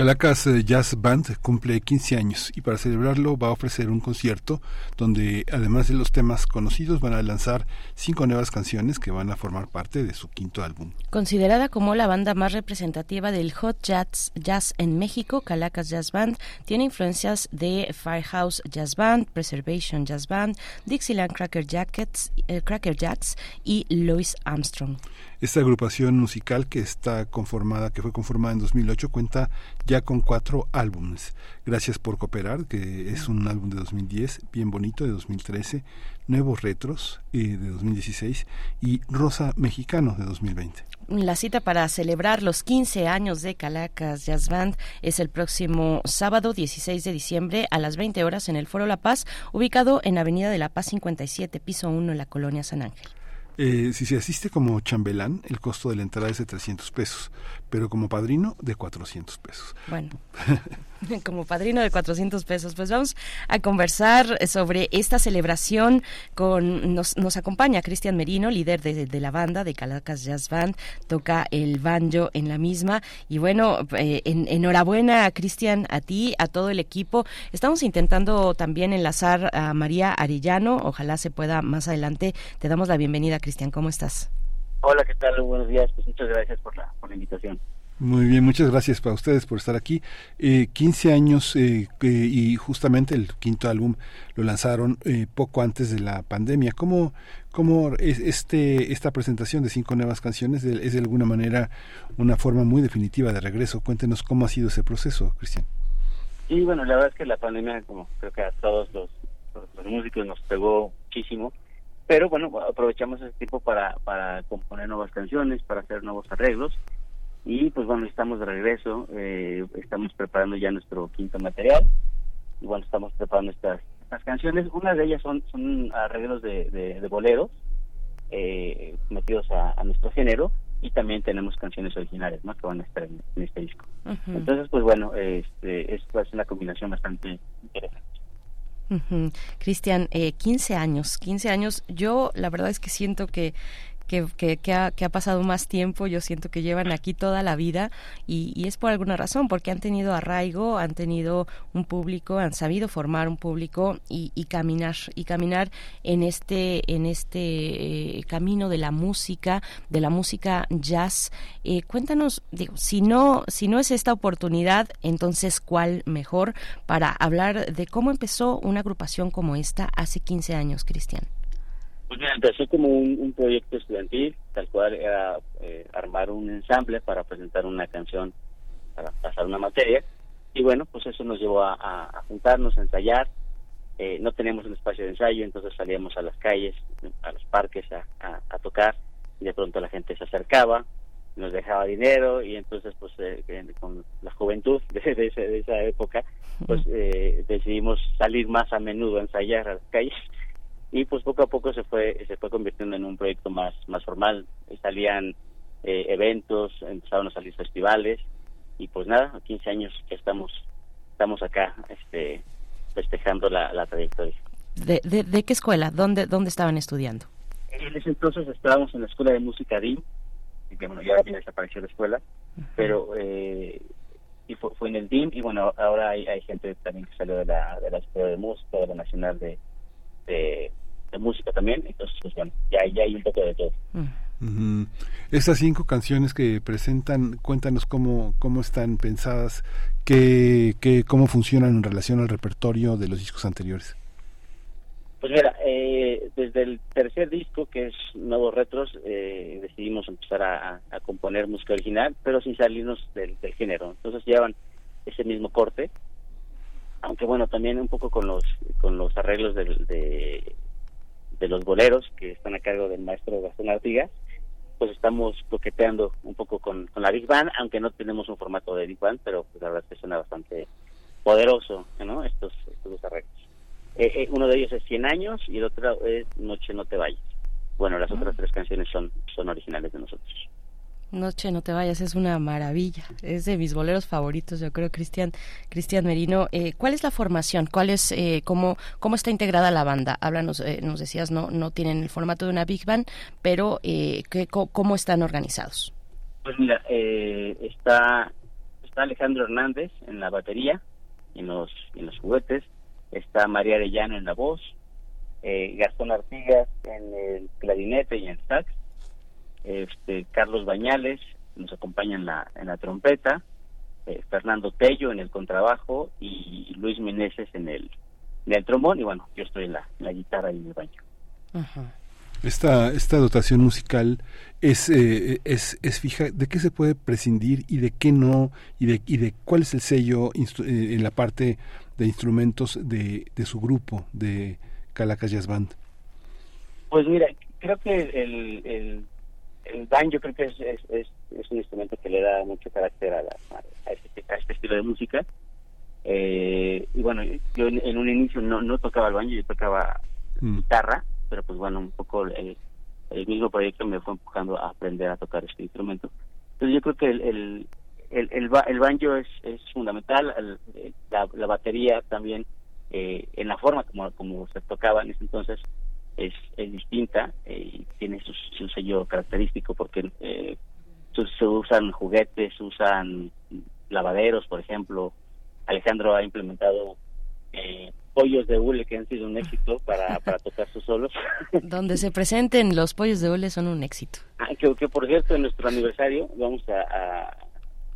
Caracas eh, Jazz Band cumple 15 años y para celebrarlo va a ofrecer un concierto donde además de los temas conocidos van a lanzar cinco nuevas canciones que van a formar parte de su quinto álbum. Considerada como la banda más representativa del hot jazz, jazz en México, Calacas Jazz Band tiene influencias de Firehouse Jazz Band, Preservation Jazz Band, Dixieland Cracker, Jackets, eh, Cracker Jacks y Louis Armstrong. Esta agrupación musical que está conformada, que fue conformada en 2008, cuenta ya con cuatro álbumes. Gracias por cooperar, que es un álbum de 2010, bien bonito, de 2013, Nuevos Retros eh, de 2016 y Rosa Mexicano de 2020. La cita para celebrar los 15 años de Calacas Jazz Band es el próximo sábado 16 de diciembre a las 20 horas en el Foro La Paz, ubicado en Avenida de la Paz 57, piso 1 en la colonia San Ángel. Eh, si se asiste como chambelán, el costo de la entrada es de 300 pesos, pero como padrino de 400 pesos. Bueno, *laughs* *laughs* como padrino de 400 pesos. Pues vamos a conversar sobre esta celebración con nos, nos acompaña Cristian Merino, líder de, de, la banda de Calacas Jazz Band, toca el banjo en la misma y bueno, eh, en, enhorabuena Cristian a ti, a todo el equipo. Estamos intentando también enlazar a María Arellano, ojalá se pueda más adelante. Te damos la bienvenida, Cristian, ¿cómo estás? Hola, ¿qué tal? Buenos días, pues muchas gracias por la, por la invitación. Muy bien, muchas gracias para ustedes por estar aquí. Eh, 15 años eh, eh, y justamente el quinto álbum lo lanzaron eh, poco antes de la pandemia. ¿Cómo, cómo es este, esta presentación de cinco nuevas canciones es de alguna manera una forma muy definitiva de regreso? Cuéntenos cómo ha sido ese proceso, Cristian. Sí, bueno, la verdad es que la pandemia, como creo que a todos los, los, los músicos nos pegó muchísimo, pero bueno, aprovechamos ese tiempo para, para componer nuevas canciones, para hacer nuevos arreglos y pues bueno estamos de regreso eh, estamos preparando ya nuestro quinto material y bueno estamos preparando estas, estas canciones unas de ellas son son arreglos de, de, de boleros eh, metidos a, a, nuestro género y también tenemos canciones originales ¿no? que van a estar en, en este disco uh -huh. entonces pues bueno este es una combinación bastante interesante Uh -huh. Cristian, eh, 15 años, 15 años. Yo la verdad es que siento que que, que, que, ha, que ha pasado más tiempo, yo siento que llevan aquí toda la vida y, y es por alguna razón, porque han tenido arraigo, han tenido un público, han sabido formar un público y, y caminar y caminar en este en este eh, camino de la música, de la música jazz. Eh, cuéntanos, digo, si no si no es esta oportunidad, entonces cuál mejor para hablar de cómo empezó una agrupación como esta hace 15 años, Cristian. Pues mira, empezó como un, un proyecto estudiantil, tal cual era eh, armar un ensamble para presentar una canción, para pasar una materia. Y bueno, pues eso nos llevó a, a- a juntarnos, a ensayar. Eh, no teníamos un espacio de ensayo, entonces salíamos a las calles, a los parques a, a- a tocar. Y de pronto la gente se acercaba, nos dejaba dinero y entonces pues eh, con la juventud de, de ese- de esa época pues eh, decidimos salir más a menudo a ensayar a las calles y pues poco a poco se fue se fue convirtiendo en un proyecto más más formal salían eh, eventos empezaron a salir festivales y pues nada a 15 años que estamos estamos acá este festejando la, la trayectoria ¿De, de, de qué escuela? ¿Dónde, ¿Dónde estaban estudiando? en ese entonces estábamos en la escuela de música DIM que bueno ya, ya desapareció la escuela pero eh, y fue, fue en el DIM y bueno ahora hay, hay gente también que salió de la de la escuela de música de la nacional de de, de música también entonces pues bueno ya, ya hay un poco de todo Ujú. Estas cinco canciones que presentan, cuéntanos cómo, cómo están pensadas, qué, qué, cómo funcionan en relación al repertorio de los discos anteriores. Pues mira, eh, desde el tercer disco, que es Nuevos Retros, eh, decidimos empezar a, a- a componer música original, pero sin salirnos del, del género. Entonces llevan ese mismo corte, aunque bueno, también un poco con los con los arreglos de, de los boleros que están a cargo del maestro Gastón Artigas, pues estamos coqueteando un poco con, con la Big Band, aunque no tenemos un formato de Big Band, pero pues la verdad es que suena bastante poderoso, ¿no? Estos, estos dos arreglos. Eh, eh, uno de ellos es 100 años y el otro es Noche no te vayas. Bueno, las otras tres canciones son, son originales de nosotros. Noche, no te vayas, es una maravilla. Es de mis boleros favoritos, yo creo, Cristian Cristian Merino. Eh, ¿Cuál es la formación? ¿Cuál es, eh, cómo, cómo está integrada la banda? Háblanos, eh, nos decías, no, no tienen el formato de una Big Band, pero eh, ¿qué, ¿cómo están organizados? Pues mira, eh, está, está Alejandro Hernández en la batería en los, en los juguetes, está María Arellano en la voz, eh, Gastón Artigas en el clarinete y en el sax, este, Carlos Bañales nos acompaña en la, en la trompeta, eh, Fernando Tello en el contrabajo y Luis Meneses en el, en el trombón y bueno, yo estoy en la, en la guitarra y en el baño. Esta, esta dotación musical es, eh, es, es fija, ¿de qué se puede prescindir y de qué no? ¿Y de, y de cuál es el sello instru- eh, en la parte de instrumentos de, de su grupo, de Calacas Jazz Band? Pues mira, creo que el, el, el banjo creo que es, es, es, es un instrumento que le da mucho carácter a, la- a, este, a este estilo de música. Eh, y bueno, yo en, en un inicio no, no tocaba el banjo, yo tocaba guitarra, pero pues bueno, un poco el, el mismo proyecto me fue empujando a aprender a tocar este instrumento. Entonces yo creo que el, el, el, el, el banjo es, es fundamental, la, la batería también, eh, en la forma como, como se tocaba en ese entonces, es, es distinta eh, y tiene su, su sello característico porque eh, se, se usan juguetes, se usan lavaderos, por ejemplo. Alejandro ha implementado eh, pollos de hule que han sido un éxito para, *laughs* para tocar sus solos. Donde se presenten los pollos de hule son un éxito. Ah, que, que, por cierto, en nuestro aniversario vamos a, a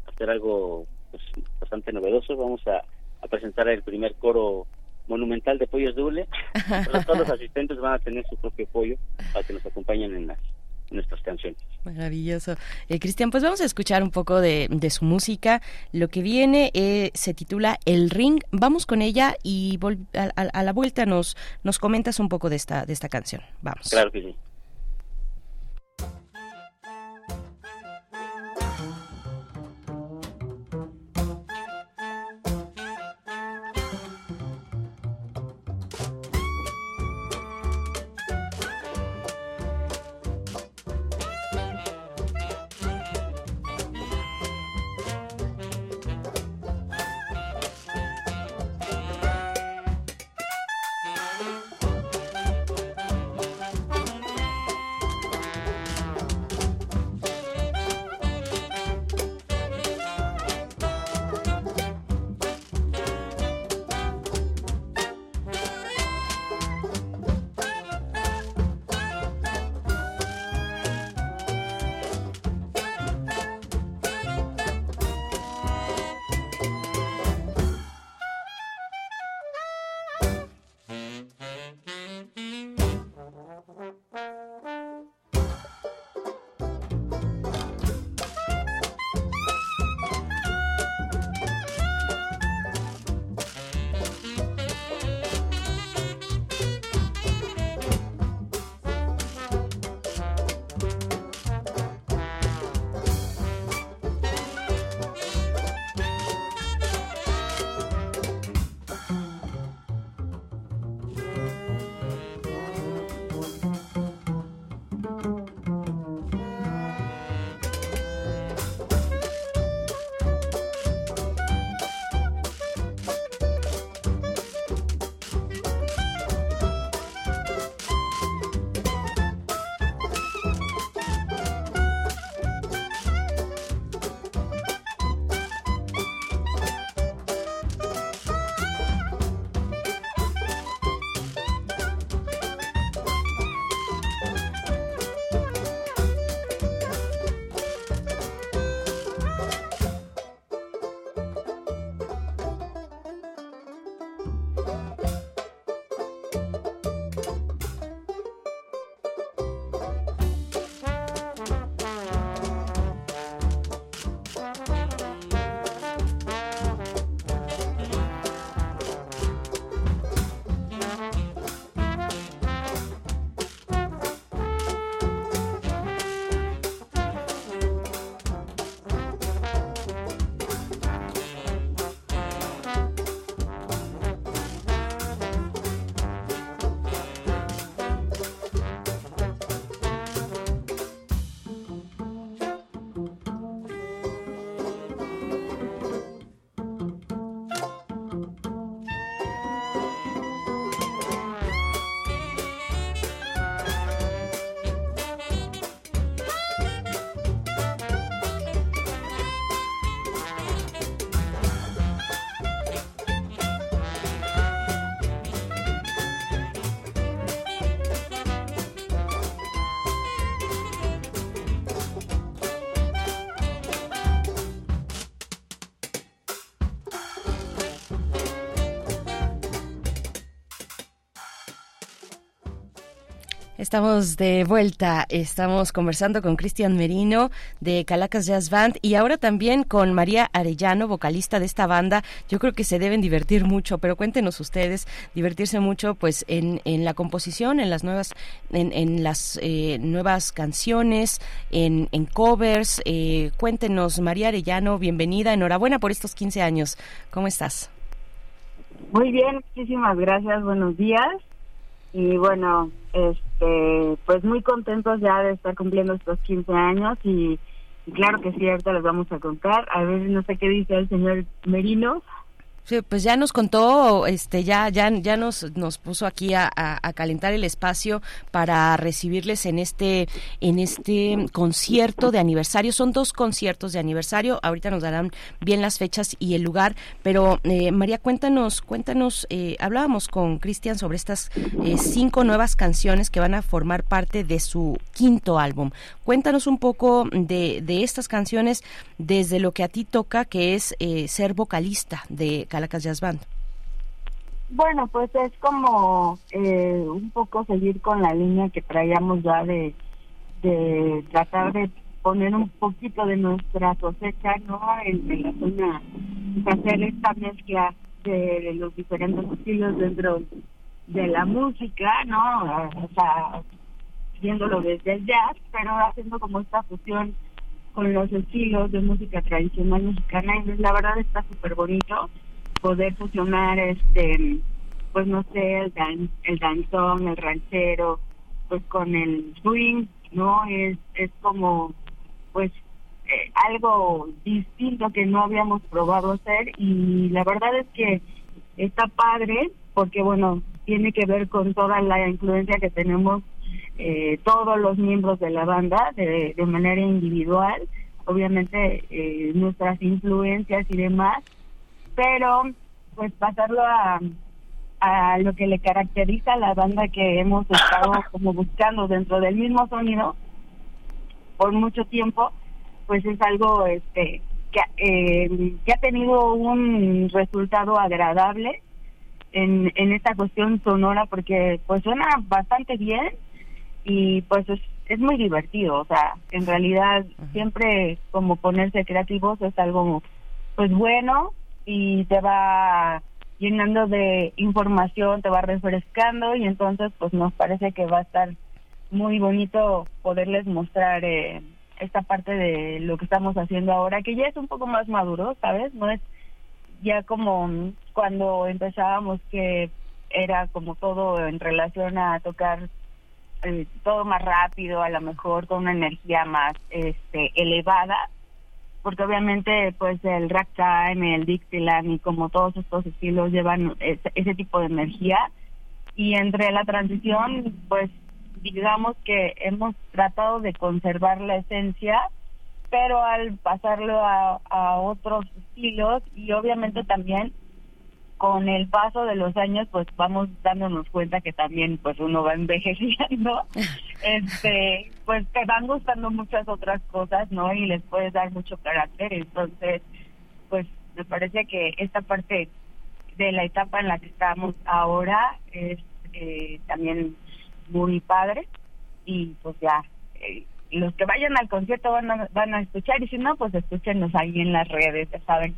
hacer algo pues, bastante novedoso. Vamos a, a presentar el primer coro monumental de pollos de hule. Todos- los asistentes van a tener su propio pollo para que nos acompañen en, las, nuestras canciones. Maravilloso. Eh, Cristian, pues vamos a escuchar un poco de, de su música. Lo que viene eh, se titula El Ring. Vamos con ella y vol- a, a- a la vuelta nos, nos comentas un poco de esta, de esta canción. Vamos. Claro que sí. Estamos de vuelta, estamos conversando con Cristian Merino de Calacas Jazz Band y ahora también con María Arellano, vocalista de esta banda. Yo creo que se deben divertir mucho, pero cuéntenos ustedes, divertirse mucho pues en, en la composición, en las nuevas, en, en las eh, nuevas canciones, en, en covers. Eh, cuéntenos, María Arellano, bienvenida, enhorabuena por estos 15 años. ¿Cómo estás? Muy bien, muchísimas gracias, buenos días. Y bueno, este, pues muy contentos ya de estar cumpliendo estos 15 años y, y claro que sí, ahorita les vamos a contar. A ver, no sé qué dice el señor Merino. Sí, pues ya nos contó, este, ya, ya, ya nos, nos puso aquí a, calentar el espacio para recibirles en este, en este concierto de aniversario. Son dos conciertos de aniversario. Ahorita nos darán bien las fechas y el lugar. Pero eh, María, cuéntanos, cuéntanos. Eh, hablábamos con Cristian sobre estas eh, cinco nuevas canciones que van a formar parte de su quinto álbum. Cuéntanos un poco de, de estas canciones desde lo que a ti toca, que es eh, ser vocalista de Calacas Jazz Band. Bueno, pues es como eh, un poco seguir con la línea que traíamos ya de, de tratar de poner un poquito de nuestra cosecha, ¿no? En, en la zona, hacer esta mezcla de los diferentes estilos dentro de la música, ¿no? O sea, viéndolo desde el jazz, pero haciendo como esta fusión con los estilos de música tradicional mexicana y la verdad está súper bonito poder fusionar este pues no sé el dan el danzón el ranchero pues con el swing no es es como pues eh, algo distinto que no habíamos probado hacer y la verdad es que está padre porque bueno tiene que ver con toda la influencia que tenemos eh, todos los miembros de la banda de, de manera individual, obviamente eh, nuestras influencias y demás, pero pues pasarlo a, a lo que le caracteriza a la banda que hemos estado *laughs* como buscando dentro del mismo sonido por mucho tiempo, pues es algo este que, eh, que ha tenido un resultado agradable en, en esta cuestión sonora porque pues suena bastante bien y pues es, es muy divertido, o sea, en realidad siempre como ponerse creativos es algo pues bueno y te va llenando de información, te va refrescando y entonces pues nos parece que va a estar muy bonito poderles mostrar eh, esta parte de lo que estamos haciendo ahora, que ya es un poco más maduro, ¿sabes? No es ya como cuando empezábamos que era como todo en relación a tocar eh, todo más rápido, a lo mejor con una energía más este elevada, porque obviamente pues el ragtime, el Dixieland y como todos estos estilos llevan ese, ese tipo de energía. Y entre la transición pues digamos que hemos tratado de conservar la esencia pero al pasarlo a, a otros estilos y obviamente también con el paso de los años pues vamos dándonos cuenta que también pues uno va envejeciendo. *laughs* Este pues te van gustando muchas otras cosas no y les puedes dar mucho carácter. Entonces pues me parece que esta parte de la etapa en la que estamos ahora es eh, también muy padre. Y pues ya eh, los que vayan al concierto van a, van a escuchar. Y si no pues escúchenos ahí en las redes ya saben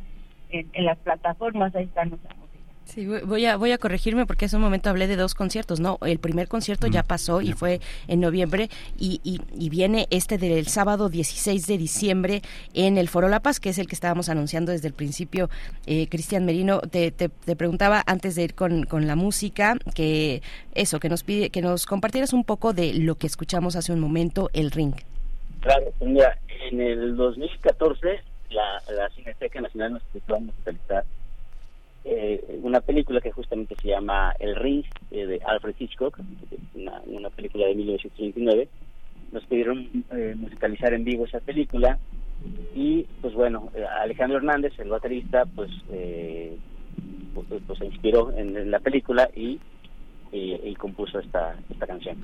en, en las plataformas ahí están música Sí, voy a, voy a corregirme porque hace un momento hablé de dos conciertos. No, el primer concierto ya pasó y fue en noviembre y, y, y, viene este del sábado 16 de diciembre en el Foro La Paz, que es el que estábamos anunciando desde el principio. Eh, Cristian Merino, te, te, te, preguntaba antes de ir con, con la música, que eso, que nos pide, que nos compartieras un poco de lo que escuchamos hace un momento, el ring. Claro, pues mira, en el 2014 la, la Cineteca Nacional nos invitó a musicalizar eh, una película que justamente se llama El Ring eh, de Alfred Hitchcock, una, película de 1929. Nos pidieron eh, musicalizar en vivo esa película y pues bueno, Alejandro Hernández, el baterista, pues, pues, pues se inspiró en, la película y y, compuso esta, esta canción.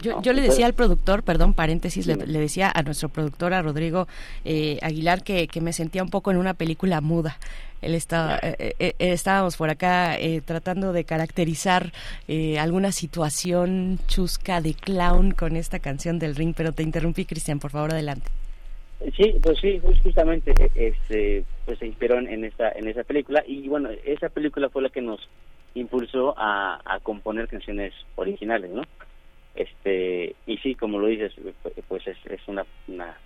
Yo, yo le decía al productor, perdón, paréntesis, le, decía a nuestro productor, a Rodrigo eh, Aguilar, que, que me sentía un poco en una película muda. Él estaba, eh, eh, estábamos por acá tratando de caracterizar alguna situación chusca de clown con esta canción del ring, pero te interrumpí, Cristian, por favor, adelante. Sí, pues sí, justamente este, pues se inspiró en, esa en esa película y bueno, esa película fue la que nos impulsó a, a componer canciones originales, ¿no? Este, y sí, como lo dices, pues es, es una, una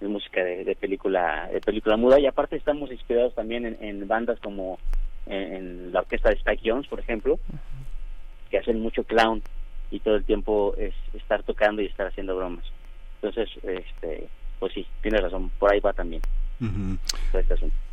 música de, película de película muda y aparte estamos inspirados también en, bandas como en, la orquesta de Spike Jones, por ejemplo, que hacen mucho clown y todo el tiempo es estar tocando y estar haciendo bromas. Entonces, este, pues sí, tienes razón, por ahí va también.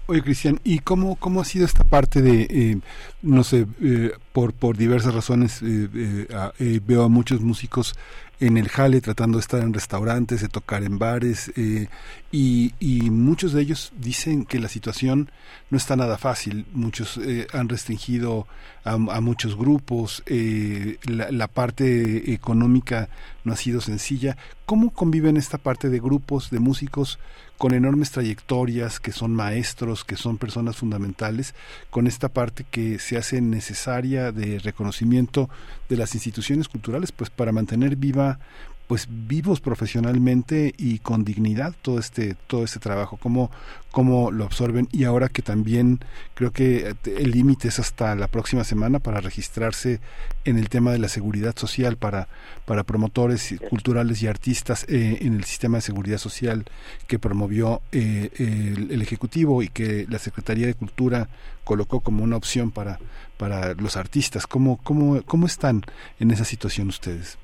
Oye, Cristian, ¿y cómo, cómo ha sido esta parte de, eh, no sé, eh, por, por diversas razones eh, veo a muchos músicos en el jale tratando de estar en restaurantes, de tocar en bares y, y, muchos de ellos dicen que la situación no está nada fácil. Muchos han restringido a, muchos grupos, la, la, parte económica no ha sido sencilla. ¿Cómo conviven esta parte de grupos de músicos con enormes trayectorias, que son maestros, que son personas fundamentales, con esta parte que se hace necesaria de reconocimiento de las instituciones culturales, pues para mantener viva pues vivos profesionalmente y con dignidad todo este todo este trabajo cómo cómo lo absorben. Y ahora que también creo que el límite es hasta la próxima semana para registrarse en el tema de la seguridad social para para promotores culturales y artistas eh, en el sistema de seguridad social que promovió eh, el, el, ejecutivo y que la secretaría de cultura colocó como una opción para para los artistas. Cómo cómo cómo están en esa situación ustedes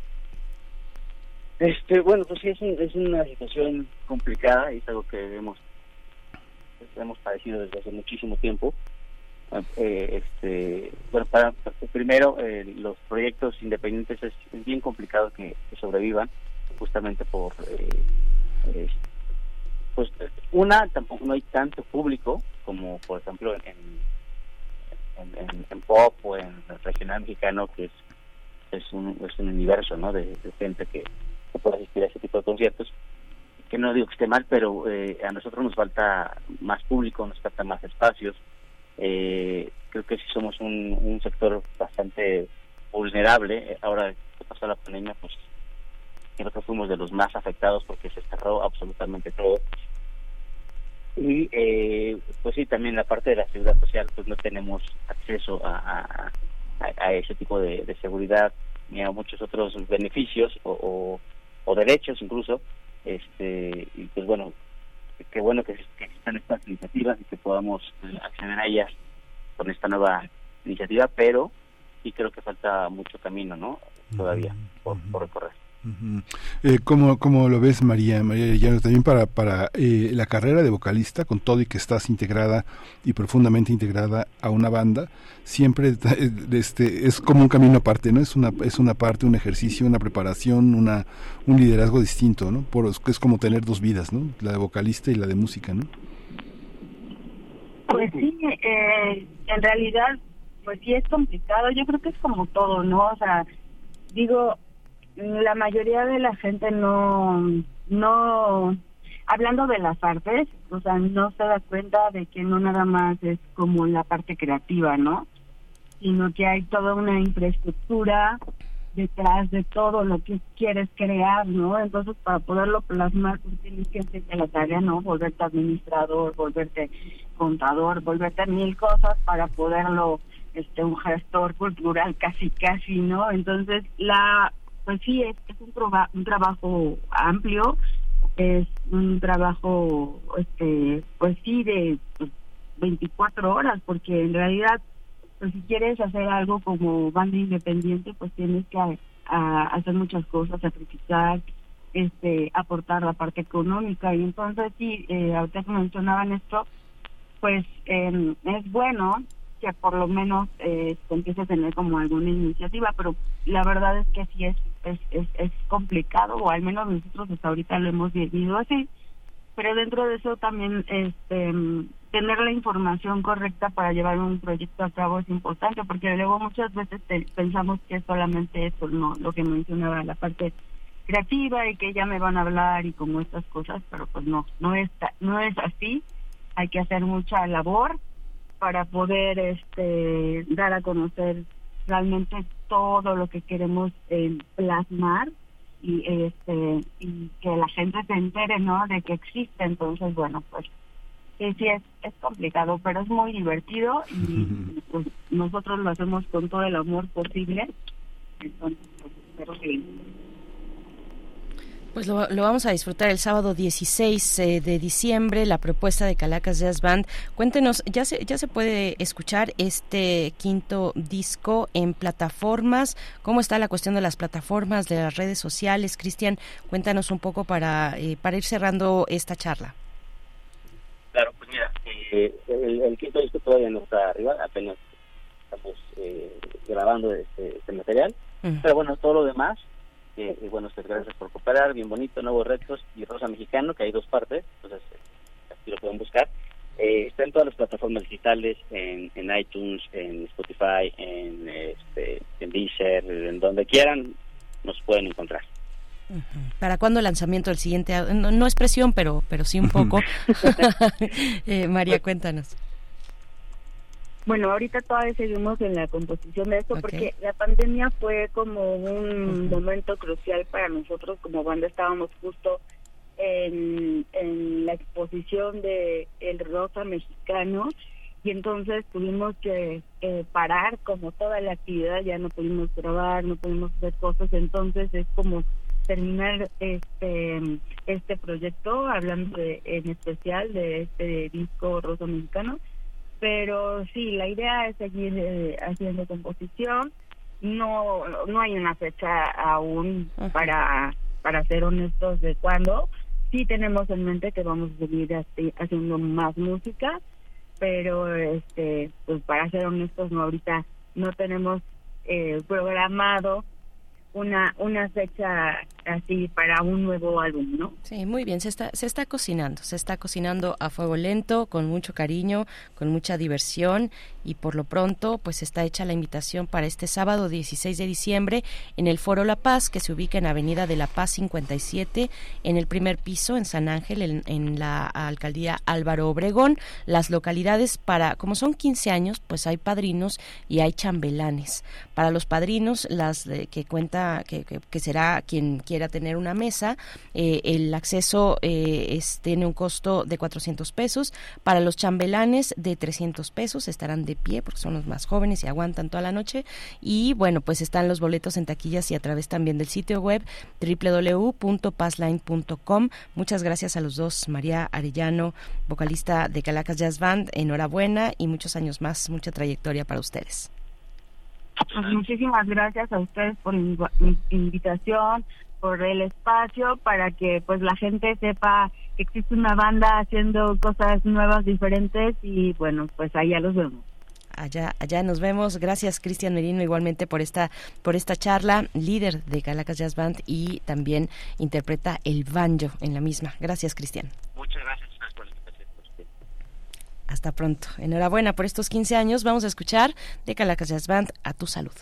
este, bueno, pues sí, es, es una situación complicada y es algo que hemos, hemos padecido desde hace muchísimo tiempo. Eh, este, bueno, para, primero, eh, los proyectos independientes es, bien complicado que, sobrevivan, justamente por, eh, pues, una, tampoco no hay tanto público como, por ejemplo, en, en, en, pop o en el regional mexicano, que es, es, un, es un universo, ¿no? de gente que que pueda asistir a ese tipo de conciertos. Que no digo que esté mal, pero eh, a nosotros nos falta más público, nos falta más espacios. Eh, creo que si somos un, un sector bastante vulnerable. Ahora que pasó la pandemia, pues que fuimos de los más afectados porque se cerró absolutamente todo. Y eh, pues sí, también la parte de la seguridad social, pues no tenemos acceso a, a, ese tipo de, de, seguridad ni a muchos otros beneficios o o derechos incluso, este y pues bueno, qué bueno que, existan estas iniciativas y que podamos eh, acceder a ellas con esta nueva iniciativa, pero sí creo que falta mucho camino, ¿no? Todavía por recorrer. Eh, ¿cómo, lo ves, María? María también para, para eh, la carrera de vocalista, con todo y que estás integrada y profundamente integrada a una banda, siempre *laughs* este, es como un camino aparte, ¿no? Es una, es una parte, un ejercicio, una preparación, una, un liderazgo distinto, ¿no? Por, es como tener dos vidas, ¿no? La de vocalista y la de música, ¿no? Pues sí, eh, en realidad, pues sí es complicado. Yo creo que es como todo, ¿no? O sea, digo, la mayoría de la gente no, no, hablando de las artes, o sea, no se da cuenta de que no nada más es como la parte creativa, ¿no? Sino que hay toda una infraestructura detrás de todo lo que quieres crear, ¿no? Entonces, para poderlo plasmar, tú tienes que hacer la tarea, ¿no? Volverte administrador, volverte contador, volverte mil cosas para poderlo, este, un gestor cultural casi, casi, ¿no? Entonces, la pues sí, es, es un, un trabajo amplio, es un trabajo, este, pues sí, de 24 pues, horas, porque en realidad, pues si quieres hacer algo como banda independiente, pues tienes que hacer muchas cosas, sacrificar, este, aportar la parte económica. Y entonces, sí, eh, ahorita que mencionaban esto, pues eh, es bueno que por lo menos eh, se empiece a tener como alguna iniciativa, pero la verdad es que sí es, es, es, complicado, o al menos nosotros hasta ahorita lo hemos vivido así, pero dentro de eso también este tener la información correcta para llevar un proyecto a cabo es importante, porque luego muchas veces pensamos que es solamente eso, no lo que mencionaba, la parte creativa y que ya me van a hablar y como estas cosas, pero pues no, no es, ta- no es así, hay que hacer mucha labor para poder este dar a conocer realmente todo lo que queremos eh, plasmar y este y que la gente se entere no de que existe. Entonces bueno pues sí sí es es complicado pero es muy divertido y *laughs* pues nosotros lo hacemos con todo el amor posible. Entonces pues, espero que Pues lo, lo vamos a disfrutar el sábado 16 eh, de diciembre, la propuesta de Calacas Jazz Band. Cuéntenos, ¿ya se, ¿ya se puede escuchar este quinto disco en plataformas? ¿Cómo está la cuestión de las plataformas, de las redes sociales? Cristian, cuéntanos un poco para, eh, para ir cerrando esta charla. Claro, pues mira, eh, el, el quinto disco todavía no está arriba, apenas estamos eh, grabando este, este material. Pero bueno, todo lo demás, eh, eh, bueno, pues gracias por cooperar, bien bonito, nuevos retos y Rosa Mexicano, que hay dos partes, entonces eh, aquí lo pueden buscar. Eh, está en todas las plataformas digitales, en, en iTunes, en Spotify, en, este, en Deezer, en donde quieran, nos pueden encontrar. ¿Para cuándo el lanzamiento del siguiente? no es presión, pero, pero sí un poco. *laughs* *laughs* Eh, María, cuéntanos. Bueno, ahorita todavía seguimos en la composición de esto porque la pandemia fue como un momento crucial para nosotros como banda. Estábamos justo en, en la exposición de El Rosa Mexicano y entonces tuvimos que eh, parar como toda la actividad, ya no pudimos grabar, no pudimos hacer cosas, entonces es como terminar este este proyecto hablando de, en especial de este disco Rosa Mexicano pero sí la idea es seguir eh, haciendo composición. No no hay una fecha aún para para ser honestos de cuándo. Sí tenemos en mente que vamos a seguir así, haciendo más música pero este pues para ser honestos no ahorita no tenemos eh, programado una una fecha así para un nuevo álbum no Sí, muy bien, se está, se está cocinando, se está cocinando a fuego lento, con mucho cariño, con mucha diversión y por lo pronto pues está hecha la invitación para este sábado 16 de diciembre en el Foro La Paz que se ubica en Avenida de la Paz 57 en el primer piso en San Ángel en, la alcaldía Álvaro Obregón. Las localidades para, como son 15 años, pues hay padrinos y hay chambelanes. Para los padrinos, las de- que que, será quien quiera tener una mesa, eh, el acceso eh, tiene un costo de 400 pesos. Para los chambelanes de 300 pesos estarán de pie porque son los más jóvenes y aguantan toda la noche. Y bueno, pues están los boletos en taquillas y a través también del sitio web www.passline.com. Muchas gracias a los dos, María Arellano, vocalista de Calacas Jazz Band. Enhorabuena y muchos años más, mucha trayectoria para ustedes. Pues muchísimas gracias a ustedes por in- invitación, por el espacio, para que pues la gente sepa que existe una banda haciendo cosas nuevas, diferentes y bueno, pues allá los vemos. Allá, allá nos vemos. Gracias, Cristian Merino, igualmente por esta, por esta charla, líder de Calacas Jazz Band y también interpreta el banjo en la misma. Gracias, Cristian. Muchas gracias. Hasta pronto. Enhorabuena por estos 15 años. Vamos a escuchar de Calacas Band a tu salud.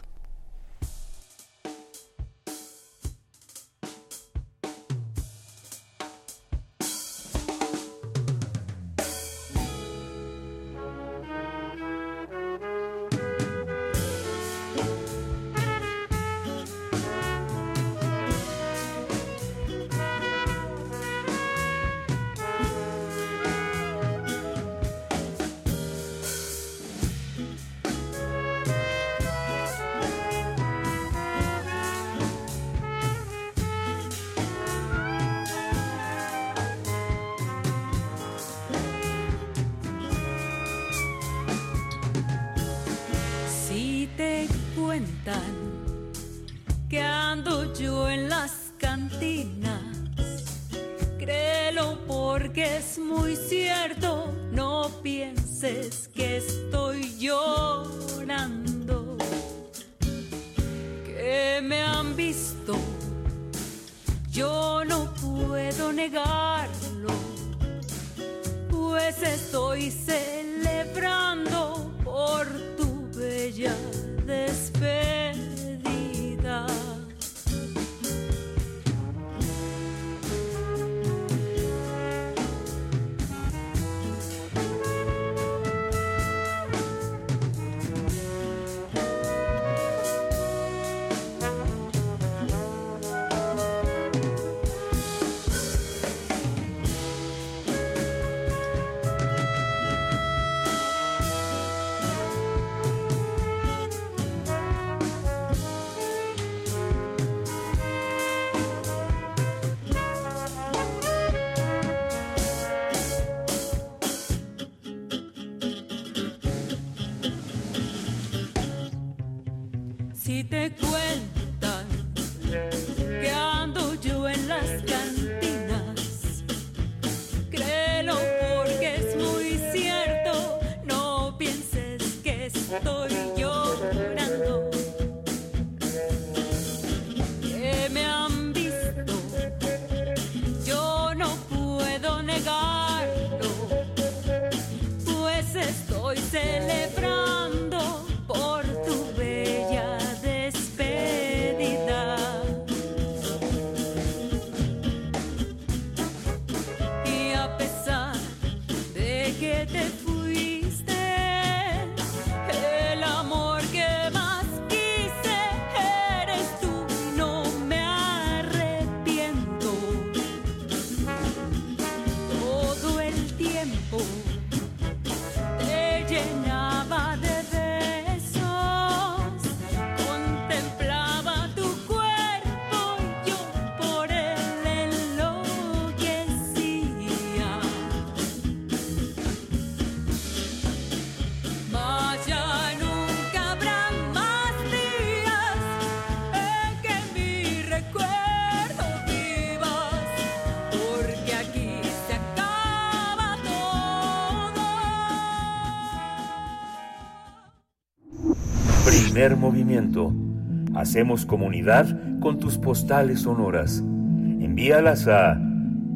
Hacemos comunidad con tus postales sonoras. Envíalas a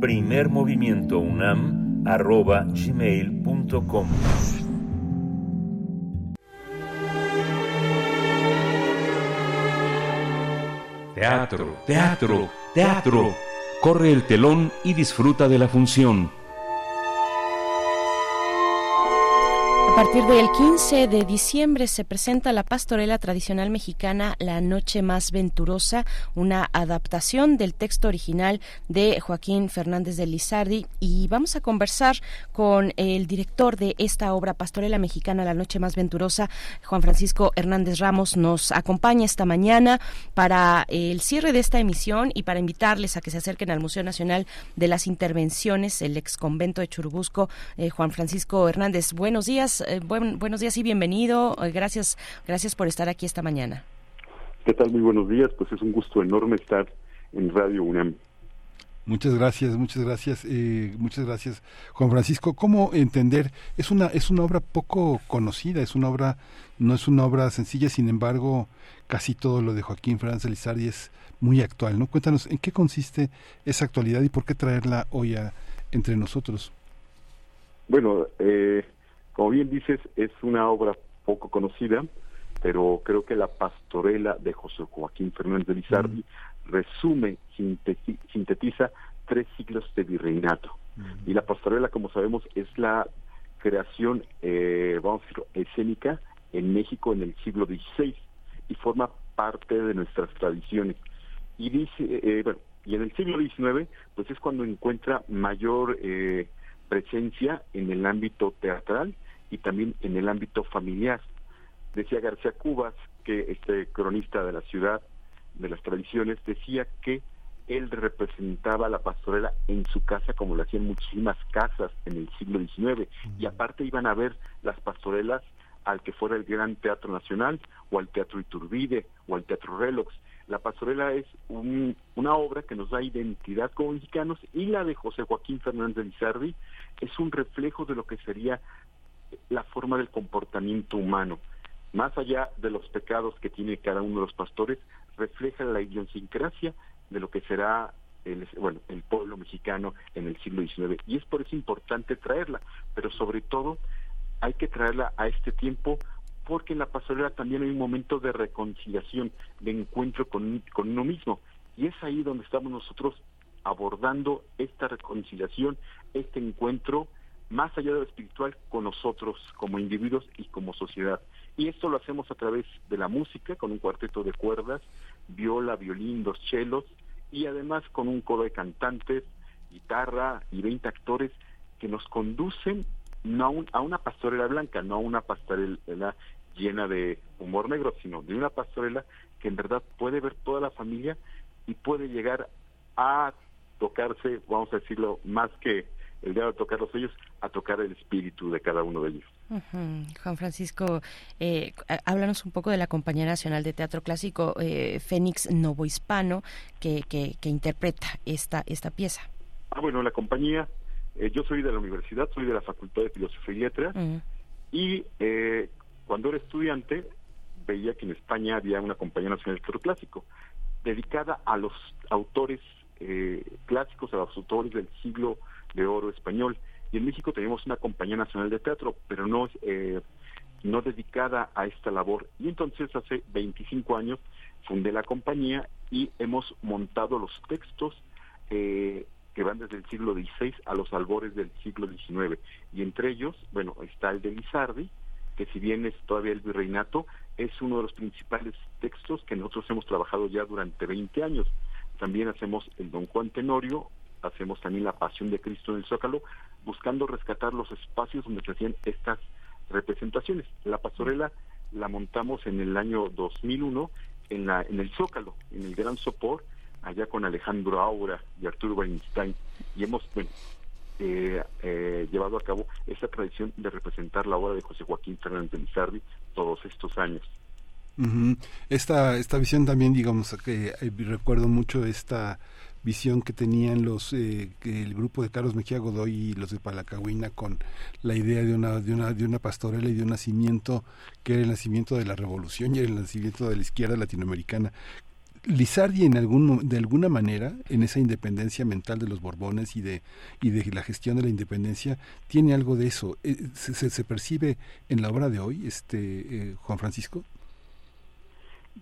primermovimientounam.gmail.com Teatro, teatro, teatro. Corre el telón y disfruta de la función. Partir del 15 de diciembre se presenta la pastorela tradicional mexicana La Noche Más Venturosa, una adaptación del texto original de Joaquín Fernández de Lizardi. Y vamos a conversar con el director de esta obra pastorela mexicana La Noche Más Venturosa, Juan Francisco Hernández Ramos, nos acompaña esta mañana para el cierre de esta emisión y para invitarles a que se acerquen al Museo Nacional de las Intervenciones, el ex convento de Churubusco. Eh, Juan Francisco Hernández, buenos días, eh, buen- buenos días y bienvenido. Eh, gracias, gracias por estar aquí esta mañana. ¿Qué tal? Muy buenos días. Pues es un gusto enorme estar en Radio UNAM. Muchas gracias, muchas gracias, eh, muchas gracias, Juan Francisco. ¿Cómo entender? Es una es una obra poco conocida, es una obra no es una obra sencilla, sin embargo, casi todo lo de Joaquín Fernández de Lizardi es muy actual, ¿no? Cuéntanos en qué consiste esa actualidad y por qué traerla hoy a- entre nosotros. Bueno, eh, como bien dices, es una obra poco conocida, pero creo que la pastorela de José Joaquín Fernández de Lizardi resume, sinteti- sintetiza tres siglos de virreinato. Y la pastorela, como sabemos, es la creación, eh, vamos a decirlo, escénica en México en el siglo XVI y forma parte de nuestras tradiciones. Y dice, eh, bueno, y en el siglo XIX, pues es cuando encuentra mayor eh, presencia en el ámbito teatral y también en el ámbito familiar. Decía García Cubas, que este cronista de la ciudad, de las tradiciones, decía que él representaba la pastorela en su casa como lo hacían muchísimas casas en el siglo XIX y aparte iban a ver las pastorelas al que fuera el Gran Teatro Nacional o al Teatro Iturbide o al Teatro Relox. La pastorela es un- una obra que nos da identidad como mexicanos y la de José Joaquín Fernández de Lizardi es un reflejo de lo que sería la forma del comportamiento humano. Más allá de los pecados que tiene cada uno de los pastores, refleja la idiosincrasia de lo que será el, bueno, el pueblo mexicano en el siglo XIX. Y es por eso importante traerla, pero sobre todo hay que traerla a este tiempo porque en la pastorela también hay un momento de reconciliación, de encuentro con, con uno mismo. Y es ahí donde estamos nosotros abordando esta reconciliación, este encuentro más allá de lo espiritual con nosotros como individuos y como sociedad. Y esto lo hacemos a través de la música, con un cuarteto de cuerdas, viola, violín, dos chelos, y además con un coro de cantantes, guitarra y 20 actores que nos conducen no a, un- a una pastorela blanca, no a una pastorela llena de humor negro, sino de una pastorela que en verdad puede ver toda la familia y puede llegar a tocarse, vamos a decirlo, más que el día de tocar los sellos, a tocar el espíritu de cada uno de ellos. Juan Francisco, eh, há- háblanos un poco de la Compañía Nacional de Teatro Clásico eh, Fénix Novohispano que, que, que interpreta esta, esta pieza. Ah, bueno, la compañía, eh, yo soy de la universidad, soy de la Facultad de Filosofía y Letras, Mm. y eh, cuando era estudiante veía que en España había una compañía nacional de teatro clásico dedicada a los autores eh, clásicos, a los autores del siglo de oro español. Y en México tenemos una compañía nacional de teatro, pero no eh, no dedicada a esta labor. Y entonces hace 25 años fundé la compañía y hemos montado los textos eh, que van desde el siglo XVI a los albores del siglo XIX. Y entre ellos, bueno, está el de Lizardi, que si bien es todavía el virreinato, es uno de los principales textos que nosotros hemos trabajado ya durante 20 años. También hacemos el Don Juan Tenorio, hacemos también la Pasión de Cristo en el Zócalo, buscando rescatar los espacios donde se hacían estas representaciones. La pastorela la montamos en el año 2001 en, la, en el Zócalo, en el Gran Sopor, allá con Alejandro Aura y Arturo Weinstein. Y hemos bueno, eh, eh, llevado a cabo esa tradición de representar la obra de José Joaquín Fernández de Lizardi todos estos años. Esta, esta visión también, digamos, que eh, recuerdo mucho esta visión que tenían los eh, el grupo de Carlos Mejía Godoy y los de Palacahuina con la idea de una de una de una pastorela y de un nacimiento que era el nacimiento de la revolución y el nacimiento de la izquierda latinoamericana. Lizardi en algún de alguna manera en esa independencia mental de los Borbones y de y de la gestión de la independencia tiene algo de eso. Eh, se, se- se percibe en la obra de hoy este eh, Juan Francisco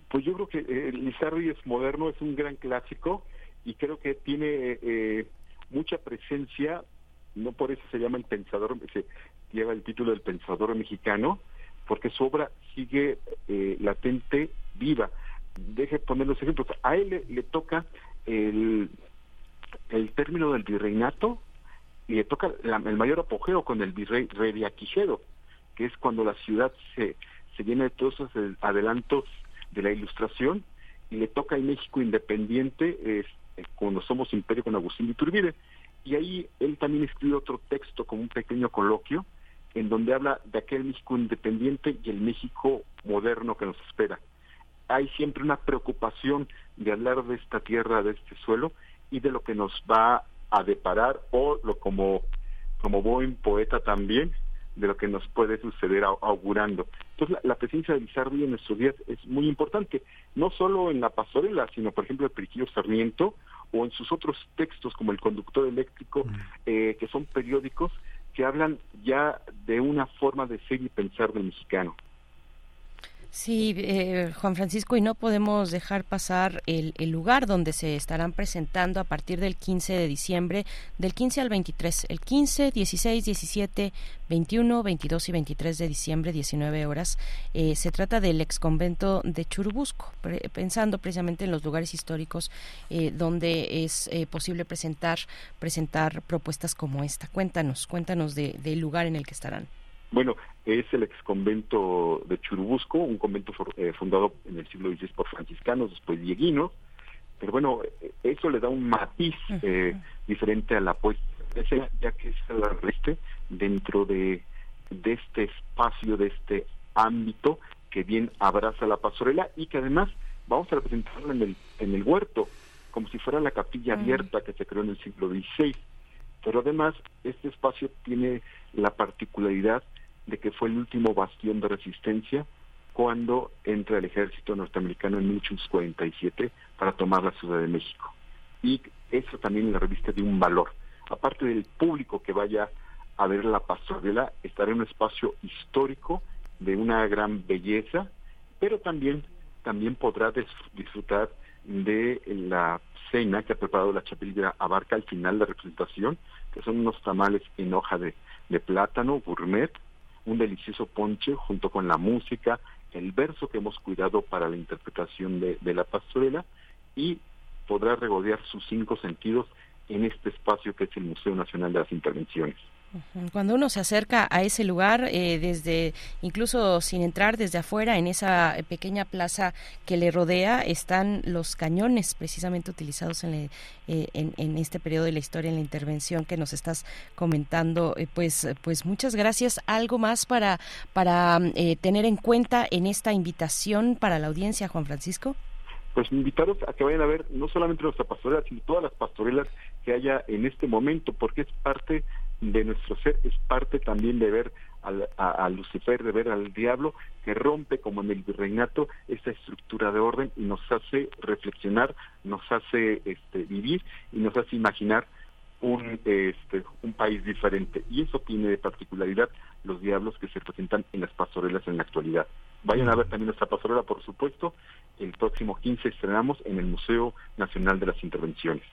Pues yo creo que eh, Lizardi es moderno, es un gran clásico y creo que tiene eh, mucha presencia, no por eso se llama el pensador, se lleva el título del pensador mexicano, porque su obra sigue eh, latente, viva. Deje poner los ejemplos. A él le, toca el, el término del virreinato y le toca la- el mayor apogeo con el virrey Reviaquijedo, que es cuando la ciudad se, se llena de todos esos adelantos de la ilustración y le toca al México independiente eh, cuando somos imperio con Agustín de Iturbide. Y ahí él también escribe otro texto como un pequeño coloquio en donde habla de aquel México independiente y el México moderno que nos espera. Hay siempre una preocupación de hablar de esta tierra, de este suelo y de lo que nos va a deparar o lo como como buen poeta también de lo que nos puede suceder au- augurando. Entonces la, la presencia de Lizardi en nuestros días es muy importante, no solo en la pastorela, sino por ejemplo el Periquillo Sarmiento o en sus otros textos como El Conductor Eléctrico, eh, que son periódicos que hablan ya de una forma de ser y pensar del mexicano. Sí, eh, Juan Francisco, y no podemos dejar pasar el, el lugar donde se estarán presentando a partir del 15 de diciembre, del 15 al 23, el 15, 16, 17, 21, 22 y 23 de diciembre, 19 horas. Eh, se trata del ex convento de Churubusco, pensando precisamente en los lugares históricos eh, donde es eh, posible presentar, presentar propuestas como esta. Cuéntanos, cuéntanos de- del lugar en el que estarán. Bueno, es el ex convento de Churubusco, un convento for- eh, fundado en el siglo XVI por franciscanos, después dieguinos, pero bueno, eh, eso le da un matiz eh, diferente a la puesta ya que es el arreste dentro de, de este espacio, de este ámbito que bien abraza la pastorela y que además vamos a representarla en el, en el huerto, como si fuera la capilla abierta que se creó en el siglo XVI. Pero además, este espacio tiene la particularidad de que fue el último bastión de resistencia cuando entra el ejército norteamericano en 1847 para tomar la Ciudad de México. Y eso también la revista de un valor. Aparte del público que vaya a ver la pastorela, estará en un espacio histórico de una gran belleza, pero también, también podrá disfrutar de la cena que ha preparado la chapelera Abarca al final de la representación, que son unos tamales en hoja de plátano, gourmet, un delicioso ponche junto con la música, el verso que hemos cuidado para la interpretación de, de la pastorela y podrá regodear sus cinco sentidos en este espacio que es el Museo Nacional de las Intervenciones. Cuando uno se acerca a ese lugar, eh, desde incluso sin entrar desde afuera, en esa pequeña plaza que le rodea, están los cañones precisamente utilizados en, eh, en, este periodo de la historia, en la intervención que nos estás comentando. Eh, pues, pues muchas gracias. ¿Algo más para, para tener en cuenta en esta invitación para la audiencia, Juan Francisco? Pues invitaros a que vayan a ver no solamente nuestra pastorela, sino todas las pastorelas que haya en este momento, porque es parte de nuestro ser, es parte también de ver a, Lucifer, de ver al diablo, que rompe como en el virreinato esta estructura de orden y nos hace reflexionar, nos hace este, vivir y nos hace imaginar un, este, un país diferente. Y eso tiene de particularidad los diablos que se presentan en las pastorelas en la actualidad. Vayan a ver también nuestra pastorela, por supuesto. El próximo 15 estrenamos en el Museo Nacional de las Intervenciones.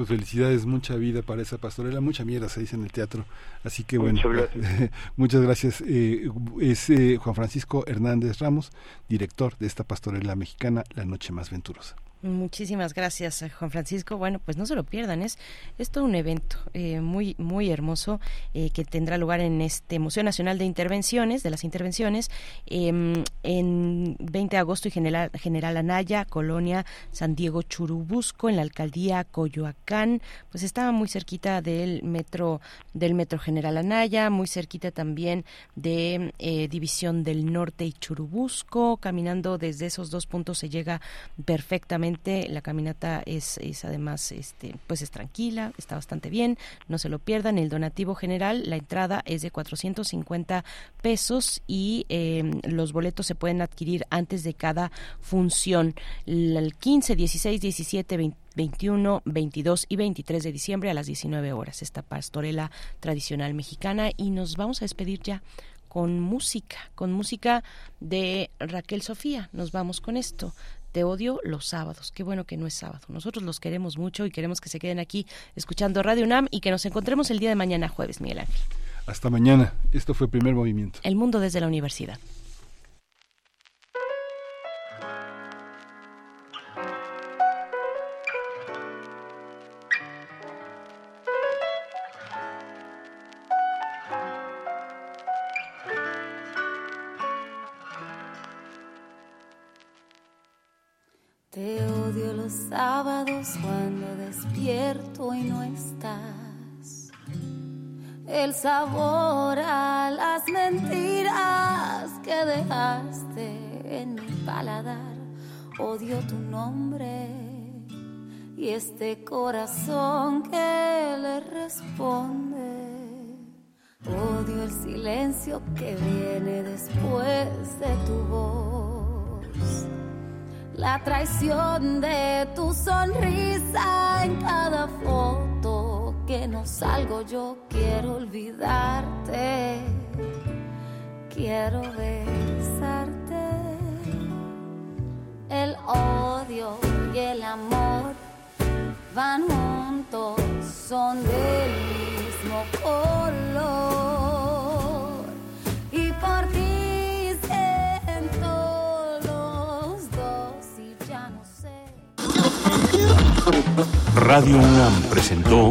Pues felicidades, mucha vida para esa pastorela, mucha mierda se dice en el teatro. Así que bueno, muchas gracias. *laughs* muchas gracias. Eh, es eh, Juan Francisco Hernández Ramos, director de esta pastorela mexicana, La Noche Más Venturosa. Muchísimas gracias, Juan Francisco. Bueno, pues no se lo pierdan, es, todo un evento eh, muy, muy hermoso eh, que tendrá lugar en este Museo Nacional de Intervenciones, de las Intervenciones, em, en 20 de agosto y General, General Anaya, Colonia San Diego Churubusco, en la alcaldía Coyoacán, pues estaba muy cerquita del metro, del metro General Anaya, muy cerquita también de eh, División del Norte y Churubusco, caminando desde esos dos puntos se llega perfectamente la caminata es, es además este pues es tranquila, está bastante bien, no se lo pierdan. El donativo general, la entrada es de 450 pesos y em, los boletos se pueden adquirir antes de cada función. El 15, 16, 17, 21, 22 y 23 de diciembre a las 19 horas. Esta pastorela tradicional mexicana y nos vamos a despedir ya con música, con música de Raquel Sofía. Nos vamos con esto. Te odio los sábados. Qué bueno que no es sábado. Nosotros los queremos mucho y queremos que se queden aquí escuchando Radio UNAM y que nos encontremos el día de mañana jueves, Miguel Ángel. Hasta mañana. Esto fue Primer Movimiento. El mundo desde la universidad. El sabor a las mentiras que dejaste en mi paladar. Odio tu nombre y este corazón que le responde. Odio el silencio que viene después de tu voz la traición de tu sonrisa en cada foto que no salgo yo quiero olvidarte. Quiero besarte. El odio y el amor van juntos son del mismo color. Y por ti Radio UNAM presentó